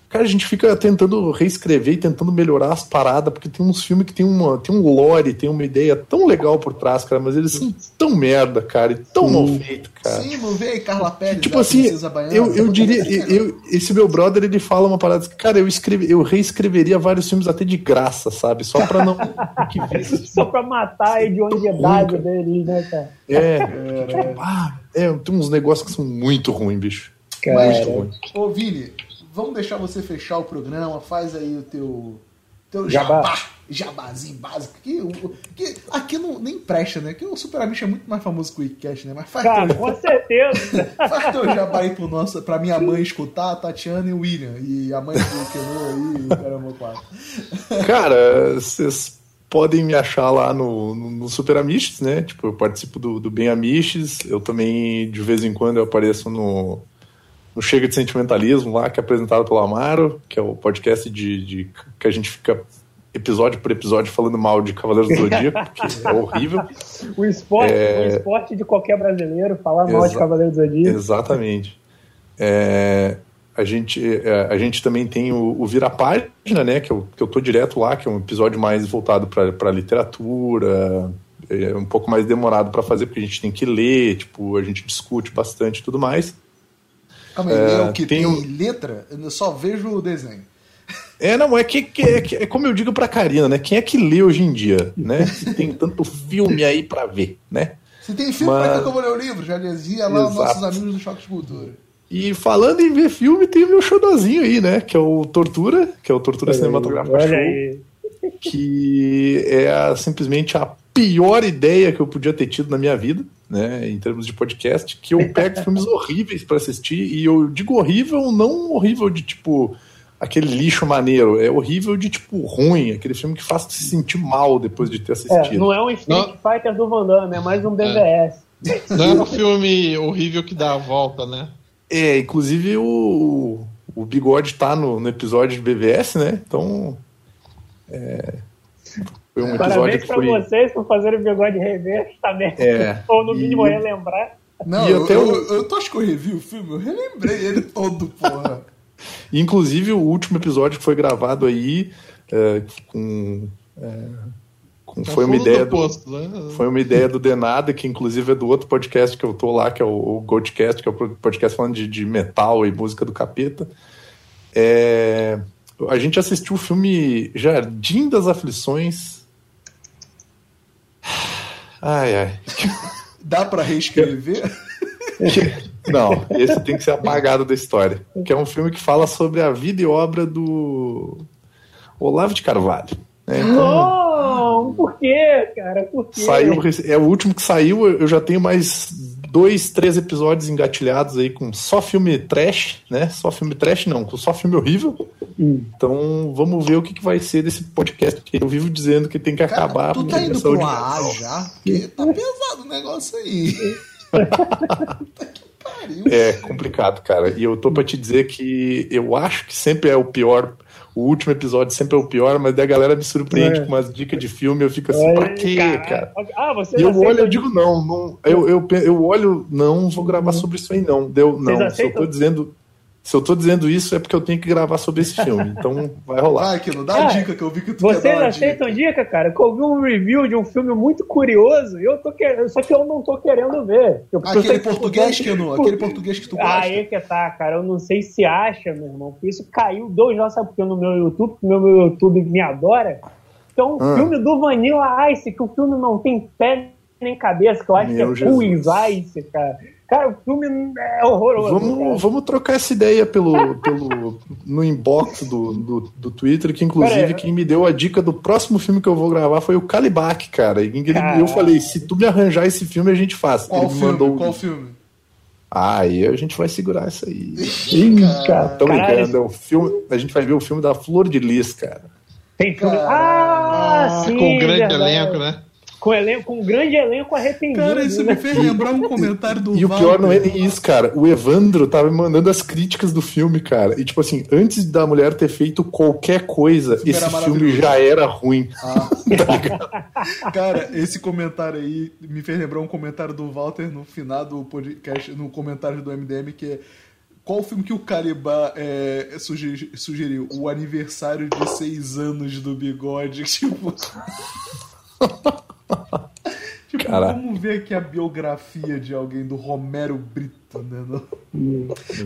Speaker 4: Cara, a gente fica tentando reescrever e tentando melhorar as paradas, porque tem uns filmes que tem, uma, tem um lore, tem uma ideia tão legal por trás, cara, mas eles são tão merda, cara, e tão mal feito, cara.
Speaker 1: Sim, não vê aí Carla Pérez,
Speaker 4: Tipo assim,
Speaker 1: Baiana?
Speaker 4: eu, eu diria,
Speaker 1: Assim,
Speaker 4: eu, esse meu brother, ele fala uma parada, assim, cara, eu, escrevi, eu reescreveria vários filmes até de graça, sabe? Só pra não que visse-
Speaker 2: Só pra matar a hedionidade deles, né, cara?
Speaker 4: É, tipo, ah, é, tem uns negócios que são muito ruins, bicho.
Speaker 2: Cara,
Speaker 4: Muito ruim.
Speaker 1: Ô, Vini, vamos deixar você fechar o programa, faz aí o teu, teu
Speaker 2: Jabá.
Speaker 1: jabá, jabazinho básico, que, que aqui não, nem presta, né? Que o Super Amish é muito mais famoso que o Wikicast, né? Mas faz,
Speaker 2: Cara,
Speaker 1: teu,
Speaker 2: com certeza.
Speaker 1: faz teu jabá aí pro nosso, pra minha mãe escutar, a Tatiana e o William, e a mãe do Kenu aí, o caramba, quatro.
Speaker 4: Cara, vocês podem me achar lá no, no, no Super Amishes, né? Tipo, eu participo do, do Bem Amishes, eu também, de vez em quando, eu apareço no, no Chega de Sentimentalismo lá, que é apresentado pelo Amaro, que é o podcast de, de- que a gente fica episódio por episódio falando mal de Cavaleiros do Zodíaco, que é horrível.
Speaker 2: O esporte,
Speaker 4: É.
Speaker 2: o esporte de qualquer brasileiro, falar mal de
Speaker 4: Exa-
Speaker 2: Cavaleiro do Zodíaco.
Speaker 4: Exatamente. É, a, gente, é, a gente também tem o, o Vira Página, né? Que eu, que eu tô direto lá, que é um episódio mais voltado para literatura, é um pouco mais demorado para fazer, porque a gente tem que ler, tipo, a gente discute bastante e tudo mais.
Speaker 1: Calma aí,
Speaker 4: É,
Speaker 1: o que
Speaker 4: tem
Speaker 1: tem, letra, eu só vejo o desenho.
Speaker 4: É, não, é que, que- é, que- é como eu digo pra Karina, né? Quem é que lê hoje em dia, né? Se tem tanto filme aí pra ver, né?
Speaker 1: Se tem filme,
Speaker 4: Mas-
Speaker 1: pra que eu vou ler o livro? Já dizia lá os nossos
Speaker 4: Exato.
Speaker 1: amigos do Choque de Cultura.
Speaker 4: E falando em ver filme, tem o meu xodozinho aí, né? Que é o Tortura, que é o Tortura Cinematográfica Show.
Speaker 2: aí.
Speaker 4: que é a- simplesmente a pior ideia que eu podia ter tido na minha vida, né, em termos de podcast, que eu pego filmes horríveis para assistir e eu digo horrível, não horrível de tipo aquele lixo maneiro, é horrível de tipo ruim, aquele filme que faz se sentir mal depois de ter
Speaker 2: É,
Speaker 4: assistido.
Speaker 2: não é um Street Fighter do Van Damme, é mais um BVS.
Speaker 3: Não é um filme horrível que dá a volta, né?
Speaker 4: É, inclusive o, o Bigode tá no, no episódio de BVS, né? Então é, foi um episódio
Speaker 2: Parabéns
Speaker 4: que
Speaker 2: pra
Speaker 4: foi
Speaker 2: vocês por fazerem o bigode reverso também.
Speaker 4: É,
Speaker 2: Ou no mínimo
Speaker 4: e-
Speaker 2: relembrar.
Speaker 1: Não,
Speaker 4: E
Speaker 1: eu,
Speaker 4: até
Speaker 1: eu,
Speaker 4: o-
Speaker 1: eu, tô- acho que eu revi o filme, eu relembrei ele todo, porra.
Speaker 4: Inclusive, o último episódio que foi gravado aí é, com, é, com-
Speaker 3: Tá
Speaker 4: foi uma ideia
Speaker 3: do
Speaker 4: do,
Speaker 3: posto, né?
Speaker 4: foi uma ideia do Denada, que inclusive é do outro podcast que eu tô lá, que é o, o Goldcast, que é o podcast falando de, de metal e música do capeta. É, a gente assistiu o filme Jardim das Aflições. Ai, ai.
Speaker 1: Dá pra reescrever?
Speaker 4: Não, esse tem que ser apagado da história. Que é um filme que fala sobre a vida e obra do Olavo de Carvalho. né? Então,
Speaker 2: Não, por quê, cara? Por quê?
Speaker 4: saiu, é o último que saiu. Eu já tenho mais dois, três episódios engatilhados aí com só filme trash, né? Só filme trash, não, com só filme horrível.
Speaker 2: Hum.
Speaker 4: Então vamos ver o que, que vai ser desse podcast, porque eu vivo dizendo que tem que
Speaker 1: Cara,
Speaker 4: acabar.
Speaker 1: tu tá indo pro
Speaker 4: saúde
Speaker 1: AA
Speaker 4: mental.
Speaker 1: já? Porque tá pesado o negócio aí. Puta que pariu.
Speaker 4: É complicado, cara. E eu tô pra te dizer que eu acho que sempre é o pior. O último episódio sempre é o pior, mas daí a galera me surpreende
Speaker 2: É.
Speaker 4: com umas dicas de filme. Eu fico assim,
Speaker 2: Olha
Speaker 4: pra quê, cara?
Speaker 2: Ah, você
Speaker 4: E eu olho, eu digo, não, não eu, eu, eu olho, não vou gravar sobre isso aí, não. Deu, não.
Speaker 2: Aceitam?
Speaker 4: tô dizendo. Se eu tô dizendo isso é porque eu tenho que gravar sobre esse filme. Então vai rolar.
Speaker 1: Vai, Kino, dá a
Speaker 2: Ah,
Speaker 1: dica que eu vi que tu
Speaker 2: Vocês
Speaker 1: quer
Speaker 2: aceitam
Speaker 1: dica.
Speaker 2: dica, cara? Que eu vi um review de um filme muito curioso, e eu tô querendo, só que eu não tô querendo ver. Eu
Speaker 1: Aquele
Speaker 2: sei-
Speaker 1: português, Kino, aquele português que tu gosta.
Speaker 2: Aí que tá, cara. Eu não sei se acha, meu irmão. Porque isso caiu dois lá, sabe por quê? No meu YouTube, porque o meu YouTube me adora. Então, o
Speaker 4: Ah.
Speaker 2: filme do Vanilla Ice, que o filme não tem pé nem cabeça, que eu acho
Speaker 4: Meu
Speaker 2: que é Cool
Speaker 4: Jesus.
Speaker 2: Ice, cara. Cara, o filme é horroroso. cara.
Speaker 4: Vamos, vamos trocar essa ideia pelo, pelo, no inbox do, do, do Twitter, que inclusive quem me deu a dica do próximo filme que eu vou gravar foi o Calibac, cara. E ele- eu falei, se tu me arranjar esse filme, a gente faz.
Speaker 1: Qual
Speaker 4: ele me
Speaker 1: filme?
Speaker 4: mandou.
Speaker 1: Qual filme?
Speaker 4: Ah, aí a gente vai segurar isso aí.
Speaker 2: Ih, cara.
Speaker 4: Tô
Speaker 2: Caralho,
Speaker 4: brincando, é o filme, a gente vai ver o filme da Flor de Lis, cara.
Speaker 2: Tem filme. Ah,
Speaker 3: Ah,
Speaker 2: sim.
Speaker 3: com um grande
Speaker 2: verdade.
Speaker 3: elenco, né?
Speaker 2: Com, elenco, com um grande elenco arrependido.
Speaker 1: Cara, isso
Speaker 2: né?
Speaker 1: me fez lembrar um comentário do
Speaker 4: E o pior não é nem isso, cara. O Evandro tava me mandando as críticas do filme, cara. E tipo assim, antes da mulher ter feito qualquer coisa, esse filme já era ruim.
Speaker 1: Ah. Cara, esse comentário aí me fez lembrar um comentário do Walter no final do podcast, no comentário do MDM, que é qual filme que o Calibá é, sugeri- sugeriu? O aniversário de seis anos do bigode. Tipo. tipo,
Speaker 4: Cara.
Speaker 1: vamos ver aqui a biografia de alguém do Romero Brito, né?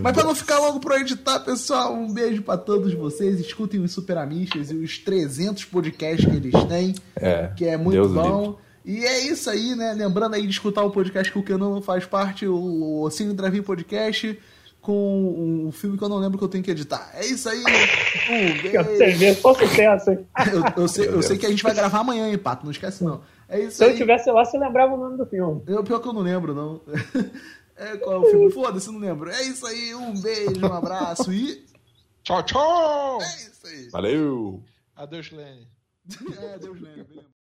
Speaker 1: Mas pra não ficar logo pro editar, pessoal, um beijo pra todos vocês. Escutem os Super Amistas e os 300 podcasts que eles têm,
Speaker 4: É,
Speaker 1: que é muito
Speaker 4: Deus
Speaker 1: bom. E é isso aí, né? Lembrando aí de escutar o podcast que o Kenan não faz parte, o Cine Drive Podcast, com um filme que eu não lembro que eu tenho que editar. É isso aí. Um
Speaker 2: Você
Speaker 1: beijo.
Speaker 2: vê, só sucesso. hein?
Speaker 1: Eu, eu sei, eu sei que a gente vai gravar amanhã, hein, Pato? Não esquece, não. É isso
Speaker 2: Se eu
Speaker 1: aí.
Speaker 2: tivesse lá, você lembrava o nome do filme.
Speaker 1: Eu, pior que eu não lembro, não. É, qual é o filme? Foda-se, não lembro. É isso aí, um beijo, um abraço e.
Speaker 3: Tchau, tchau!
Speaker 1: É isso aí.
Speaker 4: Valeu!
Speaker 3: Adeus, Lene.
Speaker 1: É, Deus lembra.